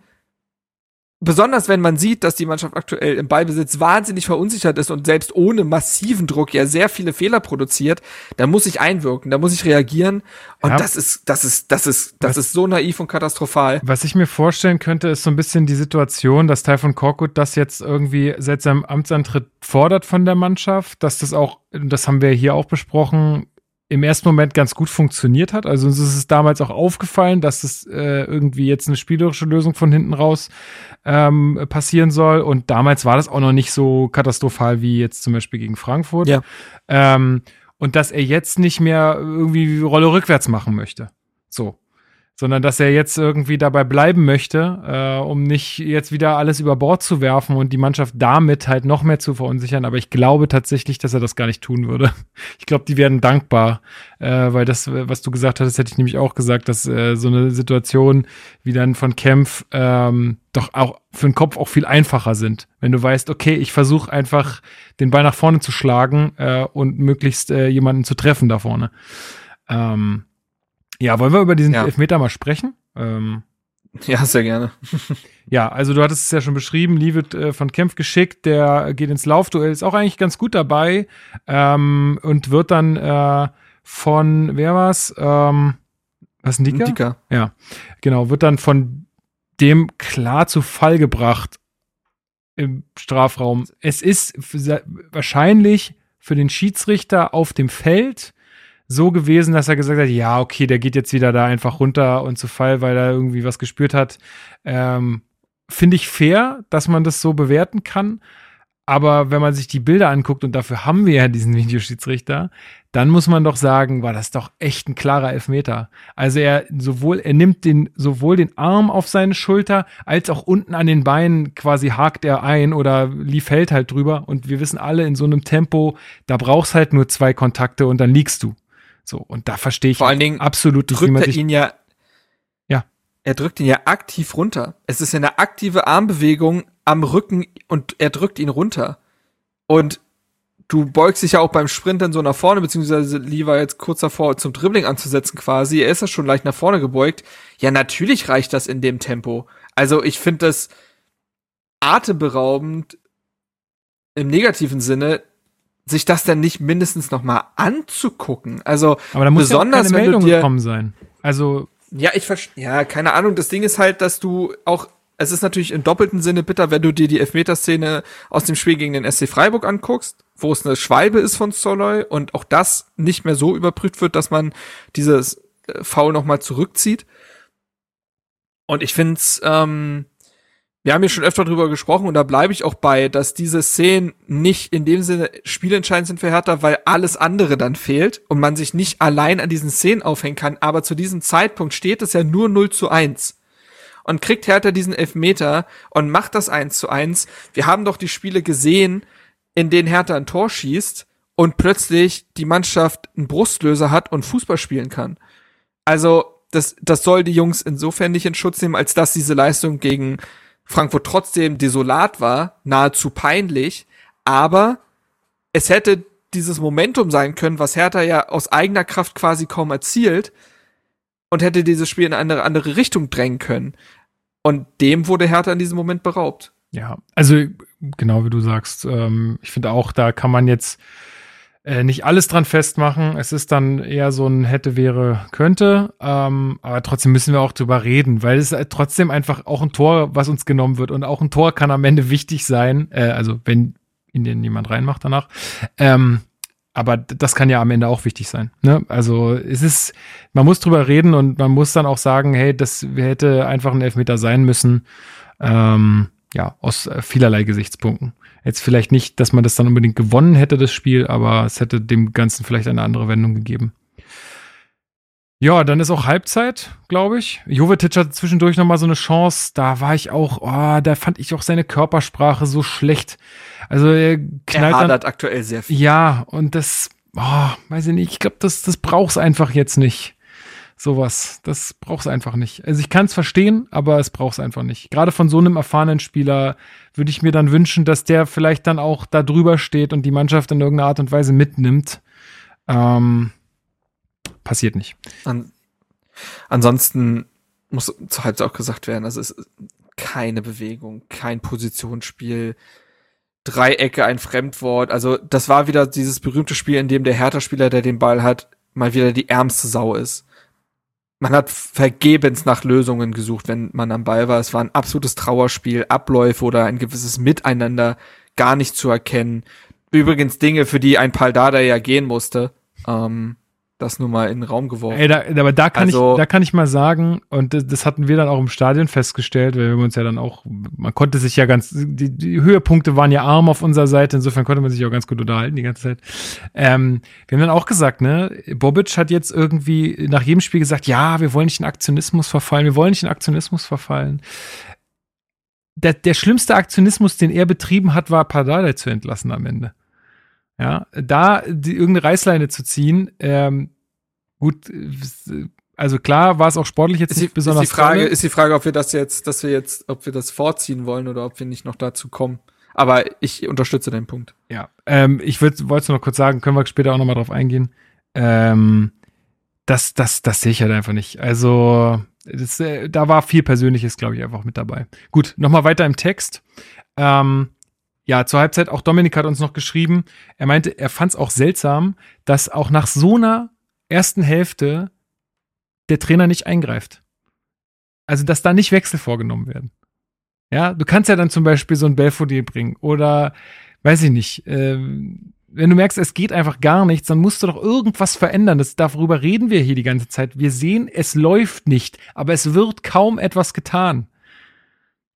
Besonders wenn man sieht, dass die Mannschaft aktuell im Ballbesitz wahnsinnig verunsichert ist und selbst ohne massiven Druck ja sehr viele Fehler produziert, da muss ich einwirken, da muss ich reagieren und ja. das ist das ist das ist das was, ist so naiv und katastrophal. Was ich mir vorstellen könnte, ist so ein bisschen die Situation, dass Teil von Korkut das jetzt irgendwie seit seinem Amtsantritt fordert von der Mannschaft, dass das auch das haben wir hier auch besprochen, im ersten Moment ganz gut funktioniert hat. Also uns ist es damals auch aufgefallen, dass es äh, irgendwie jetzt eine spielerische Lösung von hinten raus ähm, passieren soll. Und damals war das auch noch nicht so katastrophal wie jetzt zum Beispiel gegen Frankfurt. Ja. Ähm, und dass er jetzt nicht mehr irgendwie Rolle rückwärts machen möchte. So sondern dass er jetzt irgendwie dabei bleiben möchte, äh, um nicht jetzt wieder alles über Bord zu werfen und die Mannschaft damit halt noch mehr zu verunsichern. Aber ich glaube tatsächlich, dass er das gar nicht tun würde. Ich glaube, die werden dankbar, äh, weil das, was du gesagt hattest, hätte ich nämlich auch gesagt, dass äh, so eine Situation wie dann von Kempf ähm, doch auch für den Kopf auch viel einfacher sind. Wenn du weißt, okay, ich versuche einfach den Ball nach vorne zu schlagen äh, und möglichst äh, jemanden zu treffen da vorne. Ähm, ja, wollen wir über diesen ja. Elfmeter mal sprechen? Ähm, ja, sehr gerne. ja, also du hattest es ja schon beschrieben, Lee wird äh, von Kempf geschickt, der geht ins Laufduell, ist auch eigentlich ganz gut dabei ähm, und wird dann äh, von, wer war's? Ähm, was, ein Dicker? Dicker? Ja, genau, wird dann von dem klar zu Fall gebracht im Strafraum. Es ist wahrscheinlich für den Schiedsrichter auf dem Feld so gewesen, dass er gesagt hat, ja, okay, der geht jetzt wieder da einfach runter und zu Fall, weil er irgendwie was gespürt hat. Ähm, Finde ich fair, dass man das so bewerten kann. Aber wenn man sich die Bilder anguckt, und dafür haben wir ja diesen Videoschiedsrichter, dann muss man doch sagen, war das doch echt ein klarer Elfmeter. Also er sowohl, er nimmt den, sowohl den Arm auf seine Schulter, als auch unten an den Beinen quasi hakt er ein oder lief fällt halt drüber. Und wir wissen alle, in so einem Tempo, da brauchst halt nur zwei Kontakte und dann liegst du. So, und da verstehe ich Vor allen Dingen absolut nicht, drückt er ihn ja, ja. Er drückt ihn ja aktiv runter. Es ist eine aktive Armbewegung am Rücken und er drückt ihn runter. Und du beugst dich ja auch beim Sprint dann so nach vorne, beziehungsweise lieber jetzt kurz davor zum Dribbling anzusetzen quasi. Er ist ja schon leicht nach vorne gebeugt. Ja, natürlich reicht das in dem Tempo. Also ich finde das atemberaubend im negativen Sinne, sich das dann nicht mindestens noch mal anzugucken. Also aber da muss besonders ja Meldung dir, gekommen sein. Also ja, ich verstehe. Ja, keine Ahnung. Das Ding ist halt, dass du auch es ist natürlich im doppelten Sinne bitter, wenn du dir die Elfmeterszene aus dem Spiel gegen den SC Freiburg anguckst, wo es eine Schwalbe ist von Soloy und auch das nicht mehr so überprüft wird, dass man dieses äh, Foul noch mal zurückzieht. Und ich find's ähm, wir haben ja schon öfter drüber gesprochen und da bleibe ich auch bei, dass diese Szenen nicht in dem Sinne spielentscheidend sind für Hertha, weil alles andere dann fehlt und man sich nicht allein an diesen Szenen aufhängen kann. Aber zu diesem Zeitpunkt steht es ja nur 0 zu 1. Und kriegt Hertha diesen Elfmeter und macht das 1 zu 1. Wir haben doch die Spiele gesehen, in denen Hertha ein Tor schießt und plötzlich die Mannschaft einen Brustlöser hat und Fußball spielen kann. Also, das, das soll die Jungs insofern nicht in Schutz nehmen, als dass diese Leistung gegen Frankfurt trotzdem desolat war, nahezu peinlich, aber es hätte dieses Momentum sein können, was Hertha ja aus eigener Kraft quasi kaum erzielt und hätte dieses Spiel in eine andere Richtung drängen können. Und dem wurde Hertha in diesem Moment beraubt. Ja, also genau wie du sagst, ähm, ich finde auch, da kann man jetzt äh, nicht alles dran festmachen. Es ist dann eher so ein hätte, wäre, könnte. Ähm, aber trotzdem müssen wir auch drüber reden, weil es ist trotzdem einfach auch ein Tor, was uns genommen wird. Und auch ein Tor kann am Ende wichtig sein. Äh, also wenn ihn den jemand reinmacht danach. Ähm, aber das kann ja am Ende auch wichtig sein. Ne? Also es ist, man muss drüber reden und man muss dann auch sagen, hey, das hätte einfach ein Elfmeter sein müssen. Ähm, ja, aus äh, vielerlei Gesichtspunkten. Jetzt vielleicht nicht, dass man das dann unbedingt gewonnen hätte, das Spiel, aber es hätte dem Ganzen vielleicht eine andere Wendung gegeben. Ja, dann ist auch Halbzeit, glaube ich. Jovetic hatte zwischendurch noch mal so eine Chance. Da war ich auch, oh, da fand ich auch seine Körpersprache so schlecht. Also er knallt er hadert dann, aktuell sehr viel. Ja, und das, oh, weiß ich nicht, ich glaube, das, das braucht's einfach jetzt nicht sowas. Das brauchst einfach nicht. Also ich kann es verstehen, aber es brauchst einfach nicht. Gerade von so einem erfahrenen Spieler würde ich mir dann wünschen, dass der vielleicht dann auch da drüber steht und die Mannschaft in irgendeiner Art und Weise mitnimmt. Ähm, passiert nicht. An ansonsten muss zur Halbzeit auch gesagt werden, also es keine Bewegung, kein Positionsspiel, Dreiecke, ein Fremdwort. Also das war wieder dieses berühmte Spiel, in dem der Hertha-Spieler, der den Ball hat, mal wieder die ärmste Sau ist. Man hat vergebens nach Lösungen gesucht, wenn man am Ball war. Es war ein absolutes Trauerspiel, Abläufe oder ein gewisses Miteinander gar nicht zu erkennen. Übrigens Dinge, für die ein Paldada ja gehen musste. Ähm, das nur mal in den Raum geworfen. Ey, da, aber da kann also, ich, da kann ich mal sagen, und das, das, hatten wir dann auch im Stadion festgestellt, weil wir uns ja dann auch, man konnte sich ja ganz, die, die Höhepunkte waren ja arm auf unserer Seite, insofern konnte man sich auch ganz gut unterhalten die ganze Zeit. Ähm, wir haben dann auch gesagt, ne, Bobic hat jetzt irgendwie nach jedem Spiel gesagt, ja, wir wollen nicht in Aktionismus verfallen, wir wollen nicht in Aktionismus verfallen. Der, der schlimmste Aktionismus, den er betrieben hat, war Pardada zu entlassen am Ende. Ja, da die, irgendeine Reißleine zu ziehen, ähm, gut, also klar war es auch sportlich jetzt ist nicht die, besonders. Ist die Frage, ist die Frage, ob wir das jetzt, dass wir jetzt, ob wir das vorziehen wollen oder ob wir nicht noch dazu kommen. Aber ich unterstütze den Punkt. Ja, ähm, ich wollte es noch kurz sagen, können wir später auch noch mal drauf eingehen. Ähm, das, das, das sehe ich halt einfach nicht. Also, das, äh, da war viel Persönliches, glaube ich, einfach mit dabei. Gut, noch mal weiter im Text. Ähm, ja, zur Halbzeit, auch Dominik hat uns noch geschrieben, er meinte, er fand es auch seltsam, dass auch nach so einer ersten Hälfte der Trainer nicht eingreift. Also, dass da nicht Wechsel vorgenommen werden. Ja, du kannst ja dann zum Beispiel so ein Belfodil bringen oder, weiß ich nicht, äh, wenn du merkst, es geht einfach gar nichts, dann musst du doch irgendwas verändern. Das, darüber reden wir hier die ganze Zeit. Wir sehen, es läuft nicht, aber es wird kaum etwas getan.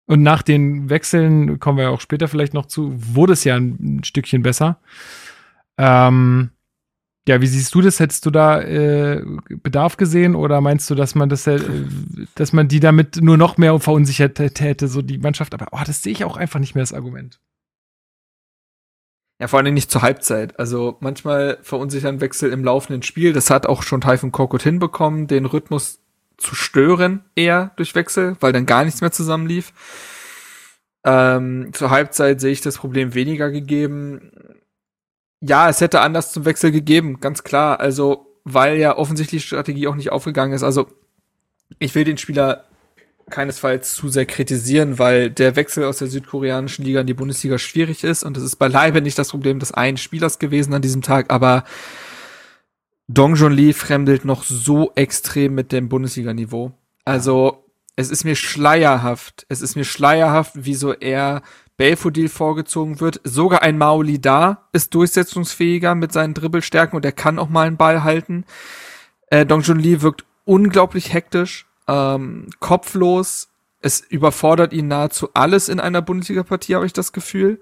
Und nach den Wechseln, kommen wir auch später vielleicht noch zu, wurde es ja ein, Stückchen besser. Ähm, ja, wie siehst du das? Hättest du da äh, Bedarf gesehen oder meinst du, dass man das, äh, dass man die damit nur noch mehr verunsichert hätte, so die Mannschaft? Aber oh, das sehe ich auch einfach nicht mehr das Argument. Ja, vor allem nicht zur Halbzeit. Also manchmal verunsichern Wechsel im laufenden Spiel. Das hat auch schon Typhon Korkut hinbekommen, den Rhythmus zu stören eher durch Wechsel, weil dann gar nichts mehr zusammenlief. Ähm, zur Halbzeit sehe ich das Problem weniger gegeben. Ja, es hätte anders zum Wechsel gegeben, ganz klar. Also, weil ja offensichtlich Strategie auch nicht aufgegangen ist. Also, ich will den Spieler keinesfalls zu sehr kritisieren, weil der Wechsel aus der südkoreanischen Liga in die Bundesliga schwierig ist und es ist beileibe nicht das Problem des einen Spielers gewesen an diesem Tag, aber Dong Jun Lee fremdelt noch so extrem mit dem Bundesliga-Niveau. Also, es ist mir schleierhaft. Es ist mir schleierhaft, wieso er Belfodil vorgezogen wird. Sogar ein Maoli da ist durchsetzungsfähiger mit seinen Dribbelstärken und er kann auch mal einen Ball halten. Äh, Dong Jun Lee wirkt unglaublich hektisch, ähm, kopflos. Es überfordert ihn nahezu alles in einer Bundesliga-Partie, habe ich das Gefühl.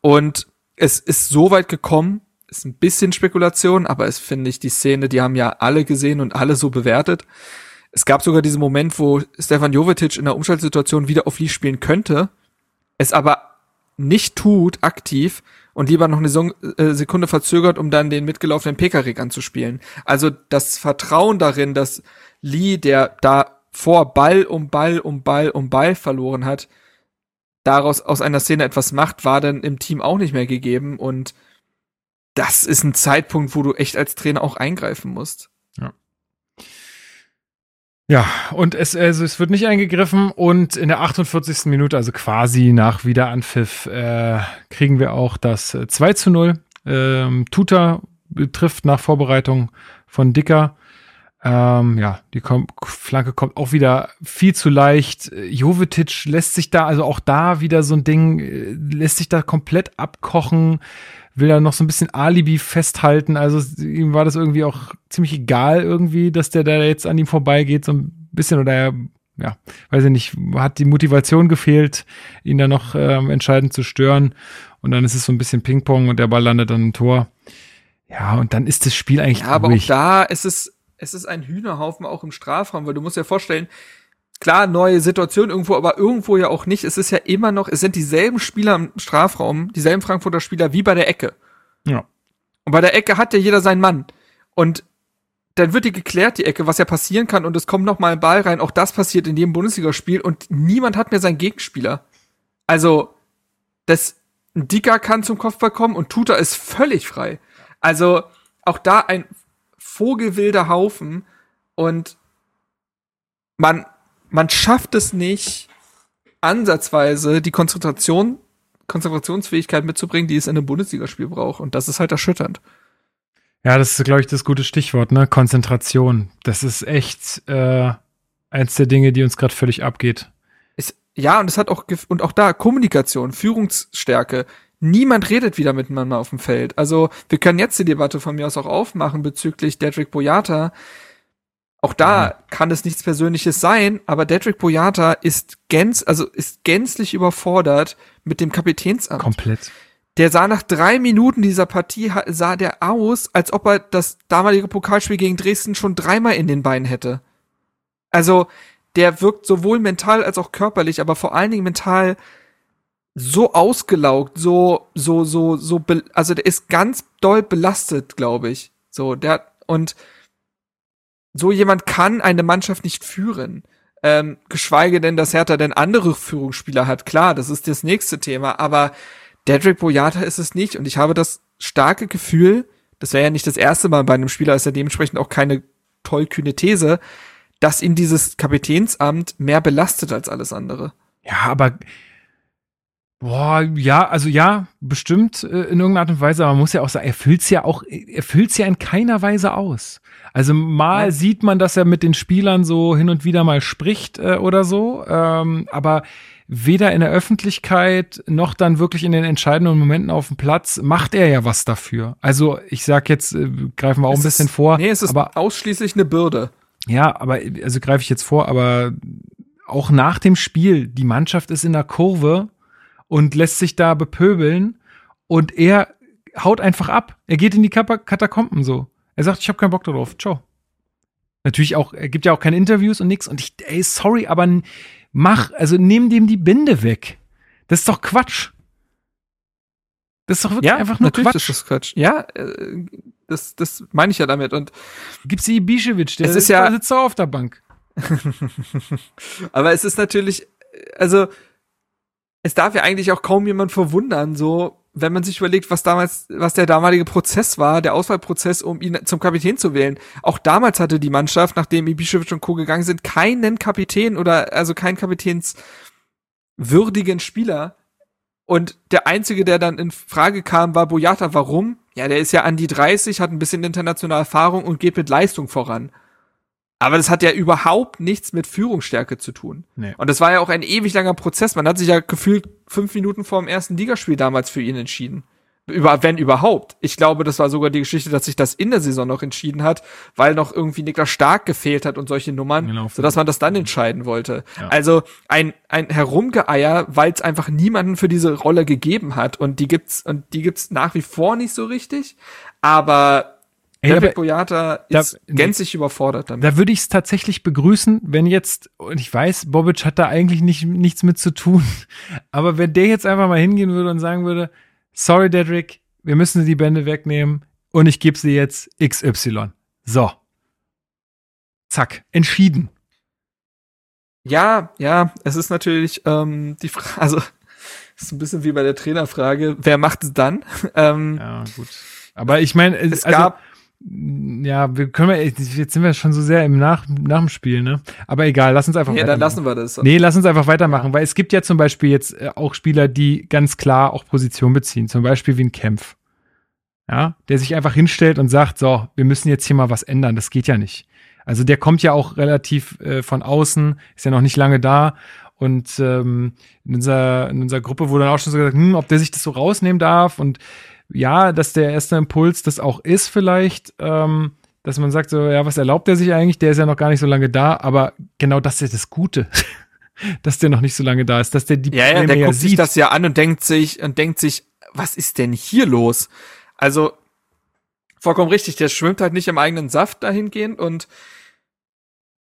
Und es ist so weit gekommen, ist ein bisschen Spekulation, aber es finde ich die Szene, die haben ja alle gesehen und alle so bewertet. Es gab sogar diesen Moment, wo Stefan Jovetic in der Umschaltsituation wieder auf Lee spielen könnte, es aber nicht tut, aktiv, und lieber noch eine äh, Sekunde verzögert, um dann den mitgelaufenen Pekarik anzuspielen. Also das Vertrauen darin, dass Lee, der da vor Ball um Ball um Ball um Ball verloren hat, daraus aus einer Szene etwas macht, war dann im Team auch nicht mehr gegeben und das ist ein Zeitpunkt, wo du echt als Trainer auch eingreifen musst. Ja. Ja, und es, also es wird nicht eingegriffen und in der 48. Minute, also quasi nach Wiederanpfiff, äh, kriegen wir auch das 2 zu 0. Ähm, Tuta trifft nach Vorbereitung von Dicker. Ähm, ja, die Kom Flanke kommt auch wieder viel zu leicht. Jovetic lässt sich da, also auch da wieder so ein Ding, äh, lässt sich da komplett abkochen will er noch so ein bisschen Alibi festhalten. Also ihm war das irgendwie auch ziemlich egal irgendwie, dass der da jetzt an ihm vorbeigeht, so ein bisschen oder er, ja, weiß ich nicht, hat die Motivation gefehlt, ihn da noch ähm, entscheidend zu stören. Und dann ist es so ein bisschen Ping-Pong und der Ball landet dann im Tor. Ja, und dann ist das Spiel eigentlich. Ja, aber auch da ist es, es ist ein Hühnerhaufen auch im Strafraum, weil du musst dir vorstellen, klar, neue Situation irgendwo, aber irgendwo ja auch nicht. Es ist ja immer noch, es sind dieselben Spieler im Strafraum, dieselben Frankfurter Spieler wie bei der Ecke. Ja. Und bei der Ecke hat ja jeder seinen Mann. Und dann wird die geklärt, die Ecke, was ja passieren kann, und es kommt noch mal ein Ball rein. Auch das passiert in jedem Bundesligaspiel und niemand hat mehr seinen Gegenspieler. Also, das, ein Dicker kann zum Kopfball kommen und Tuta ist völlig frei. Also, auch da ein vogelwilder Haufen und man man schafft es nicht, ansatzweise die Konzentration, Konzentrationsfähigkeit mitzubringen, die es in einem Bundesligaspiel braucht. Und das ist halt erschütternd. Ja, das ist, glaube ich, das gute Stichwort, ne? Konzentration. Das ist echt äh, eins der Dinge, die uns gerade völlig abgeht. Ist, ja, und es hat auch und auch da Kommunikation, Führungsstärke. Niemand redet wieder miteinander auf dem Feld. Also wir können jetzt die Debatte von mir aus auch aufmachen bezüglich Dedrick Boyata. Auch da mhm. kann es nichts Persönliches sein, aber Dedrick Boyata ist gänz, also ist gänzlich überfordert mit dem Kapitänsamt. Komplett. Der sah nach drei Minuten dieser Partie, sah der aus, als ob er das damalige Pokalspiel gegen Dresden schon dreimal in den Beinen hätte. Also, der wirkt sowohl mental als auch körperlich, aber vor allen Dingen mental so ausgelaugt, so, so, so, so, also der ist ganz doll belastet, glaube ich. So, der, und so jemand kann eine Mannschaft nicht führen. Ähm, geschweige denn, dass Hertha denn andere Führungsspieler hat. Klar, das ist das nächste Thema, aber Dedrick Boyata ist es nicht und ich habe das starke Gefühl, das wäre ja nicht das erste Mal bei einem Spieler, ist ja dementsprechend auch keine tollkühne These, dass ihn dieses Kapitänsamt mehr belastet als alles andere. Ja, aber Boah, ja, also ja, bestimmt äh, in irgendeiner Art und Weise, aber man muss ja auch sagen, er füllt's ja auch, er füllt's ja in keiner Weise aus. Also mal ja. sieht man, dass er mit den Spielern so hin und wieder mal spricht äh, oder so, ähm, aber weder in der Öffentlichkeit noch dann wirklich in den entscheidenden Momenten auf dem Platz macht er ja was dafür. Also ich sag jetzt, äh, greifen wir auch es ein bisschen ist, vor. Nee, es ist aber, ausschließlich eine Bürde. Ja, aber also greife ich jetzt vor, aber auch nach dem Spiel, die Mannschaft ist in der Kurve und lässt sich da bepöbeln und er haut einfach ab. Er geht in die Katakomben so. Er sagt, ich habe keinen Bock darauf. Ciao. Natürlich auch, er gibt ja auch keine Interviews und nix. Und ich, ey, sorry, aber Mach, also nimm dem die Binde weg. Das ist doch Quatsch. Das ist doch wirklich ja, einfach nur Quatsch. Ist das Quatsch. Ja, äh, das, das meine ich ja damit. Und gibt's die Ibišević, der es ist ja, sitzt auch auf der Bank. Aber es ist natürlich, also es darf ja eigentlich auch kaum jemand verwundern, so wenn man sich überlegt, was damals, was der damalige Prozess war, der Auswahlprozess, um ihn zum Kapitän zu wählen. Auch damals hatte die Mannschaft, nachdem Ibišević und Co. gegangen sind, keinen Kapitän oder also keinen kapitänswürdigen Spieler. Und der einzige, der dann in Frage kam, war Boyata. Warum? Ja, der ist ja an die 30, hat ein bisschen internationale Erfahrung und geht mit Leistung voran. Aber das hat ja überhaupt nichts mit Führungsstärke zu tun. Nee. Und das war ja auch ein ewig langer Prozess. Man hat sich ja gefühlt fünf Minuten vor dem ersten Ligaspiel damals für ihn entschieden. Über, wenn überhaupt. Ich glaube, das war sogar die Geschichte, dass sich das in der Saison noch entschieden hat, weil noch irgendwie Niklas Stark gefehlt hat und solche Nummern, genau, sodass man das dann entscheiden wollte. Ja. Also ein, ein Herumgeeier, weil es einfach niemanden für diese Rolle gegeben hat und die gibt's, und die gibt's nach wie vor nicht so richtig. Aber Hey, David Boyata ist da, gänzlich überfordert damit. Da würde ich es tatsächlich begrüßen, wenn jetzt, und ich weiß, Bobic hat da eigentlich nicht, nichts mit zu tun, aber wenn der jetzt einfach mal hingehen würde und sagen würde, sorry, Dedrick, wir müssen die Bände wegnehmen und ich gebe sie jetzt XY. So. Zack, entschieden. Ja, ja, es ist natürlich ähm, die Frage, also es ist ein bisschen wie bei der Trainerfrage, wer macht es dann? ähm, ja, gut. Aber ich meine, es also, gab ja, wir können wir, jetzt sind wir schon so sehr im Nach, nach dem Spiel, ne? Aber egal, lass uns einfach Ja, dann lassen wir das. Nee, lass uns einfach weitermachen, weil es gibt ja zum Beispiel jetzt äh, auch Spieler, die ganz klar auch Position beziehen. Zum Beispiel wie ein Kempf. Ja, der sich einfach hinstellt und sagt, so, wir müssen jetzt hier mal was ändern. Das geht ja nicht. Also der kommt ja auch relativ äh, von außen, ist ja noch nicht lange da. Und ähm, in, unserer, in unserer Gruppe wurde dann auch schon so gesagt, hm, ob der sich das so rausnehmen darf und ja, dass der erste Impuls das auch ist vielleicht, ähm, dass man sagt so, ja, was erlaubt er sich eigentlich? Der ist ja noch gar nicht so lange da, aber genau das ist das Gute. dass der noch nicht so lange da ist, dass der die ja, ja, der guckt sieht. sich das ja an und denkt sich und denkt sich, was ist denn hier los? Also vollkommen richtig, der schwimmt halt nicht im eigenen Saft dahingehend und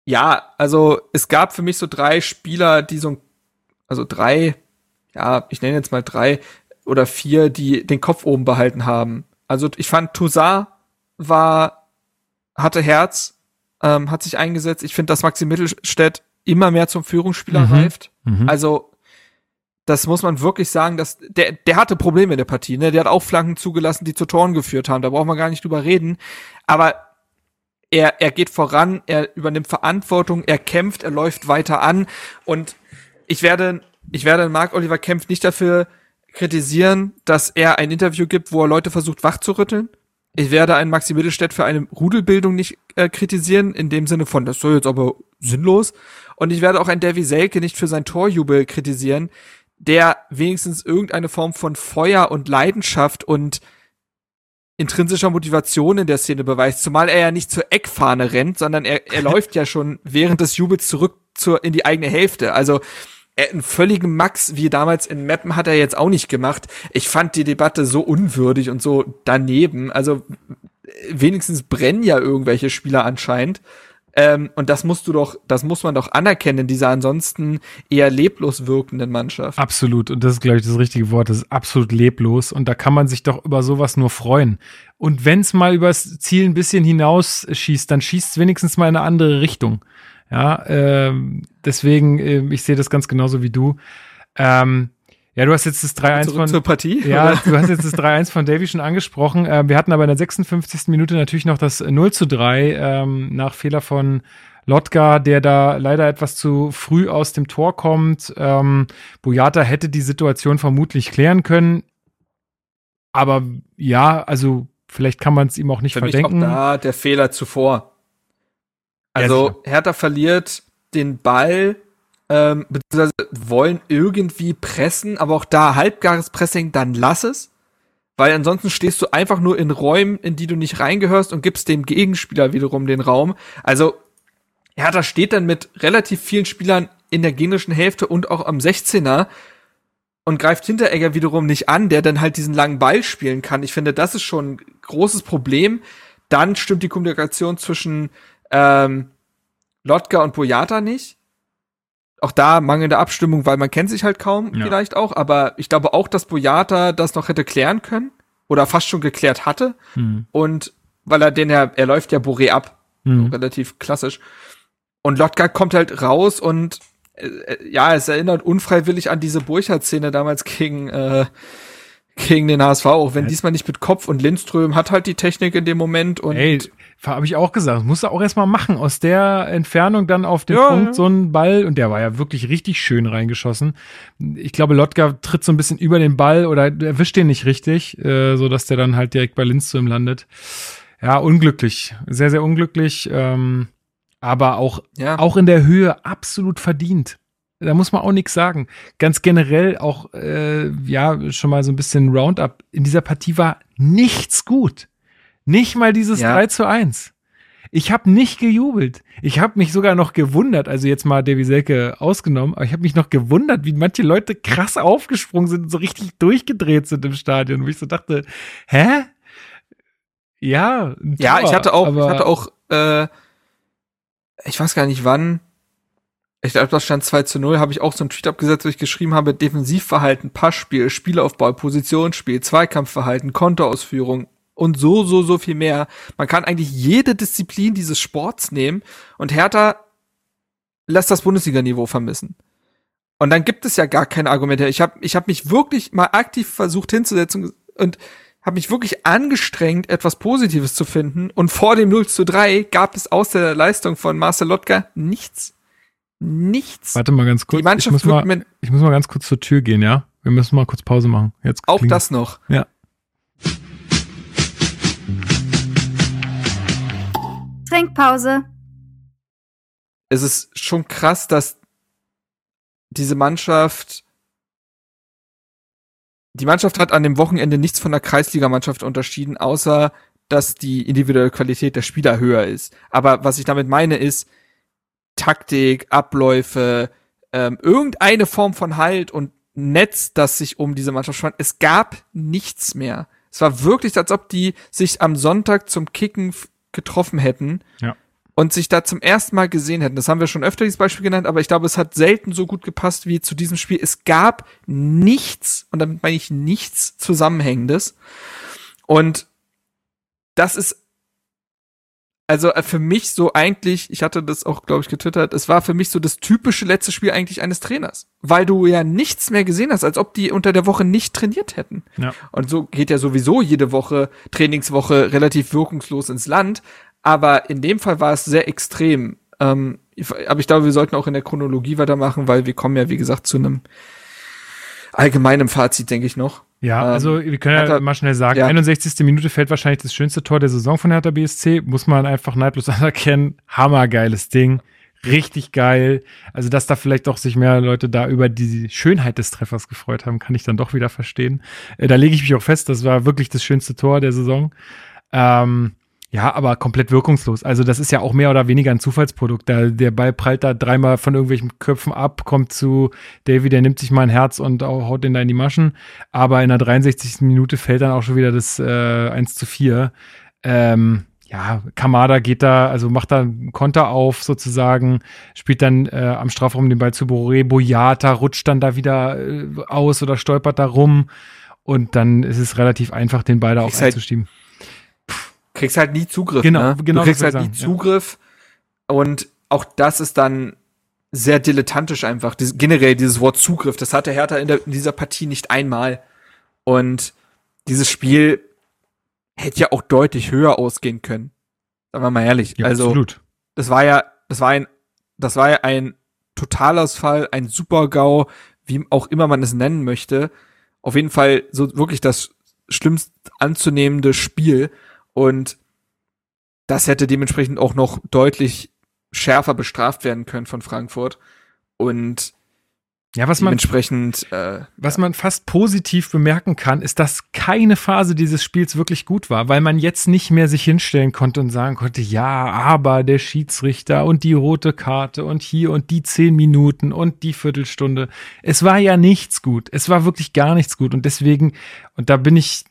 ja, also es gab für mich so drei Spieler, die so also drei, ja, ich nenne jetzt mal drei, oder vier, die den Kopf oben behalten haben. Also ich fand Toussaint war, hatte Herz, ähm, hat sich eingesetzt. Ich finde, dass Maxi Mittelstädt immer mehr zum Führungsspieler mhm. reift. Mhm. Also das muss man wirklich sagen, dass der, der hatte Probleme in der Partie. Ne? Der hat auch Flanken zugelassen, die zu Toren geführt haben. Da braucht man gar nicht drüber reden. Aber er, er geht voran, er übernimmt Verantwortung, er kämpft, er läuft weiter an. Und ich werde ich werde Mark Oliver Kempf nicht dafür kritisieren, dass er ein Interview gibt, wo er Leute versucht wachzurütteln. Ich werde einen Maxi Mittelstädt für eine Rudelbildung nicht äh, kritisieren, in dem Sinne von, das soll jetzt aber sinnlos. Und ich werde auch einen Davy Selke nicht für sein Torjubel kritisieren, der wenigstens irgendeine Form von Feuer und Leidenschaft und intrinsischer Motivation in der Szene beweist, zumal er ja nicht zur Eckfahne rennt, sondern er, er läuft ja schon während des Jubels zurück zur, in die eigene Hälfte. Also er, einen völligen Max, wie damals in Mappen, hat er jetzt auch nicht gemacht. Ich fand die Debatte so unwürdig und so daneben. Also wenigstens brennen ja irgendwelche Spieler anscheinend. Ähm, und das musst du doch, das muss man doch anerkennen in dieser ansonsten eher leblos wirkenden Mannschaft. Absolut. Und das ist, glaube ich, das richtige Wort. Das ist absolut leblos. Und da kann man sich doch über sowas nur freuen. Und wenn es mal übers Ziel ein bisschen hinausschießt, dann schießt es wenigstens mal in eine andere Richtung. Ja, ähm, deswegen, äh, ich sehe das ganz genauso wie du. Ähm, ja, du hast jetzt das 3-1 von. Zur Partie? Ja, du hast jetzt das 3-1 von Davy schon angesprochen. Äh, wir hatten aber in der 56. Minute natürlich noch das 0 zu 3 ähm, nach Fehler von Lotka, der da leider etwas zu früh aus dem Tor kommt. Ähm, Boyata hätte die Situation vermutlich klären können. Aber ja, also vielleicht kann man es ihm auch nicht Für verdenken. Mich auch da der Fehler zuvor. Also Hertha verliert den Ball ähm, beziehungsweise wollen irgendwie pressen, aber auch da halbgares Pressing, dann lass es. Weil ansonsten stehst du einfach nur in Räumen, in die du nicht reingehörst und gibst dem Gegenspieler wiederum den Raum. Also, da steht dann mit relativ vielen Spielern in der gegnerischen Hälfte und auch am 16er und greift Hinteregger wiederum nicht an, der dann halt diesen langen Ball spielen kann. Ich finde, das ist schon ein großes Problem. Dann stimmt die Kommunikation zwischen ähm, Lotka und Boyata nicht auch da mangelnde Abstimmung, weil man kennt sich halt kaum ja. vielleicht auch, aber ich glaube auch, dass Boyata das noch hätte klären können oder fast schon geklärt hatte hm. und weil er den er, er läuft ja Boré ab, hm. relativ klassisch und Lotka kommt halt raus und äh, ja, es erinnert unfreiwillig an diese Burchard-Szene damals gegen äh, gegen den HSV, auch wenn diesmal nicht mit Kopf und Lindström hat halt die Technik in dem Moment und Ey, habe ich auch gesagt, musst du auch erstmal machen, aus der Entfernung dann auf den ja, Punkt ja. so einen Ball und der war ja wirklich richtig schön reingeschossen. Ich glaube, Lotka tritt so ein bisschen über den Ball oder erwischt den nicht richtig, äh, so dass der dann halt direkt bei Lindström landet. Ja, unglücklich, sehr sehr unglücklich, ähm, aber auch ja. auch in der Höhe absolut verdient da muss man auch nichts sagen. Ganz generell auch, äh, ja, schon mal so ein bisschen Roundup. In dieser Partie war nichts gut. Nicht mal dieses ja. 3 zu 1. Ich habe nicht gejubelt. Ich habe mich sogar noch gewundert, also jetzt mal Davy Selke ausgenommen, aber ich habe mich noch gewundert, wie manche Leute krass aufgesprungen sind und so richtig durchgedreht sind im Stadion, wo ich so dachte, hä? Ja, ja, ich hatte auch, ich hatte auch, äh, ich weiß gar nicht wann, ich glaube, das stand 2 zu 0, habe ich auch so einen Tweet abgesetzt, wo ich geschrieben habe, Defensivverhalten, Passspiel, Spielaufbau, Positionsspiel, Zweikampfverhalten, Kontoausführung und so, so, so viel mehr. Man kann eigentlich jede Disziplin dieses Sports nehmen und Hertha lässt das Bundesliga-Niveau vermissen. Und dann gibt es ja gar keine Argumente. Ich habe ich hab mich wirklich mal aktiv versucht hinzusetzen und habe mich wirklich angestrengt, etwas Positives zu finden. Und vor dem 0 zu 3 gab es aus der Leistung von Marcel Lotka nichts nichts. Warte mal ganz kurz. Die Mannschaft ich, muss mal, ich muss mal ganz kurz zur Tür gehen, ja? Wir müssen mal kurz Pause machen. Jetzt Auch das noch. Ja. Trinkpause. Es ist schon krass, dass diese Mannschaft die Mannschaft hat an dem Wochenende nichts von der Kreisligamannschaft unterschieden, außer dass die individuelle Qualität der Spieler höher ist. Aber was ich damit meine ist, Taktik, Abläufe, ähm, irgendeine Form von Halt und Netz, das sich um diese Mannschaft spannt. Es gab nichts mehr. Es war wirklich, als ob die sich am Sonntag zum Kicken getroffen hätten ja. und sich da zum ersten Mal gesehen hätten. Das haben wir schon öfter dieses Beispiel genannt, aber ich glaube, es hat selten so gut gepasst wie zu diesem Spiel. Es gab nichts, und damit meine ich nichts Zusammenhängendes. Und das ist also äh, für mich so eigentlich, ich hatte das auch, glaube ich, getwittert, es war für mich so das typische letzte Spiel eigentlich eines Trainers. Weil du ja nichts mehr gesehen hast, als ob die unter der Woche nicht trainiert hätten. Ja. Und so geht ja sowieso jede Woche, Trainingswoche relativ wirkungslos ins Land. Aber in dem Fall war es sehr extrem. Ähm, aber ich glaube, wir sollten auch in der Chronologie weitermachen, weil wir kommen ja, wie gesagt, zu einem allgemeinem Fazit, denke ich noch. Ja, ähm, also wir können ja mal schnell sagen, ja. 61. Minute fällt wahrscheinlich das schönste Tor der Saison von Hertha BSC, muss man einfach neidlos anerkennen. Hammergeiles Ding. Richtig geil. Also, dass da vielleicht doch sich mehr Leute da über die Schönheit des Treffers gefreut haben, kann ich dann doch wieder verstehen. Äh, da lege ich mich auch fest, das war wirklich das schönste Tor der Saison. Ähm, ja, aber komplett wirkungslos. Also das ist ja auch mehr oder weniger ein Zufallsprodukt. Der, der Ball prallt da dreimal von irgendwelchen Köpfen ab, kommt zu Davy, der nimmt sich mal ein Herz und haut den da in die Maschen. Aber in der 63. Minute fällt dann auch schon wieder das äh, 1 zu 4. Ähm, ja, Kamada geht da, also macht da einen Konter auf sozusagen, spielt dann äh, am Strafraum den Ball zu Boré, Boyata rutscht dann da wieder äh, aus oder stolpert da rum und dann ist es relativ einfach, den Ball da auch einzuschieben. Halt kriegst halt nie Zugriff. Genau, ne? genau. Du kriegst halt nie Zugriff. Ja. Und auch das ist dann sehr dilettantisch einfach. Dies, generell dieses Wort Zugriff, das hatte Hertha in, der, in dieser Partie nicht einmal. Und dieses Spiel hätte ja auch deutlich höher ausgehen können. Sagen wir mal ehrlich. Ja, also, absolut. das war ja, das war ein, das war ja ein Totalausfall, ein Super-GAU, wie auch immer man es nennen möchte. Auf jeden Fall so wirklich das schlimmst anzunehmende Spiel. Und das hätte dementsprechend auch noch deutlich schärfer bestraft werden können von Frankfurt. Und ja, was man, äh, was man fast positiv bemerken kann, ist, dass keine Phase dieses Spiels wirklich gut war, weil man jetzt nicht mehr sich hinstellen konnte und sagen konnte, ja, aber der Schiedsrichter und die rote Karte und hier und die zehn Minuten und die Viertelstunde. Es war ja nichts gut. Es war wirklich gar nichts gut. Und deswegen, und da bin ich,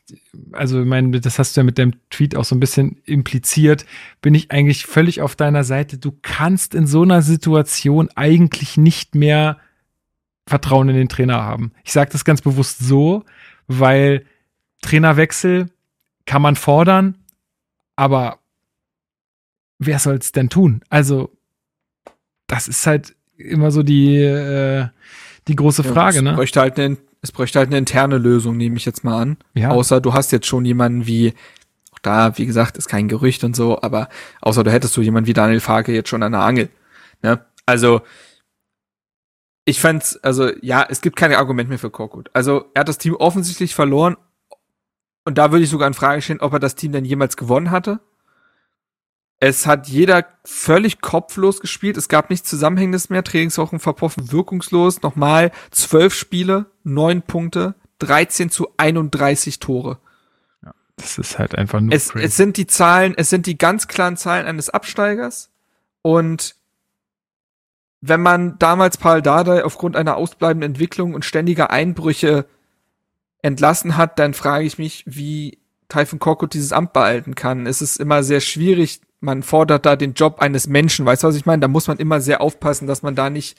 also ich meine, das hast du ja mit dem Tweet auch so ein bisschen impliziert, bin ich eigentlich völlig auf deiner Seite. Du kannst in so einer Situation eigentlich nicht mehr Vertrauen in den Trainer haben. Ich sage das ganz bewusst so, weil Trainerwechsel kann man fordern, aber wer soll es denn tun? Also, das ist halt immer so die, äh, die große Frage, ja, es ne? Bräuchte halt eine, es bräuchte halt eine interne Lösung, nehme ich jetzt mal an. Ja. Außer du hast jetzt schon jemanden wie, auch da, wie gesagt, ist kein Gerücht und so, aber außer du hättest du jemanden wie Daniel Farke jetzt schon an der Angel. Ne? Also, ich fand's, also ja, es gibt keine Argumente mehr für Korkut. Also er hat das Team offensichtlich verloren und da würde ich sogar in Frage stellen, ob er das Team denn jemals gewonnen hatte. Es hat jeder völlig kopflos gespielt. Es gab nichts Zusammenhängendes mehr. Trainingswochen verpuffen wirkungslos. Nochmal zwölf Spiele, neun Punkte, 13 zu 31 Tore. Ja, das ist halt einfach nur. Es, es sind die Zahlen, es sind die ganz klaren Zahlen eines Absteigers und wenn man damals Paul Dardai aufgrund einer ausbleibenden Entwicklung und ständiger Einbrüche entlassen hat, dann frage ich mich, wie Typhon Korkut dieses Amt behalten kann. Es ist immer sehr schwierig. Man fordert da den Job eines Menschen. Weißt du, was ich meine? Da muss man immer sehr aufpassen, dass man da nicht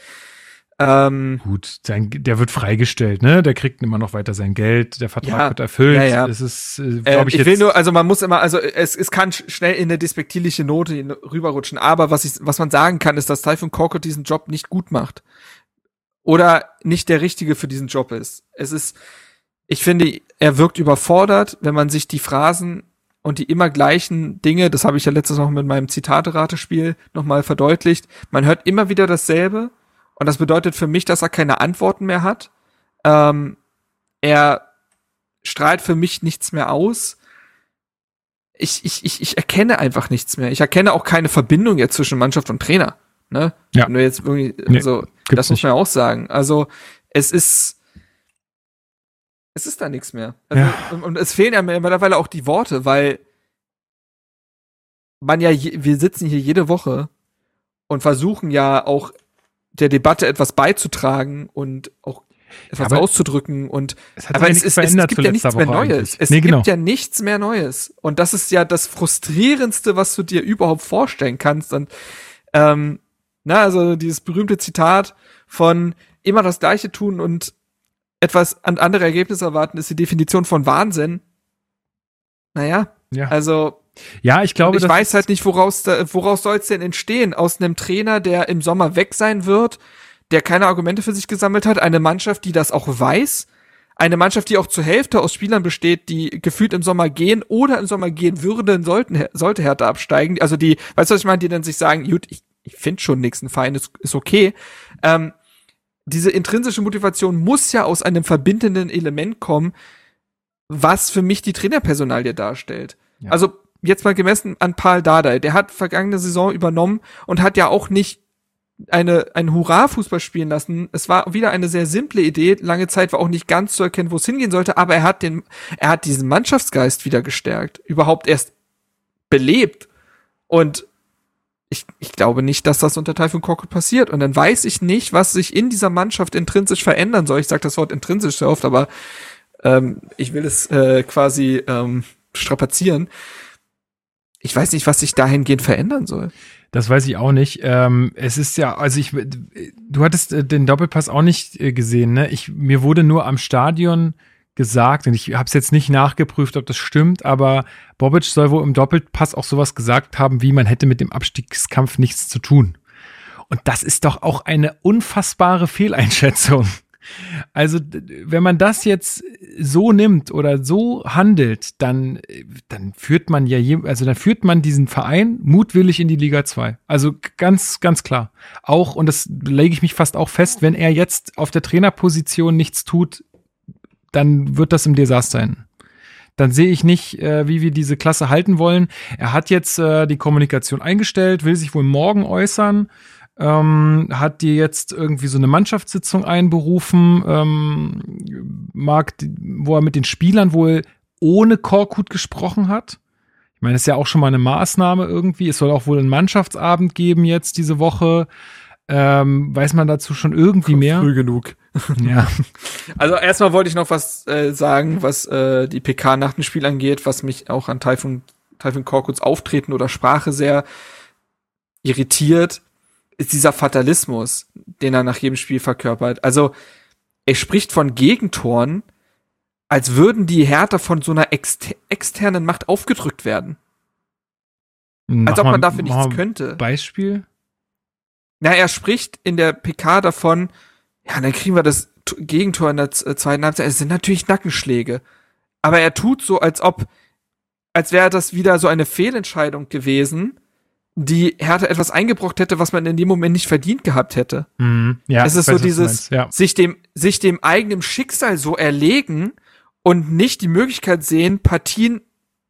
ähm, Gut, sein, der wird freigestellt, ne? Der kriegt immer noch weiter sein Geld, der Vertrag ja, wird erfüllt. Ja, ja. Es ist, äh, äh ich, ich will nur, also man muss immer, also es, es kann schnell in eine despektierliche Note rüberrutschen. Aber was ich, was man sagen kann, ist, dass Typhon Korkut diesen Job nicht gut macht oder nicht der richtige für diesen Job ist. Es ist, ich finde, er wirkt überfordert, wenn man sich die Phrasen und die immer gleichen Dinge, das habe ich ja letztes noch mit meinem Zitate-Ratespiel nochmal verdeutlicht. Man hört immer wieder dasselbe und das bedeutet für mich, dass er keine Antworten mehr hat. Ähm, er strahlt für mich nichts mehr aus. Ich, ich, ich, ich erkenne einfach nichts mehr. Ich erkenne auch keine Verbindung jetzt zwischen Mannschaft und Trainer. Ne? Ja. Du jetzt irgendwie, nee, also, das muss man ja auch sagen. Also, es ist, es ist da nichts mehr. Also, ja. und, und, es fehlen ja mittlerweile auch die Worte, weil man ja, wir sitzen hier jede Woche und versuchen ja auch der Debatte etwas beizutragen und auch etwas ja, auszudrücken und es hat aber es, ist, es gibt ja nichts mehr Neues. Es nee, genau. gibt ja nichts mehr Neues und das ist ja das frustrierendste, was du dir überhaupt vorstellen kannst und ähm, na also dieses berühmte Zitat von immer das Gleiche tun und etwas an andere Ergebnisse erwarten ist die Definition von Wahnsinn. Naja, ja. also ja, ich glaube. Und ich weiß halt nicht, woraus, woraus soll es denn entstehen? Aus einem Trainer, der im Sommer weg sein wird, der keine Argumente für sich gesammelt hat, eine Mannschaft, die das auch weiß, eine Mannschaft, die auch zur Hälfte aus Spielern besteht, die gefühlt im Sommer gehen oder im Sommer gehen würden, sollten, sollte Hertha absteigen. Also die, weißt du, was ich meine, die dann sich sagen, gut, ich, ich finde schon nächsten Verein ist, ist okay. Ähm, diese intrinsische Motivation muss ja aus einem verbindenden Element kommen, was für mich die Trainerpersonalie darstellt. Ja. Also jetzt mal gemessen an Paul Dardai, der hat vergangene Saison übernommen und hat ja auch nicht eine, ein Hurra-Fußball spielen lassen. Es war wieder eine sehr simple Idee. Lange Zeit war auch nicht ganz zu erkennen, wo es hingehen sollte, aber er hat den, er hat diesen Mannschaftsgeist wieder gestärkt. Überhaupt erst belebt. Und ich, ich glaube nicht, dass das unter Taifun Korkut passiert. Und dann weiß ich nicht, was sich in dieser Mannschaft intrinsisch verändern soll. Ich sage das Wort intrinsisch sehr oft, aber ähm, ich will es äh, quasi ähm, strapazieren. Ich weiß nicht, was sich dahingehend verändern soll. Das weiß ich auch nicht. Ähm, es ist ja, also ich, du hattest äh, den Doppelpass auch nicht äh, gesehen, ne? Ich, mir wurde nur am Stadion gesagt, und ich habe es jetzt nicht nachgeprüft, ob das stimmt, aber Bobic soll wohl im Doppelpass auch sowas gesagt haben, wie man hätte mit dem Abstiegskampf nichts zu tun. Und das ist doch auch eine unfassbare Fehleinschätzung. Also, wenn man das jetzt so nimmt oder so handelt, dann, dann führt man ja, je, also dann führt man diesen Verein mutwillig in die Liga 2. Also ganz, ganz klar. Auch, und das lege ich mich fast auch fest, wenn er jetzt auf der Trainerposition nichts tut, dann wird das im Desaster enden dann sehe ich nicht, äh, wie wir diese Klasse halten wollen. Er hat jetzt äh, die Kommunikation eingestellt, will sich wohl morgen äußern ähm, hat dir jetzt irgendwie so eine Mannschaftssitzung einberufen, ähm, mag, wo er mit den Spielern wohl ohne Korkut gesprochen hat. Ich meine, das ist ja auch schon mal eine Maßnahme irgendwie. Es soll auch wohl einen Mannschaftsabend geben jetzt diese Woche. Ähm, weiß man dazu schon irgendwie mehr? Früh genug. ja. Also erstmal wollte ich noch was äh, sagen, was äh, die PK nach dem Spiel angeht, was mich auch an Taifun, Taifun Korkuts Auftreten oder Sprache sehr irritiert ist dieser Fatalismus, den er nach jedem Spiel verkörpert. Also er spricht von Gegentoren, als würden die Hertha von so einer exter externen Macht aufgedrückt werden. Mach als ob man dafür nichts könnte. Beispiel? Na, er spricht in der PK davon, ja, dann kriegen wir das Gegentor in der zweiten Halbzeit. Es sind natürlich Nackenschläge. Aber er tut so, als ob, als wäre das wieder so eine Fehlentscheidung gewesen die Hertha etwas eingebrockt hätte, was man in dem Moment nicht verdient gehabt hätte. Mhm. Ja, es ist so dieses, ja. sich dem, sich dem eigenen Schicksal so erlegen und nicht die Möglichkeit sehen, Partien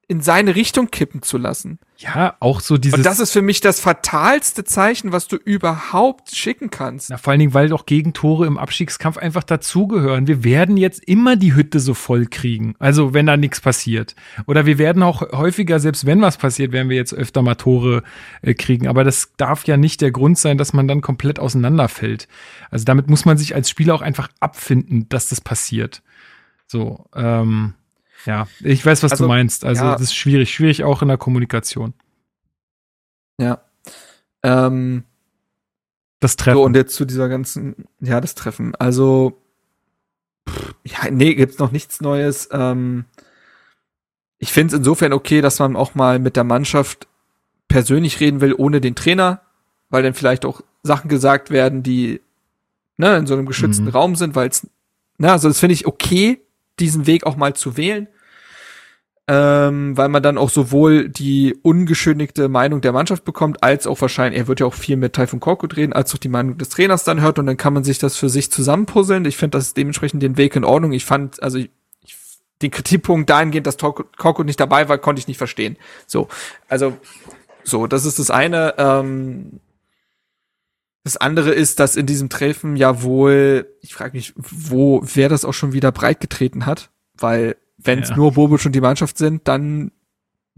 in seine Richtung kippen zu lassen. Ja, auch so dieses. Und das ist für mich das fatalste Zeichen, was du überhaupt schicken kannst. Na, vor allen Dingen, weil doch Gegentore im Abstiegskampf einfach dazugehören. Wir werden jetzt immer die Hütte so voll kriegen. Also, wenn da nichts passiert. Oder wir werden auch häufiger, selbst wenn was passiert, werden wir jetzt öfter mal Tore äh, kriegen. Aber das darf ja nicht der Grund sein, dass man dann komplett auseinanderfällt. Also, damit muss man sich als Spieler auch einfach abfinden, dass das passiert. So, ähm, ja, ich weiß, was also, du meinst. Also, ja. das ist schwierig, schwierig auch in der Kommunikation. Ja. Ähm, das Treffen. So, und jetzt zu dieser ganzen, ja, das Treffen. Also, pff, ja, nee, gibt's noch nichts Neues. Ähm, ich finde es insofern okay, dass man auch mal mit der Mannschaft persönlich reden will, ohne den Trainer, weil dann vielleicht auch Sachen gesagt werden, die ne, in so einem geschützten mhm. Raum sind, weil es, ne, also das finde ich okay, diesen Weg auch mal zu wählen. Ähm, weil man dann auch sowohl die ungeschönigte Meinung der Mannschaft bekommt, als auch wahrscheinlich, er wird ja auch viel mit Taifun Korkut reden, als auch die Meinung des Trainers dann hört und dann kann man sich das für sich zusammenpuzzeln. Ich finde das dementsprechend den Weg in Ordnung. Ich fand, also ich, ich, den Kritikpunkt dahingehend, dass Korkut nicht dabei war, konnte ich nicht verstehen. So, also so, das ist das eine. Ähm, das andere ist, dass in diesem Treffen ja wohl, ich frage mich, wo, wer das auch schon wieder breitgetreten hat, weil wenn es ja. nur Bobic und die Mannschaft sind, dann,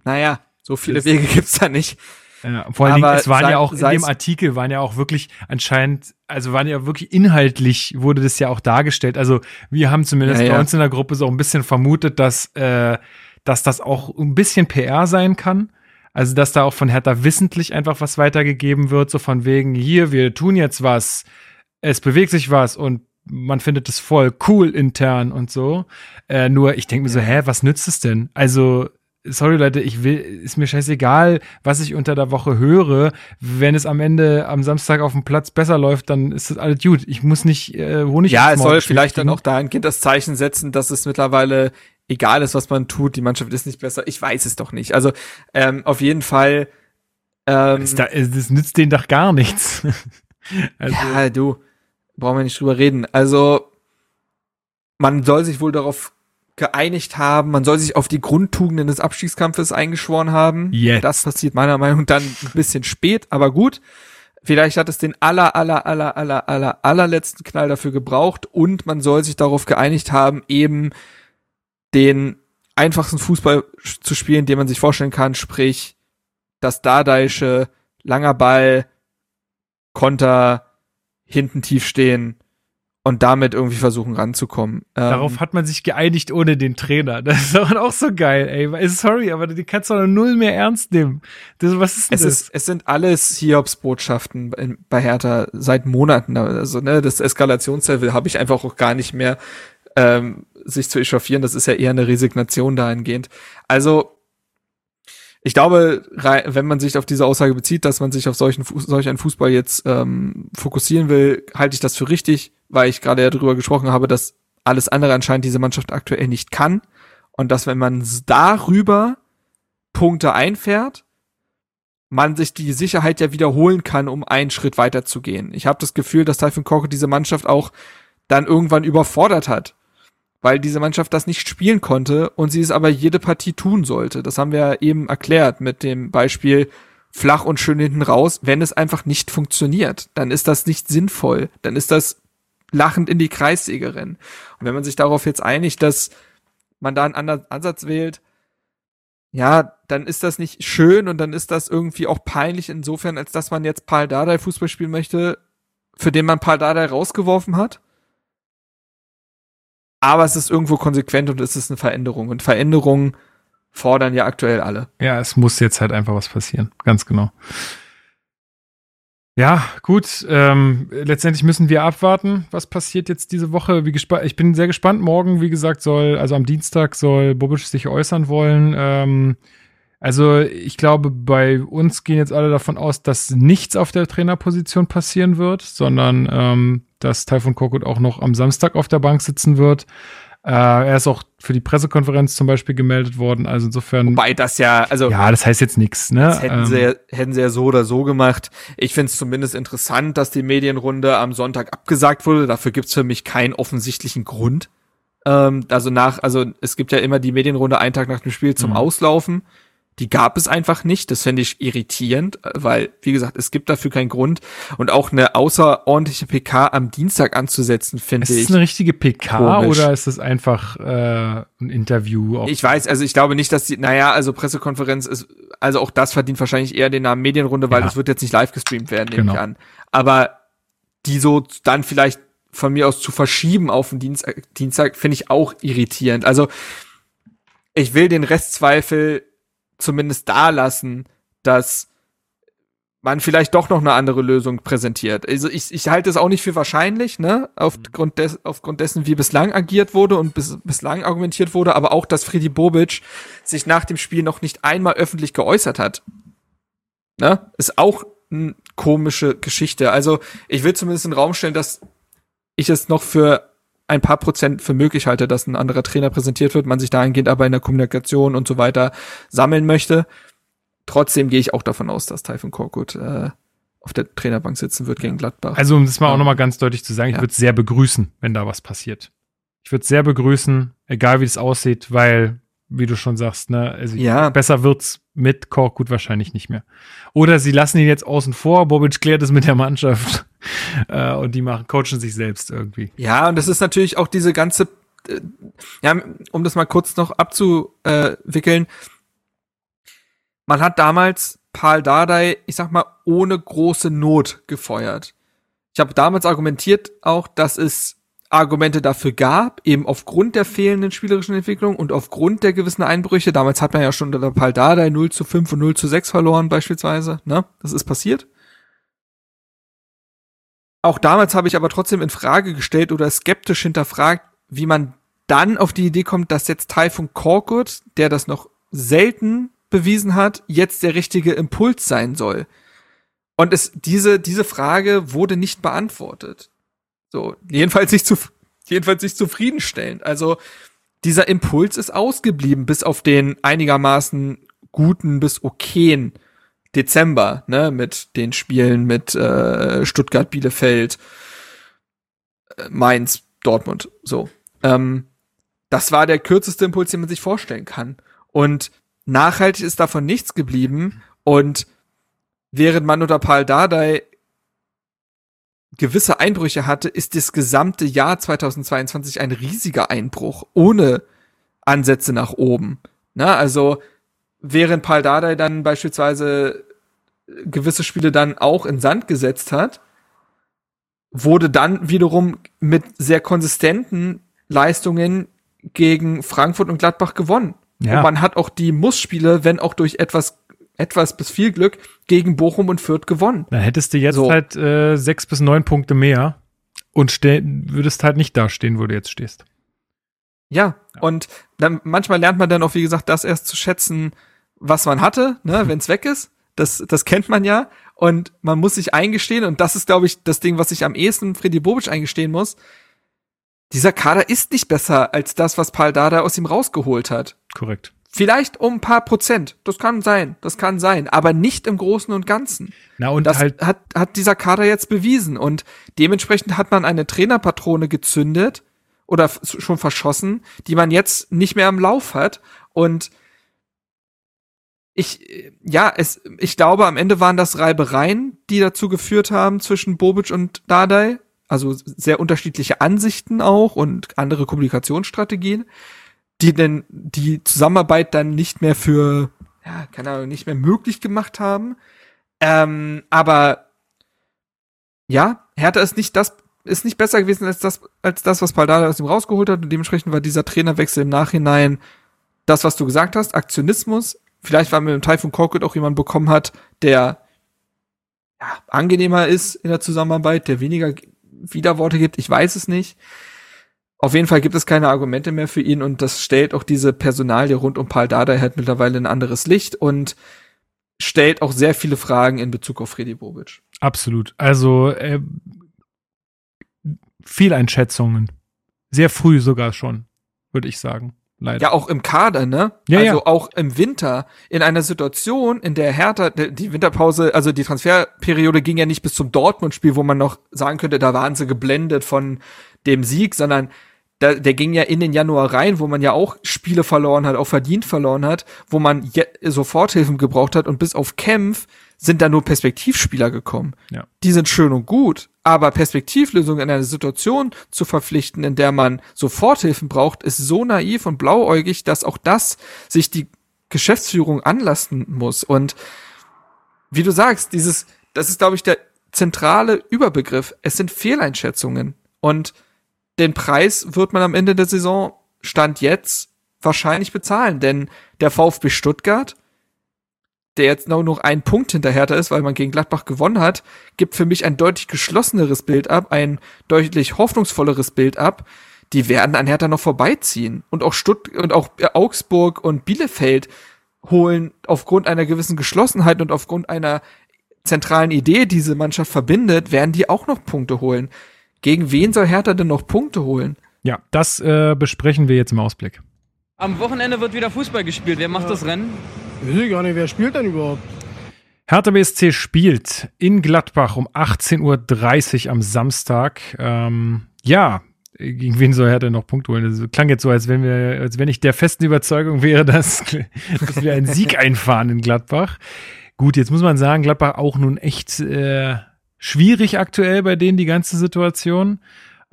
naja, so viele das Wege gibt's da nicht. Ja, vor allen Dingen, es waren sei, ja auch in dem Artikel waren ja auch wirklich anscheinend, also waren ja wirklich inhaltlich wurde das ja auch dargestellt. Also wir haben zumindest ja, bei uns in der Gruppe so ein bisschen vermutet, dass, äh, dass das auch ein bisschen PR sein kann. Also, dass da auch von Hertha wissentlich einfach was weitergegeben wird, so von wegen, hier, wir tun jetzt was, es bewegt sich was und man findet es voll cool intern und so. Äh, nur ich denke mir so, hä, was nützt es denn? Also, sorry Leute, ich will, ist mir scheißegal, was ich unter der Woche höre. Wenn es am Ende am Samstag auf dem Platz besser läuft, dann ist das alles gut. Ich muss nicht äh, Honig. Ja, es soll vielleicht dann auch dahingehend das Zeichen setzen, dass es mittlerweile egal ist, was man tut, die Mannschaft ist nicht besser. Ich weiß es doch nicht. Also ähm, auf jeden Fall. Ähm, das, das nützt denen doch gar nichts. also, ja, du. brauchen wir nicht drüber reden. Also, man soll sich wohl darauf geeinigt haben, man soll sich auf die Grundtugenden des Abstiegskampfes eingeschworen haben. Jetzt. Das passiert meiner Meinung nach dann ein bisschen spät, aber gut. Vielleicht hat es den aller, aller, aller, aller, aller, allerletzten Knall dafür gebraucht und man soll sich darauf geeinigt haben, eben den einfachsten Fußball zu spielen, den man sich vorstellen kann, sprich das Dadaische, langer Ball, Konter, hinten tief stehen und damit irgendwie versuchen ranzukommen. Darauf ähm, hat man sich geeinigt ohne den Trainer. Das ist auch so geil, ey. Sorry, aber die kannst du doch null mehr ernst nehmen. Das, was ist denn es das? Ist, es sind alles Hiobs-Botschaften bei Hertha seit Monaten. Also, ne, das Eskalationslevel habe ich einfach auch gar nicht mehr, ähm, sich zu echauffieren. Das ist ja eher eine Resignation dahingehend. Also, ich glaube, wenn man sich auf diese Aussage bezieht, dass man sich auf solchen, solch einen Fußball jetzt ähm, fokussieren will, halte ich das für richtig, weil ich gerade ja darüber gesprochen habe, dass alles andere anscheinend diese Mannschaft aktuell nicht kann und dass wenn man darüber Punkte einfährt, man sich die Sicherheit ja wiederholen kann, um einen Schritt weiter zu gehen. Ich habe das Gefühl, dass Taifun Korko diese Mannschaft auch dann irgendwann überfordert hat weil diese Mannschaft das nicht spielen konnte und sie es aber jede Partie tun sollte. Das haben wir ja eben erklärt mit dem Beispiel flach und schön hinten raus. Wenn es einfach nicht funktioniert, dann ist das nicht sinnvoll. Dann ist das lachend in die Kreissäge rennen. Und wenn man sich darauf jetzt einigt, dass man da einen anderen Ansatz wählt, ja, dann ist das nicht schön und dann ist das irgendwie auch peinlich insofern, als dass man jetzt Paul Dardai Fußball spielen möchte, für den man Paul Dardai rausgeworfen hat aber es ist irgendwo konsequent und es ist eine Veränderung. Und Veränderungen fordern ja aktuell alle. Ja, es muss jetzt halt einfach was passieren. Ganz genau. Ja, gut. Ähm, letztendlich müssen wir abwarten, was passiert jetzt diese Woche. Wie ich bin sehr gespannt. Morgen, wie gesagt, soll, also am Dienstag soll Bobic sich äußern wollen. Ähm, also ich glaube, bei uns gehen jetzt alle davon aus, dass nichts auf der Trainerposition passieren wird, sondern ähm, dass Taifun Korkut auch noch am Samstag auf der Bank sitzen wird. Äh, er ist auch für die Pressekonferenz zum Beispiel gemeldet worden. Also insofern. Wobei das ja, also. Ja, das heißt jetzt nichts, ne? Das hätten, ähm, sie, ja, hätten sie ja so oder so gemacht. Ich finde es zumindest interessant, dass die Medienrunde am Sonntag abgesagt wurde. Dafür gibt's für mich keinen offensichtlichen Grund. Ähm, also nach, also es gibt ja immer die Medienrunde einen Tag nach dem Spiel zum mhm. Auslaufen. Die gab es einfach nicht. Das fände ich irritierend, weil, wie gesagt, es gibt dafür keinen Grund. Und auch eine außerordentliche PK am Dienstag anzusetzen, finde ich. Ist das eine richtige PK komisch. oder ist das einfach äh, ein Interview? Ich weiß, also ich glaube nicht, dass die, naja, also Pressekonferenz ist, also auch das verdient wahrscheinlich eher den Namen Medienrunde, weil es ja. wird jetzt nicht live gestreamt werden, nehme genau. ich an. Aber die so dann vielleicht von mir aus zu verschieben auf den Dienstag, Dienstag finde ich auch irritierend. Also ich will den Restzweifel zumindest da lassen, dass man vielleicht doch noch eine andere Lösung präsentiert. Also ich, ich halte es auch nicht für wahrscheinlich, ne, aufgrund, des, aufgrund dessen, wie bislang agiert wurde und bis, bislang argumentiert wurde, aber auch, dass Friedi Bobic sich nach dem Spiel noch nicht einmal öffentlich geäußert hat. Ne, ist auch eine komische Geschichte. Also ich will zumindest in den Raum stellen, dass ich es noch für ein paar Prozent für möglich halte, dass ein anderer Trainer präsentiert wird, man sich dahingehend aber in der Kommunikation und so weiter sammeln möchte. Trotzdem gehe ich auch davon aus, dass Typhon Korkut äh, auf der Trainerbank sitzen wird gegen Gladbach. Also um das mal auch nochmal ganz deutlich zu sagen, ich ja. würde es sehr begrüßen, wenn da was passiert. Ich würde es sehr begrüßen, egal wie es aussieht, weil, wie du schon sagst, ne, also ja. besser wird's mit Korkut wahrscheinlich nicht mehr. Oder sie lassen ihn jetzt außen vor, Bobic klärt es mit der Mannschaft äh, und die machen, coachen sich selbst irgendwie. Ja, und das ist natürlich auch diese ganze, äh, ja, um das mal kurz noch abzuwickeln, man hat damals Paul Dardai, ich sag mal, ohne große Not gefeuert. Ich habe damals argumentiert auch, dass es Argumente dafür gab, eben aufgrund der fehlenden spielerischen Entwicklung und aufgrund der gewissen Einbrüche. Damals hat man ja schon unter der Paul Dardai 0 zu 5 und 0 zu 6 verloren beispielsweise. Ne? Das ist passiert. Auch damals habe ich aber trotzdem in Frage gestellt oder skeptisch hinterfragt, wie man dann auf die Idee kommt, dass jetzt Typhoon Korkut, der das noch selten bewiesen hat, jetzt der richtige Impuls sein soll. Und es, diese, diese Frage wurde nicht beantwortet. So, jedenfalls nicht zu, jedenfalls nicht zufriedenstellend. Also, dieser Impuls ist ausgeblieben, bis auf den einigermaßen guten bis okayen Dezember, ne, mit den Spielen mit äh, Stuttgart, Bielefeld, Mainz, Dortmund, so. Ähm, das war der kürzeste Impuls, den man sich vorstellen kann. Und nachhaltig ist davon nichts geblieben. Und während man unter Paul Dardai gewisse Einbrüche hatte, ist das gesamte Jahr 2022 ein riesiger Einbruch, ohne Ansätze nach oben. Na, also, während Paul Dardai dann beispielsweise gewisse Spiele dann auch in Sand gesetzt hat, wurde dann wiederum mit sehr konsistenten Leistungen gegen Frankfurt und Gladbach gewonnen. Ja. Und man hat auch die Muss-Spiele, wenn auch durch etwas etwas bis viel Glück gegen Bochum und Fürth gewonnen. Dann hättest du jetzt so. halt äh, sechs bis neun Punkte mehr und würdest halt nicht dastehen, wo du jetzt stehst. Ja, ja, und dann manchmal lernt man dann auch, wie gesagt, das erst zu schätzen, was man hatte, ne, wenn es weg ist. Das, das kennt man ja. Und man muss sich eingestehen, und das ist, glaube ich, das Ding, was ich am ehesten Freddy Bobic eingestehen muss dieser Kader ist nicht besser als das, was Paul Dada aus ihm rausgeholt hat. Korrekt. Vielleicht um ein paar Prozent. Das kann sein. Das kann sein. Aber nicht im Großen und Ganzen. Na und das halt hat, hat dieser Kader jetzt bewiesen. Und dementsprechend hat man eine Trainerpatrone gezündet oder schon verschossen, die man jetzt nicht mehr am Lauf hat. Und ich, ja, es, ich glaube, am Ende waren das Reibereien, die dazu geführt haben zwischen Bobic und Dardai also sehr unterschiedliche Ansichten auch und andere Kommunikationsstrategien, die denn die Zusammenarbeit dann nicht mehr für, ja, keine Ahnung, nicht mehr möglich gemacht haben. Ähm, aber ja, Hertha ist nicht das, ist nicht besser gewesen als das, als das, was Paldada aus ihm rausgeholt hat und dementsprechend war dieser Trainerwechsel im Nachhinein das, was du gesagt hast, Aktionismus. Vielleicht, weil man dem Typhoon Korkut auch jemanden bekommen hat, der ja, angenehmer ist in der Zusammenarbeit, der weniger Widerworte gibt, ich weiß es nicht. Auf jeden Fall gibt es keine Argumente mehr für ihn und das stellt auch diese Personalie rund um Paul Dardai halt mittlerweile ein anderes Licht und stellt auch sehr viele Fragen in Bezug auf Freddy Bobic. Absolut. Also äh, Fehleinschätzungen. Sehr früh sogar schon, würde ich sagen. Leider. Ja, auch im Kader, ne? Ja, also ja. auch im Winter, in einer Situation, in der Hertha, die Winterpause, also die Transferperiode ging ja nicht bis zum Dortmund-Spiel, wo man noch sagen könnte, da waren sie geblendet von dem Sieg, sondern da, der ging ja in den Januar rein, wo man ja auch Spiele verloren hat, auch verdient verloren hat, wo man Soforthilfen gebraucht hat und bis auf Kempf sind da nur Perspektivspieler gekommen. Ja. Die sind schön und gut, aber Perspektivlösungen in einer Situation zu verpflichten, in der man Soforthilfen braucht, ist so naiv und blauäugig, dass auch das sich die Geschäftsführung anlassen muss. Und wie du sagst, dieses, das ist, glaube ich, der zentrale Überbegriff. Es sind Fehleinschätzungen. Und den Preis wird man am Ende der Saison, Stand jetzt, wahrscheinlich bezahlen. Denn der VfB Stuttgart der jetzt nur noch ein Punkt hinterher ist, weil man gegen Gladbach gewonnen hat, gibt für mich ein deutlich geschlosseneres Bild ab, ein deutlich hoffnungsvolleres Bild ab. Die werden an Hertha noch vorbeiziehen. Und auch Stutt und auch Augsburg und Bielefeld holen aufgrund einer gewissen Geschlossenheit und aufgrund einer zentralen Idee, die diese Mannschaft verbindet, werden die auch noch Punkte holen. Gegen wen soll Hertha denn noch Punkte holen? Ja, das äh, besprechen wir jetzt im Ausblick. Am Wochenende wird wieder Fußball gespielt. Wer macht ja. das Rennen? Weiß ich gar nicht, wer spielt denn überhaupt? Hertha BSC spielt in Gladbach um 18.30 Uhr am Samstag. Ähm, ja, gegen wen soll Hertha noch Punkte holen? Das klang jetzt so, als wenn wir, als wenn ich der festen Überzeugung wäre, dass, dass wir einen Sieg einfahren in Gladbach. Gut, jetzt muss man sagen, Gladbach auch nun echt äh, schwierig aktuell bei denen die ganze Situation.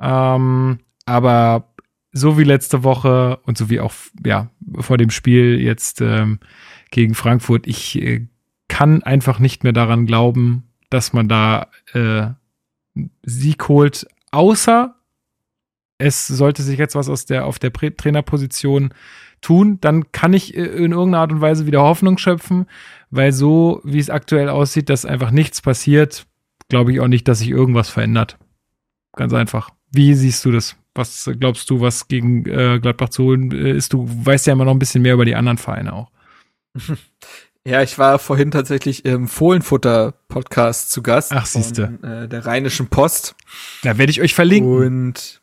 Ähm, aber so wie letzte Woche und so wie auch ja vor dem Spiel jetzt ähm, gegen Frankfurt. Ich äh, kann einfach nicht mehr daran glauben, dass man da äh, Sieg holt, außer es sollte sich jetzt was aus der auf der Trainerposition tun, dann kann ich äh, in irgendeiner Art und Weise wieder Hoffnung schöpfen, weil so wie es aktuell aussieht, dass einfach nichts passiert, glaube ich auch nicht, dass sich irgendwas verändert. Ganz einfach. Wie siehst du das? Was glaubst du, was gegen äh, Gladbach zu holen äh, ist? Du weißt ja immer noch ein bisschen mehr über die anderen Vereine auch. Ja, ich war vorhin tatsächlich im Fohlenfutter-Podcast zu Gast. Ach, siehste. Von, äh, der Rheinischen Post. Da werde ich euch verlinken. Und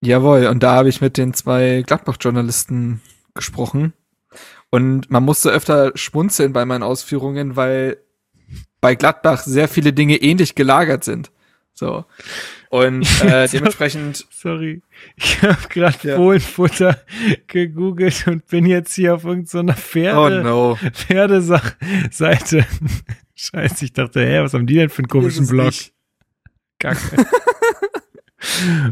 jawohl, und da habe ich mit den zwei Gladbach-Journalisten gesprochen. Und man musste öfter schmunzeln bei meinen Ausführungen, weil bei Gladbach sehr viele Dinge ähnlich gelagert sind. So. Und äh, dementsprechend. Sorry, ich habe gerade ja. Fohlenfutter gegoogelt und bin jetzt hier auf irgendeiner Pferde, oh no. Pferdeseite. Scheiße, ich dachte, hä, was haben die denn für einen komischen Blog? Kacke.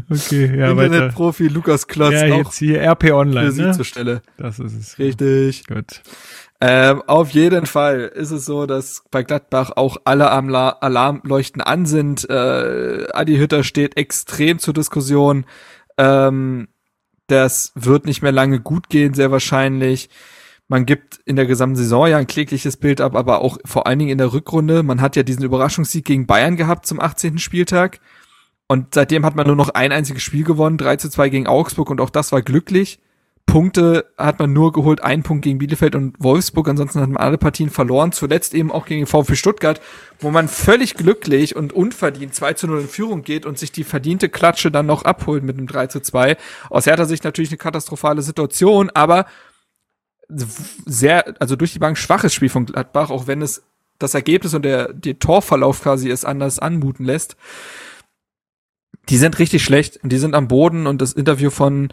okay, ja, Internetprofi Lukas Klotz. Ja, jetzt hier RP Online. Für ne? zur Stelle. Das ist es. Richtig. Gut. Ähm, auf jeden Fall ist es so, dass bei Gladbach auch alle Alarmleuchten an sind. Äh, Adi Hütter steht extrem zur Diskussion. Ähm, das wird nicht mehr lange gut gehen, sehr wahrscheinlich. Man gibt in der gesamten Saison ja ein klägliches Bild ab, aber auch vor allen Dingen in der Rückrunde. Man hat ja diesen Überraschungssieg gegen Bayern gehabt zum 18. Spieltag. Und seitdem hat man nur noch ein einziges Spiel gewonnen, 3 zu 2 gegen Augsburg und auch das war glücklich. Punkte hat man nur geholt, ein Punkt gegen Bielefeld und Wolfsburg, ansonsten hat man alle Partien verloren, zuletzt eben auch gegen VfB Stuttgart, wo man völlig glücklich und unverdient 2 zu 0 in Führung geht und sich die verdiente Klatsche dann noch abholt mit einem 3 zu 2. Aus härter Sicht natürlich eine katastrophale Situation, aber sehr, also durch die Bank schwaches Spiel von Gladbach, auch wenn es das Ergebnis und der, der Torverlauf quasi es anders anmuten lässt. Die sind richtig schlecht und die sind am Boden und das Interview von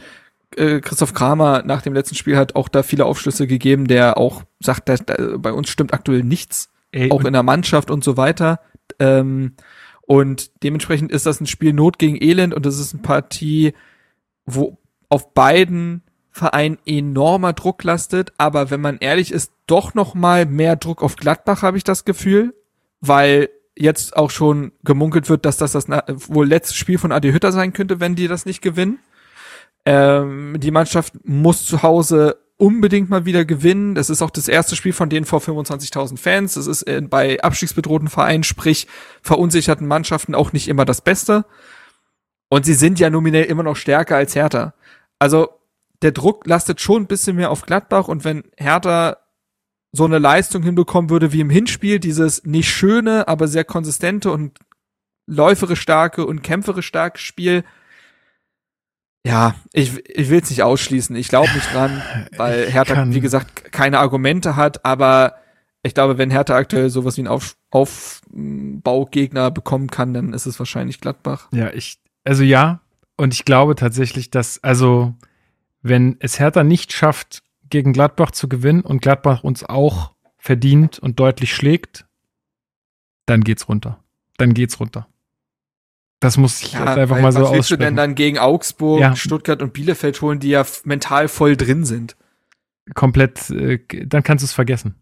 äh, Christoph Kramer nach dem letzten Spiel hat auch da viele Aufschlüsse gegeben, der auch sagt, dass, da, bei uns stimmt aktuell nichts, Ey, auch in der Mannschaft und so weiter. Ähm, und dementsprechend ist das ein Spiel Not gegen Elend und das ist eine Partie, wo auf beiden Vereinen enormer Druck lastet, aber wenn man ehrlich ist, doch noch mal mehr Druck auf Gladbach habe ich das Gefühl, weil jetzt auch schon gemunkelt wird, dass das das wohl letzte Spiel von Adi Hütter sein könnte, wenn die das nicht gewinnen. Ähm, die Mannschaft muss zu Hause unbedingt mal wieder gewinnen. Das ist auch das erste Spiel von denen vor 25.000 Fans. Das ist äh, bei abstiegsbedrohten Vereinen, sprich verunsicherten Mannschaften auch nicht immer das Beste. Und sie sind ja nominell immer noch stärker als Hertha. Also der Druck lastet schon ein bisschen mehr auf Gladbach und wenn Hertha so eine Leistung hinbekommen würde wie im Hinspiel, dieses nicht schöne, aber sehr konsistente und läuferisch starke und kämpferisch starke Spiel, ja, ich, ich will es nicht ausschließen. Ich glaube nicht dran, weil Hertha, wie gesagt, keine Argumente hat, aber ich glaube, wenn Hertha aktuell sowas wie einen Auf, Aufbaugegner bekommen kann, dann ist es wahrscheinlich Gladbach. Ja, ich, also ja, und ich glaube tatsächlich, dass, also, wenn es Hertha nicht schafft, gegen Gladbach zu gewinnen und Gladbach uns auch verdient und deutlich schlägt, dann geht's runter. Dann geht's runter. Das muss ich ja, jetzt einfach mal so aussprechen. Was willst du denn dann gegen Augsburg, ja. Stuttgart und Bielefeld holen, die ja mental voll drin sind? Komplett, äh, dann kannst du es vergessen.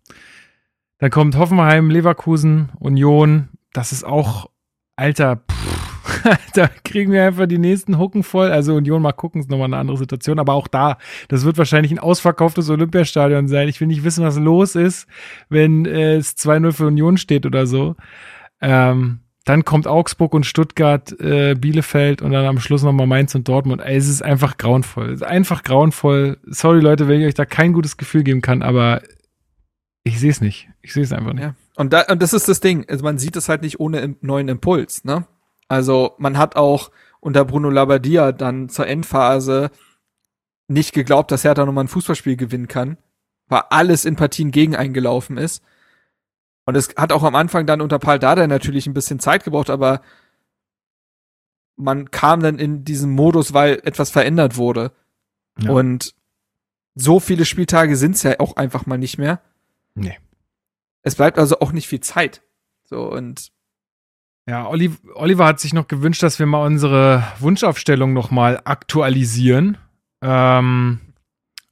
Dann kommt Hoffenheim, Leverkusen, Union. Das ist auch, alter, pff, da kriegen wir einfach die nächsten Hucken voll. Also Union mal gucken, ist nochmal eine andere Situation. Aber auch da, das wird wahrscheinlich ein ausverkauftes Olympiastadion sein. Ich will nicht wissen, was los ist, wenn äh, es 2-0 für Union steht oder so. Ähm, dann kommt Augsburg und Stuttgart, äh, Bielefeld und dann am Schluss nochmal Mainz und Dortmund. Ey, es ist einfach grauenvoll. Es ist einfach grauenvoll. Sorry, Leute, wenn ich euch da kein gutes Gefühl geben kann, aber ich sehe es nicht. Ich sehe es einfach nicht. Ja. Und, da, und das ist das Ding. Also man sieht es halt nicht ohne neuen Impuls, ne? Also man hat auch unter Bruno Labbadia dann zur Endphase nicht geglaubt, dass Hertha nochmal ein Fußballspiel gewinnen kann, weil alles in Partien gegen eingelaufen ist. Und es hat auch am Anfang dann unter Paul Dada natürlich ein bisschen Zeit gebraucht, aber man kam dann in diesen Modus, weil etwas verändert wurde. Ja. Und so viele Spieltage sind es ja auch einfach mal nicht mehr. Nee. Es bleibt also auch nicht viel Zeit. So und ja, Oliver hat sich noch gewünscht, dass wir mal unsere Wunschaufstellung noch mal aktualisieren. Ähm,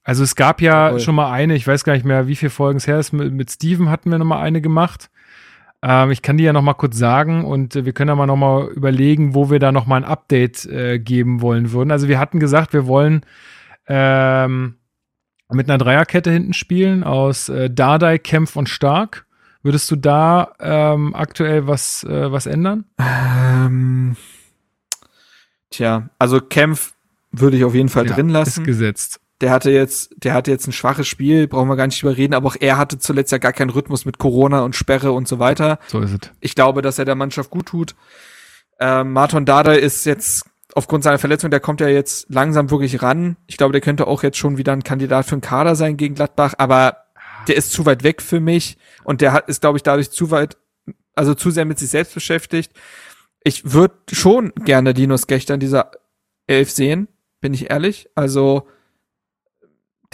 also es gab ja Jawohl. schon mal eine, ich weiß gar nicht mehr, wie viele Folgen es her ist, mit, mit Steven hatten wir noch mal eine gemacht. Ähm, ich kann die ja noch mal kurz sagen und äh, wir können ja mal noch mal überlegen, wo wir da noch mal ein Update äh, geben wollen würden. Also wir hatten gesagt, wir wollen ähm, mit einer Dreierkette hinten spielen aus äh, Dardai, Kempf und Stark. Würdest du da ähm, aktuell was, äh, was ändern? Ähm, tja, also Kempf würde ich auf jeden Fall ja, drin lassen. Ist gesetzt der hatte jetzt, der hatte jetzt ein schwaches Spiel, brauchen wir gar nicht drüber reden, aber auch er hatte zuletzt ja gar keinen Rhythmus mit Corona und Sperre und so weiter. So ist es. Ich glaube, dass er der Mannschaft gut tut. Ähm, Martin Dada ist jetzt aufgrund seiner Verletzung, der kommt ja jetzt langsam wirklich ran. Ich glaube, der könnte auch jetzt schon wieder ein Kandidat für einen Kader sein gegen Gladbach, aber der ist zu weit weg für mich und der hat, ist, glaube ich, dadurch zu weit, also zu sehr mit sich selbst beschäftigt. ich würde schon gerne Linus Gächter in dieser Elf sehen, bin ich ehrlich. Also,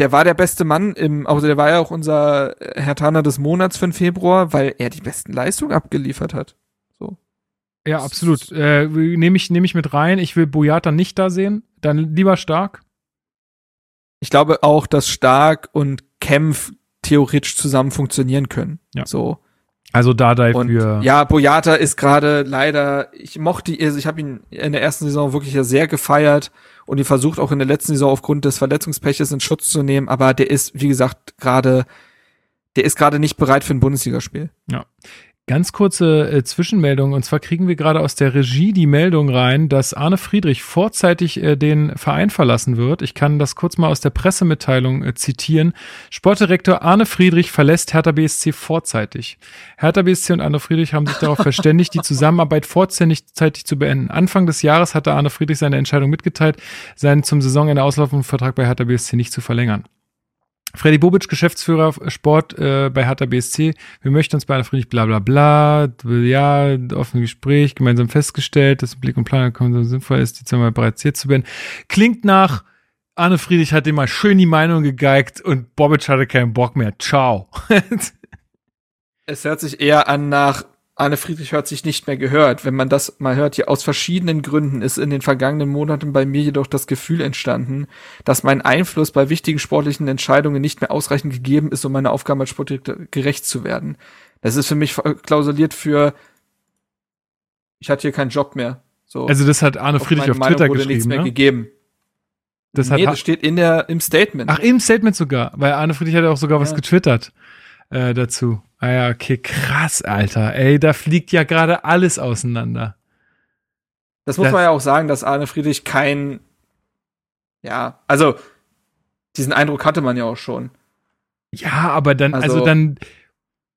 der war der beste Mann im, also der war ja auch unser Herr Tanner des Monats für den Februar, weil er die besten Leistungen abgeliefert hat. So. Ja, absolut. Äh, Nehme ich, nehm ich mit rein. Ich will Boyata nicht da sehen. Dann lieber Stark. Ich glaube auch, dass Stark und Kempf theoretisch zusammen funktionieren können. Ja. So. Also Dardai Und für. ja, Boyata ist gerade leider, ich mochte, also ich habe ihn in der ersten Saison wirklich ja sehr gefeiert und ihn versucht auch in der letzten Saison aufgrund des Verletzungspeches in Schutz zu nehmen, aber der ist, wie gesagt, gerade, der ist gerade nicht bereit für ein Bundesligaspiel. Ja. Ganz kurze äh, Zwischenmeldung. Und zwar kriegen wir gerade aus der Regie die Meldung rein, dass Arne Friedrich vorzeitig äh, den Verein verlassen wird. Ich kann das kurz mal aus der Pressemitteilung äh, zitieren. Sportdirektor Arne Friedrich verlässt Hertha BSC vorzeitig. Hertha BSC und Arne Friedrich haben sich darauf verständigt, die Zusammenarbeit vorzeitig zu beenden. Anfang des Jahres hatte Arne Friedrich seine Entscheidung mitgeteilt, seinen zum Saisonende auslaufenden Vertrag bei Hertha BSC nicht zu verlängern. Freddy Bobic, Geschäftsführer Sport äh, bei Hertha BSC. Wir möchten uns bei Arne Friedrich bla bla bla, ja, offenes Gespräch, gemeinsam festgestellt, dass Blick und Plan so sinnvoll ist, die Zusammenarbeit bereits hier zu beenden. Klingt nach, Arne Friedrich hat ihm mal schön die Meinung gegeigt und Bobic hatte keinen Bock mehr. Ciao. es hört sich eher an nach, Arne Friedrich hört sich nicht mehr gehört. Wenn man das mal hört, hier aus verschiedenen Gründen ist in den vergangenen Monaten bei mir jedoch das Gefühl entstanden, dass mein Einfluss bei wichtigen sportlichen Entscheidungen nicht mehr ausreichend gegeben ist, um meiner Aufgabe als Sportdirektor gerecht zu werden. Das ist für mich klausuliert für, ich hatte hier keinen Job mehr. So. Also das hat Arne Friedrich auf, auf Twitter wurde geschrieben, nichts mehr ne? gegeben. Das nee, das steht in der im Statement. Ach, im Statement sogar, weil Arne Friedrich hat ja auch sogar ja. was getwittert äh, dazu. Ah ja, okay, krass, Alter. Ey, da fliegt ja gerade alles auseinander. Das muss das man ja auch sagen, dass Arne Friedrich kein, ja, also diesen Eindruck hatte man ja auch schon. Ja, aber dann, also, also dann,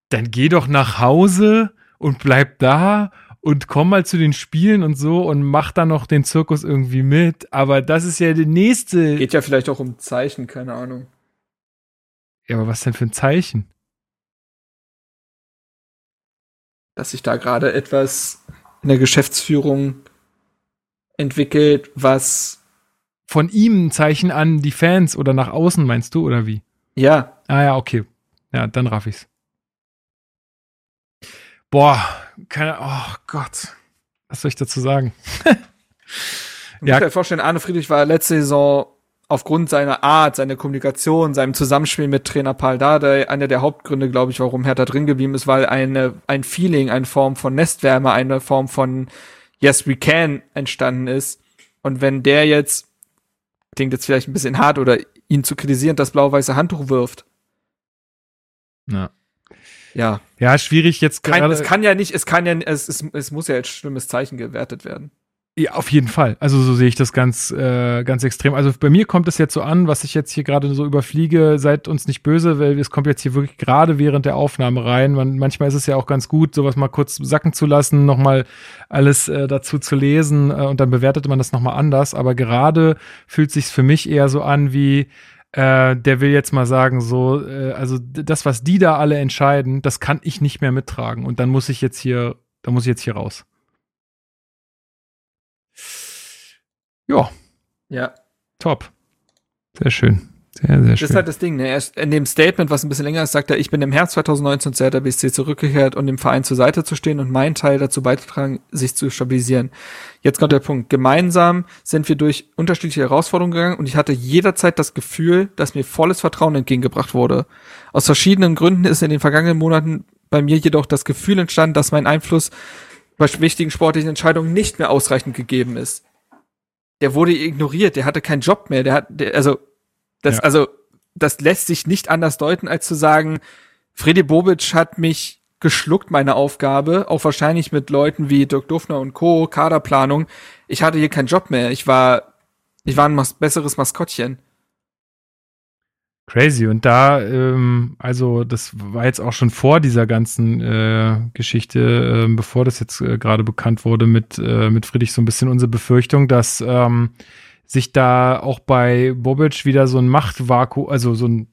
dann geh doch nach Hause und bleib da und komm mal zu den Spielen und so und mach dann noch den Zirkus irgendwie mit. Aber das ist ja der nächste. Geht ja vielleicht auch um Zeichen, keine Ahnung. Ja, aber was denn für ein Zeichen? Dass sich da gerade etwas in der Geschäftsführung entwickelt, was von ihm ein Zeichen an die Fans oder nach außen meinst du oder wie? Ja. Ah ja, okay. Ja, dann raff ich's. Boah, keine, oh Gott. Was soll ich dazu sagen? Ich ja. muss mir vorstellen, Arne Friedrich war letzte Saison aufgrund seiner Art, seiner Kommunikation, seinem Zusammenspiel mit Trainer Paul Dardai einer der Hauptgründe, glaube ich, warum Hertha drin geblieben ist, weil eine, ein Feeling, eine Form von Nestwärme, eine Form von Yes, we can entstanden ist. Und wenn der jetzt, klingt jetzt vielleicht ein bisschen hart oder ihn zu kritisieren, das blau-weiße Handtuch wirft. Ja. Ja. Ja, schwierig jetzt gerade. Es kann ja nicht, es kann ja, es, es, es muss ja als schlimmes Zeichen gewertet werden. Ja, auf jeden Fall. Also so sehe ich das ganz, äh, ganz extrem. Also bei mir kommt es jetzt so an, was ich jetzt hier gerade so überfliege, seid uns nicht böse, weil es kommt jetzt hier wirklich gerade während der Aufnahme rein. Man, manchmal ist es ja auch ganz gut, sowas mal kurz sacken zu lassen, nochmal alles äh, dazu zu lesen äh, und dann bewertet man das nochmal anders. Aber gerade fühlt sich für mich eher so an wie, äh, der will jetzt mal sagen, so, äh, also das, was die da alle entscheiden, das kann ich nicht mehr mittragen. Und dann muss ich jetzt hier, da muss ich jetzt hier raus. Ja. Ja. Top. Sehr schön. Sehr, sehr schön. Das ist halt das Ding, ne? Erst in dem Statement, was ein bisschen länger ist, sagt er, ich bin im Herbst 2019 zu Hertha BSC zurückgekehrt, um dem Verein zur Seite zu stehen und meinen Teil dazu beizutragen, sich zu stabilisieren. Jetzt kommt der Punkt. Gemeinsam sind wir durch unterschiedliche Herausforderungen gegangen und ich hatte jederzeit das Gefühl, dass mir volles Vertrauen entgegengebracht wurde. Aus verschiedenen Gründen ist in den vergangenen Monaten bei mir jedoch das Gefühl entstanden, dass mein Einfluss bei wichtigen sportlichen Entscheidungen nicht mehr ausreichend gegeben ist der wurde ignoriert, der hatte keinen Job mehr, der hat, der, also, das, ja. also, das lässt sich nicht anders deuten, als zu sagen, Freddy Bobic hat mich geschluckt, meine Aufgabe, auch wahrscheinlich mit Leuten wie Dirk Dufner und Co., Kaderplanung. Ich hatte hier keinen Job mehr. Ich war, ich war ein mas besseres Maskottchen. Crazy. Und da, ähm, also das war jetzt auch schon vor dieser ganzen äh, Geschichte, äh, bevor das jetzt äh, gerade bekannt wurde mit, äh, mit Friedrich, so ein bisschen unsere Befürchtung, dass ähm, sich da auch bei Bobic wieder so ein Machtvakuum, also so ein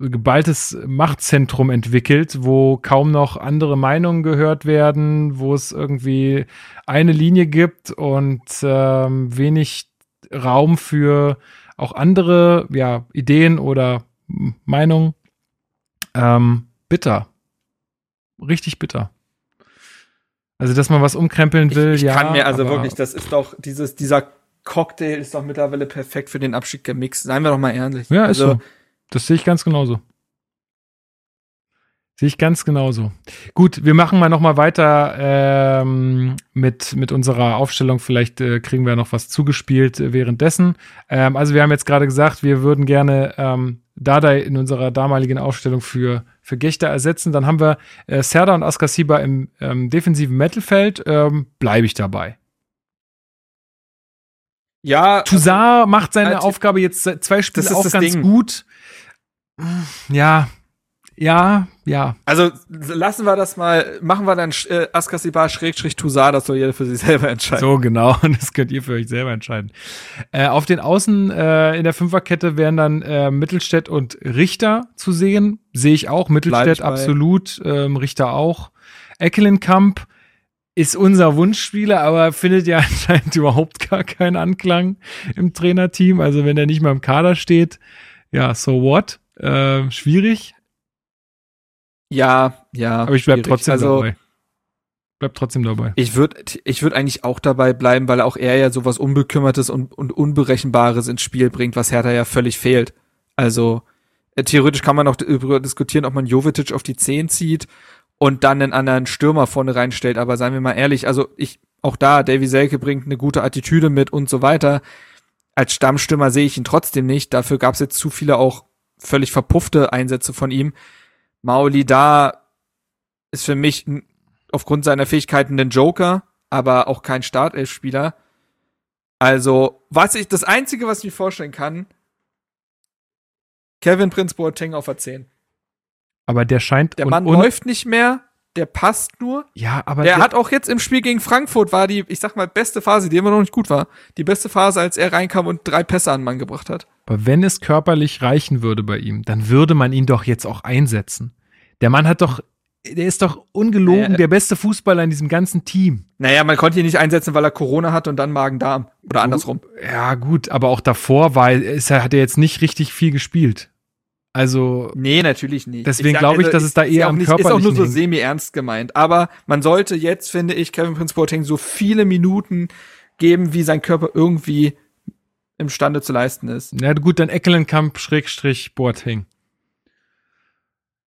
geballtes Machtzentrum entwickelt, wo kaum noch andere Meinungen gehört werden, wo es irgendwie eine Linie gibt und ähm, wenig Raum für auch andere ja, Ideen oder Meinungen. Ähm, bitter. Richtig bitter. Also, dass man was umkrempeln will, ich, ich ja. Ich kann mir also wirklich, das ist doch dieses, dieser Cocktail ist doch mittlerweile perfekt für den Abstieg gemixt. Seien wir doch mal ehrlich. Ja, ist also, so. Das sehe ich ganz genauso. Sehe ich ganz genauso. Gut, wir machen mal noch mal weiter ähm, mit, mit unserer Aufstellung. Vielleicht äh, kriegen wir noch was zugespielt äh, währenddessen. Ähm, also wir haben jetzt gerade gesagt, wir würden gerne ähm, Dardai in unserer damaligen Aufstellung für, für Gechter ersetzen. Dann haben wir äh, Serda und Askasiba im ähm, defensiven Mittelfeld. Ähm, Bleibe ich dabei. Ja. Toussaint also, macht seine Aufgabe jetzt zwei Spiele auch ganz Ding. gut. Ja, ja, ja. Also lassen wir das mal, machen wir dann äh, Askasibar Schrägstrich Toussaint, das soll jeder für sich selber entscheiden. So genau, das könnt ihr für euch selber entscheiden. Äh, auf den Außen äh, in der Fünferkette wären dann äh, Mittelstädt und Richter zu sehen. Sehe ich auch. Mittelstädt absolut, ähm, Richter auch. Eckelenkamp ist unser Wunschspieler, aber findet ja anscheinend überhaupt gar keinen Anklang im Trainerteam. Also wenn er nicht mal im Kader steht, ja, so what? Äh, schwierig. Ja, ja. Aber ich bleib schwierig. trotzdem also, dabei. Bleib trotzdem dabei. Ich würde ich würd eigentlich auch dabei bleiben, weil auch er ja sowas Unbekümmertes und, und Unberechenbares ins Spiel bringt, was Hertha ja völlig fehlt. Also äh, theoretisch kann man auch darüber diskutieren, ob man Jovetic auf die 10 zieht und dann einen anderen Stürmer vorne reinstellt. Aber seien wir mal ehrlich, also ich, auch da, Davy Selke bringt eine gute Attitüde mit und so weiter. Als Stammstürmer sehe ich ihn trotzdem nicht. Dafür gab es jetzt zu viele auch völlig verpuffte Einsätze von ihm. Mauli da ist für mich aufgrund seiner Fähigkeiten ein Joker, aber auch kein Startelf-Spieler. Also, was ich, das einzige, was ich mir vorstellen kann, Kevin Prince Boateng auf der 10. Aber der scheint. Der Mann läuft nicht mehr, der passt nur. Ja, aber. Der, der, hat auch jetzt im Spiel gegen Frankfurt war die, ich sag mal, beste Phase, die immer noch nicht gut war. Die beste Phase, als er reinkam und drei Pässe an den Mann gebracht hat. Aber wenn es körperlich reichen würde bei ihm, dann würde man ihn doch jetzt auch einsetzen. Der Mann hat doch, der ist doch ungelogen naja, der beste Fußballer in diesem ganzen Team. Naja, man konnte ihn nicht einsetzen, weil er Corona hat und dann Magen-Darm. Oder andersrum. Ja, gut, aber auch davor war, ist er, hat er jetzt nicht richtig viel gespielt. Also. Nee, natürlich nicht. Deswegen glaube ich, also, dass es da eher am nicht, Körper ist auch nur so semi-ernst gemeint. Aber man sollte jetzt, finde ich, Kevin Prince Boateng so viele Minuten geben, wie sein Körper irgendwie imstande zu leisten ist. Ja, gut, dann Eckelenkamp Schrägstrich Boateng.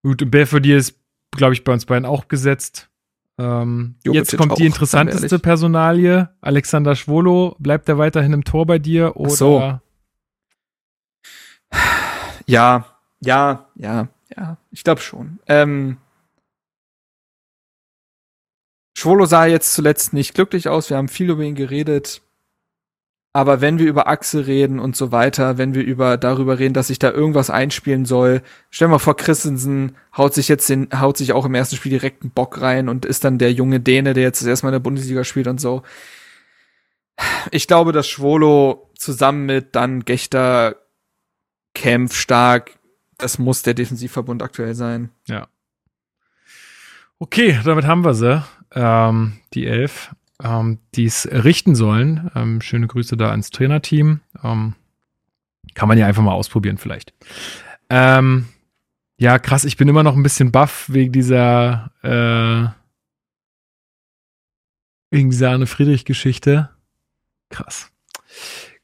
Gut, und Belfodil ist, glaube ich, bei uns beiden auch gesetzt. Ähm, jetzt kommt auch, die interessanteste Personalie. Alexander Schwolo, bleibt er weiterhin im Tor bei dir? Oder? Ach so. Ja, ja, ja, ja, ich glaube schon. Ähm, Schwolo sah jetzt zuletzt nicht glücklich aus. Wir haben viel über ihn geredet. Aber wenn wir über Achse reden und so weiter, wenn wir über darüber reden, dass sich da irgendwas einspielen soll, stell mal vor, Christensen haut sich jetzt den, haut sich auch im ersten Spiel direkt einen Bock rein und ist dann der junge Däne, der jetzt erstmal in der Bundesliga spielt und so. Ich glaube, dass Schwolo zusammen mit dann Gechter, Kempf, Stark, das muss der Defensivverbund aktuell sein. Ja. Okay, damit haben wir sie. Ähm, die elf, ähm, die es richten sollen. Ähm, schöne Grüße da ans Trainerteam. Ähm, kann man ja einfach mal ausprobieren, vielleicht. Ähm, ja, krass, ich bin immer noch ein bisschen baff wegen dieser, äh, wegen dieser Anne Friedrich-Geschichte. Krass.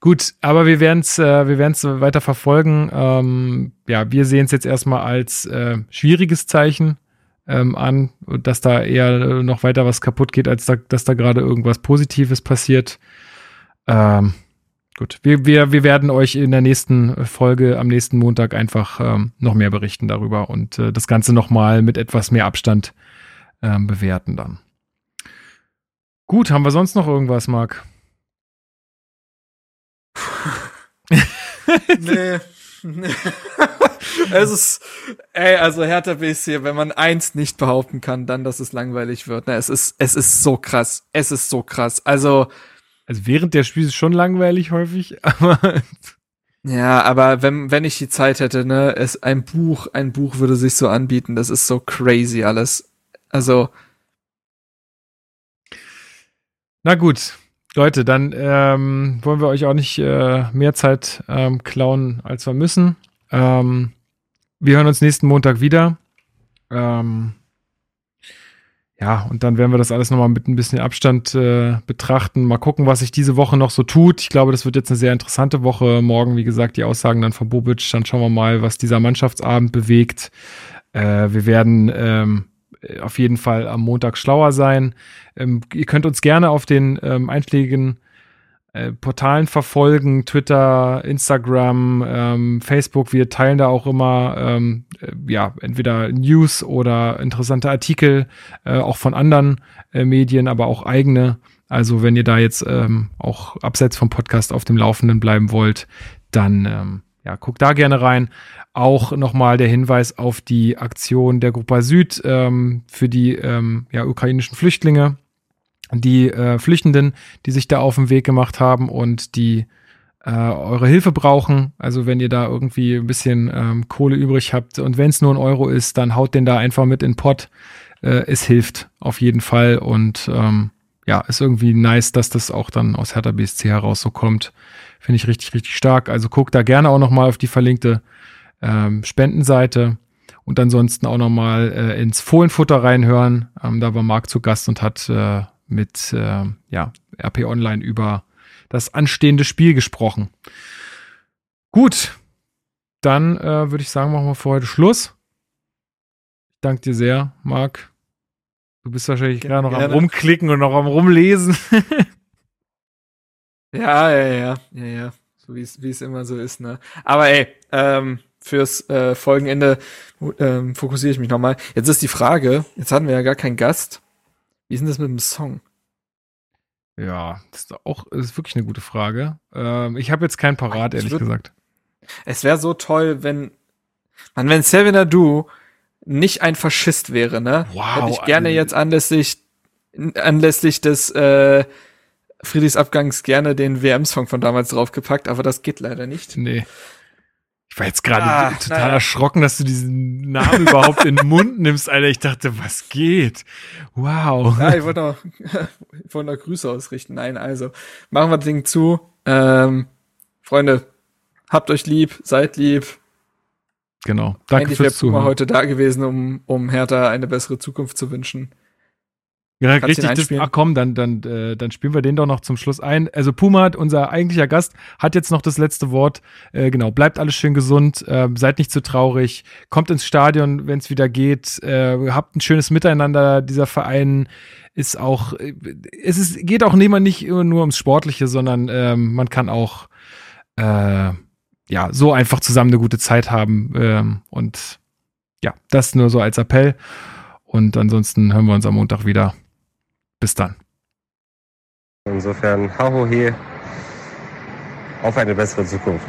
Gut, aber wir werden es äh, wir werden's weiter verfolgen. Ähm, ja, wir sehen es jetzt erstmal als äh, schwieriges Zeichen ähm, an, dass da eher noch weiter was kaputt geht, als da, dass da gerade irgendwas Positives passiert. Ähm, gut, wir, wir, wir werden euch in der nächsten Folge am nächsten Montag einfach ähm, noch mehr berichten darüber und äh, das Ganze nochmal mit etwas mehr Abstand ähm, bewerten dann. Gut, haben wir sonst noch irgendwas, Marc? Nee. es ist, ey, also Hertha BSC, wenn man eins nicht behaupten kann, dann, dass es langweilig wird. Ne, es ist, es ist so krass. Es ist so krass. Also, also während der Spiele ist es schon langweilig häufig, aber Ja, aber wenn, wenn ich die Zeit hätte, ne, es, ein Buch, ein Buch würde sich so anbieten, das ist so crazy alles. Also. Na gut, Leute, dann ähm, wollen wir euch auch nicht äh, mehr Zeit ähm, klauen, als wir müssen. Ähm, wir hören uns nächsten Montag wieder. Ähm, ja, und dann werden wir das alles nochmal mit ein bisschen Abstand äh, betrachten. Mal gucken, was sich diese Woche noch so tut. Ich glaube, das wird jetzt eine sehr interessante Woche. Morgen, wie gesagt, die Aussagen dann von Bobic. Dann schauen wir mal, was dieser Mannschaftsabend bewegt. Äh, wir werden ähm, auf jeden Fall am Montag schlauer sein. Ähm, ihr könnt uns gerne auf den ähm, einschlägigen äh, Portalen verfolgen, Twitter, Instagram, ähm, Facebook. Wir teilen da auch immer ähm, äh, ja entweder News oder interessante Artikel, äh, auch von anderen äh, Medien, aber auch eigene. Also wenn ihr da jetzt ähm, auch abseits vom Podcast auf dem Laufenden bleiben wollt, dann ähm, ja, guckt da gerne rein. Auch nochmal der Hinweis auf die Aktion der Gruppe Süd ähm, für die ähm, ja, ukrainischen Flüchtlinge die äh, Flüchtenden, die sich da auf den Weg gemacht haben und die äh, eure Hilfe brauchen. Also wenn ihr da irgendwie ein bisschen ähm, Kohle übrig habt und wenn es nur ein Euro ist, dann haut den da einfach mit in den Pott. Äh, es hilft auf jeden Fall und ähm, ja, ist irgendwie nice, dass das auch dann aus Hertha BSC heraus so kommt. Finde ich richtig, richtig stark. Also guckt da gerne auch nochmal auf die verlinkte ähm, Spendenseite und ansonsten auch nochmal äh, ins Fohlenfutter reinhören. Ähm, da war Marc zu Gast und hat äh, mit äh, ja, RP Online über das anstehende Spiel gesprochen. Gut, dann äh, würde ich sagen, machen wir für heute Schluss. Ich danke dir sehr, Marc. Du bist wahrscheinlich gerade noch am Rumklicken und noch am Rumlesen. ja, ja, ja, ja, ja. So wie es immer so ist, ne? Aber ey, ähm, fürs äh, Folgenende ähm, fokussiere ich mich nochmal. Jetzt ist die Frage, jetzt hatten wir ja gar keinen Gast. Wie ist denn das mit dem Song? Ja, das ist auch das ist wirklich eine gute Frage. Ähm, ich habe jetzt keinen parat, ehrlich würd, gesagt. Es wäre so toll, wenn man, wenn Seven Du nicht ein Faschist wäre, ne? Wow. Hätte ich gerne Alter. jetzt anlässlich anlässlich des äh, Friedrichs Abgangs gerne den WM-Song von damals draufgepackt, aber das geht leider nicht. Nee. Ich war jetzt gerade ah, total naja. erschrocken, dass du diesen Namen überhaupt in den Mund nimmst, Alter. Ich dachte, was geht? Wow. Ja, ich wollte noch, ich wollte noch Grüße ausrichten. Nein, also machen wir das Ding zu. Ähm, Freunde, habt euch lieb, seid lieb. Genau. Danke Eigentlich fürs Zuhören. heute da gewesen, um, um Hertha eine bessere Zukunft zu wünschen. Ja, Kannst richtig. Ach komm, dann, dann, äh, dann spielen wir den doch noch zum Schluss ein. Also Puma, unser eigentlicher Gast, hat jetzt noch das letzte Wort. Äh, genau, bleibt alles schön gesund, äh, seid nicht zu traurig, kommt ins Stadion, wenn es wieder geht, äh, habt ein schönes Miteinander. Dieser Verein ist auch, äh, es ist, geht auch nicht, nicht nur ums Sportliche, sondern ähm, man kann auch äh, ja so einfach zusammen eine gute Zeit haben. Ähm, und ja, das nur so als Appell. Und ansonsten hören wir uns am Montag wieder. Bis dann. Insofern, hau he, auf eine bessere Zukunft.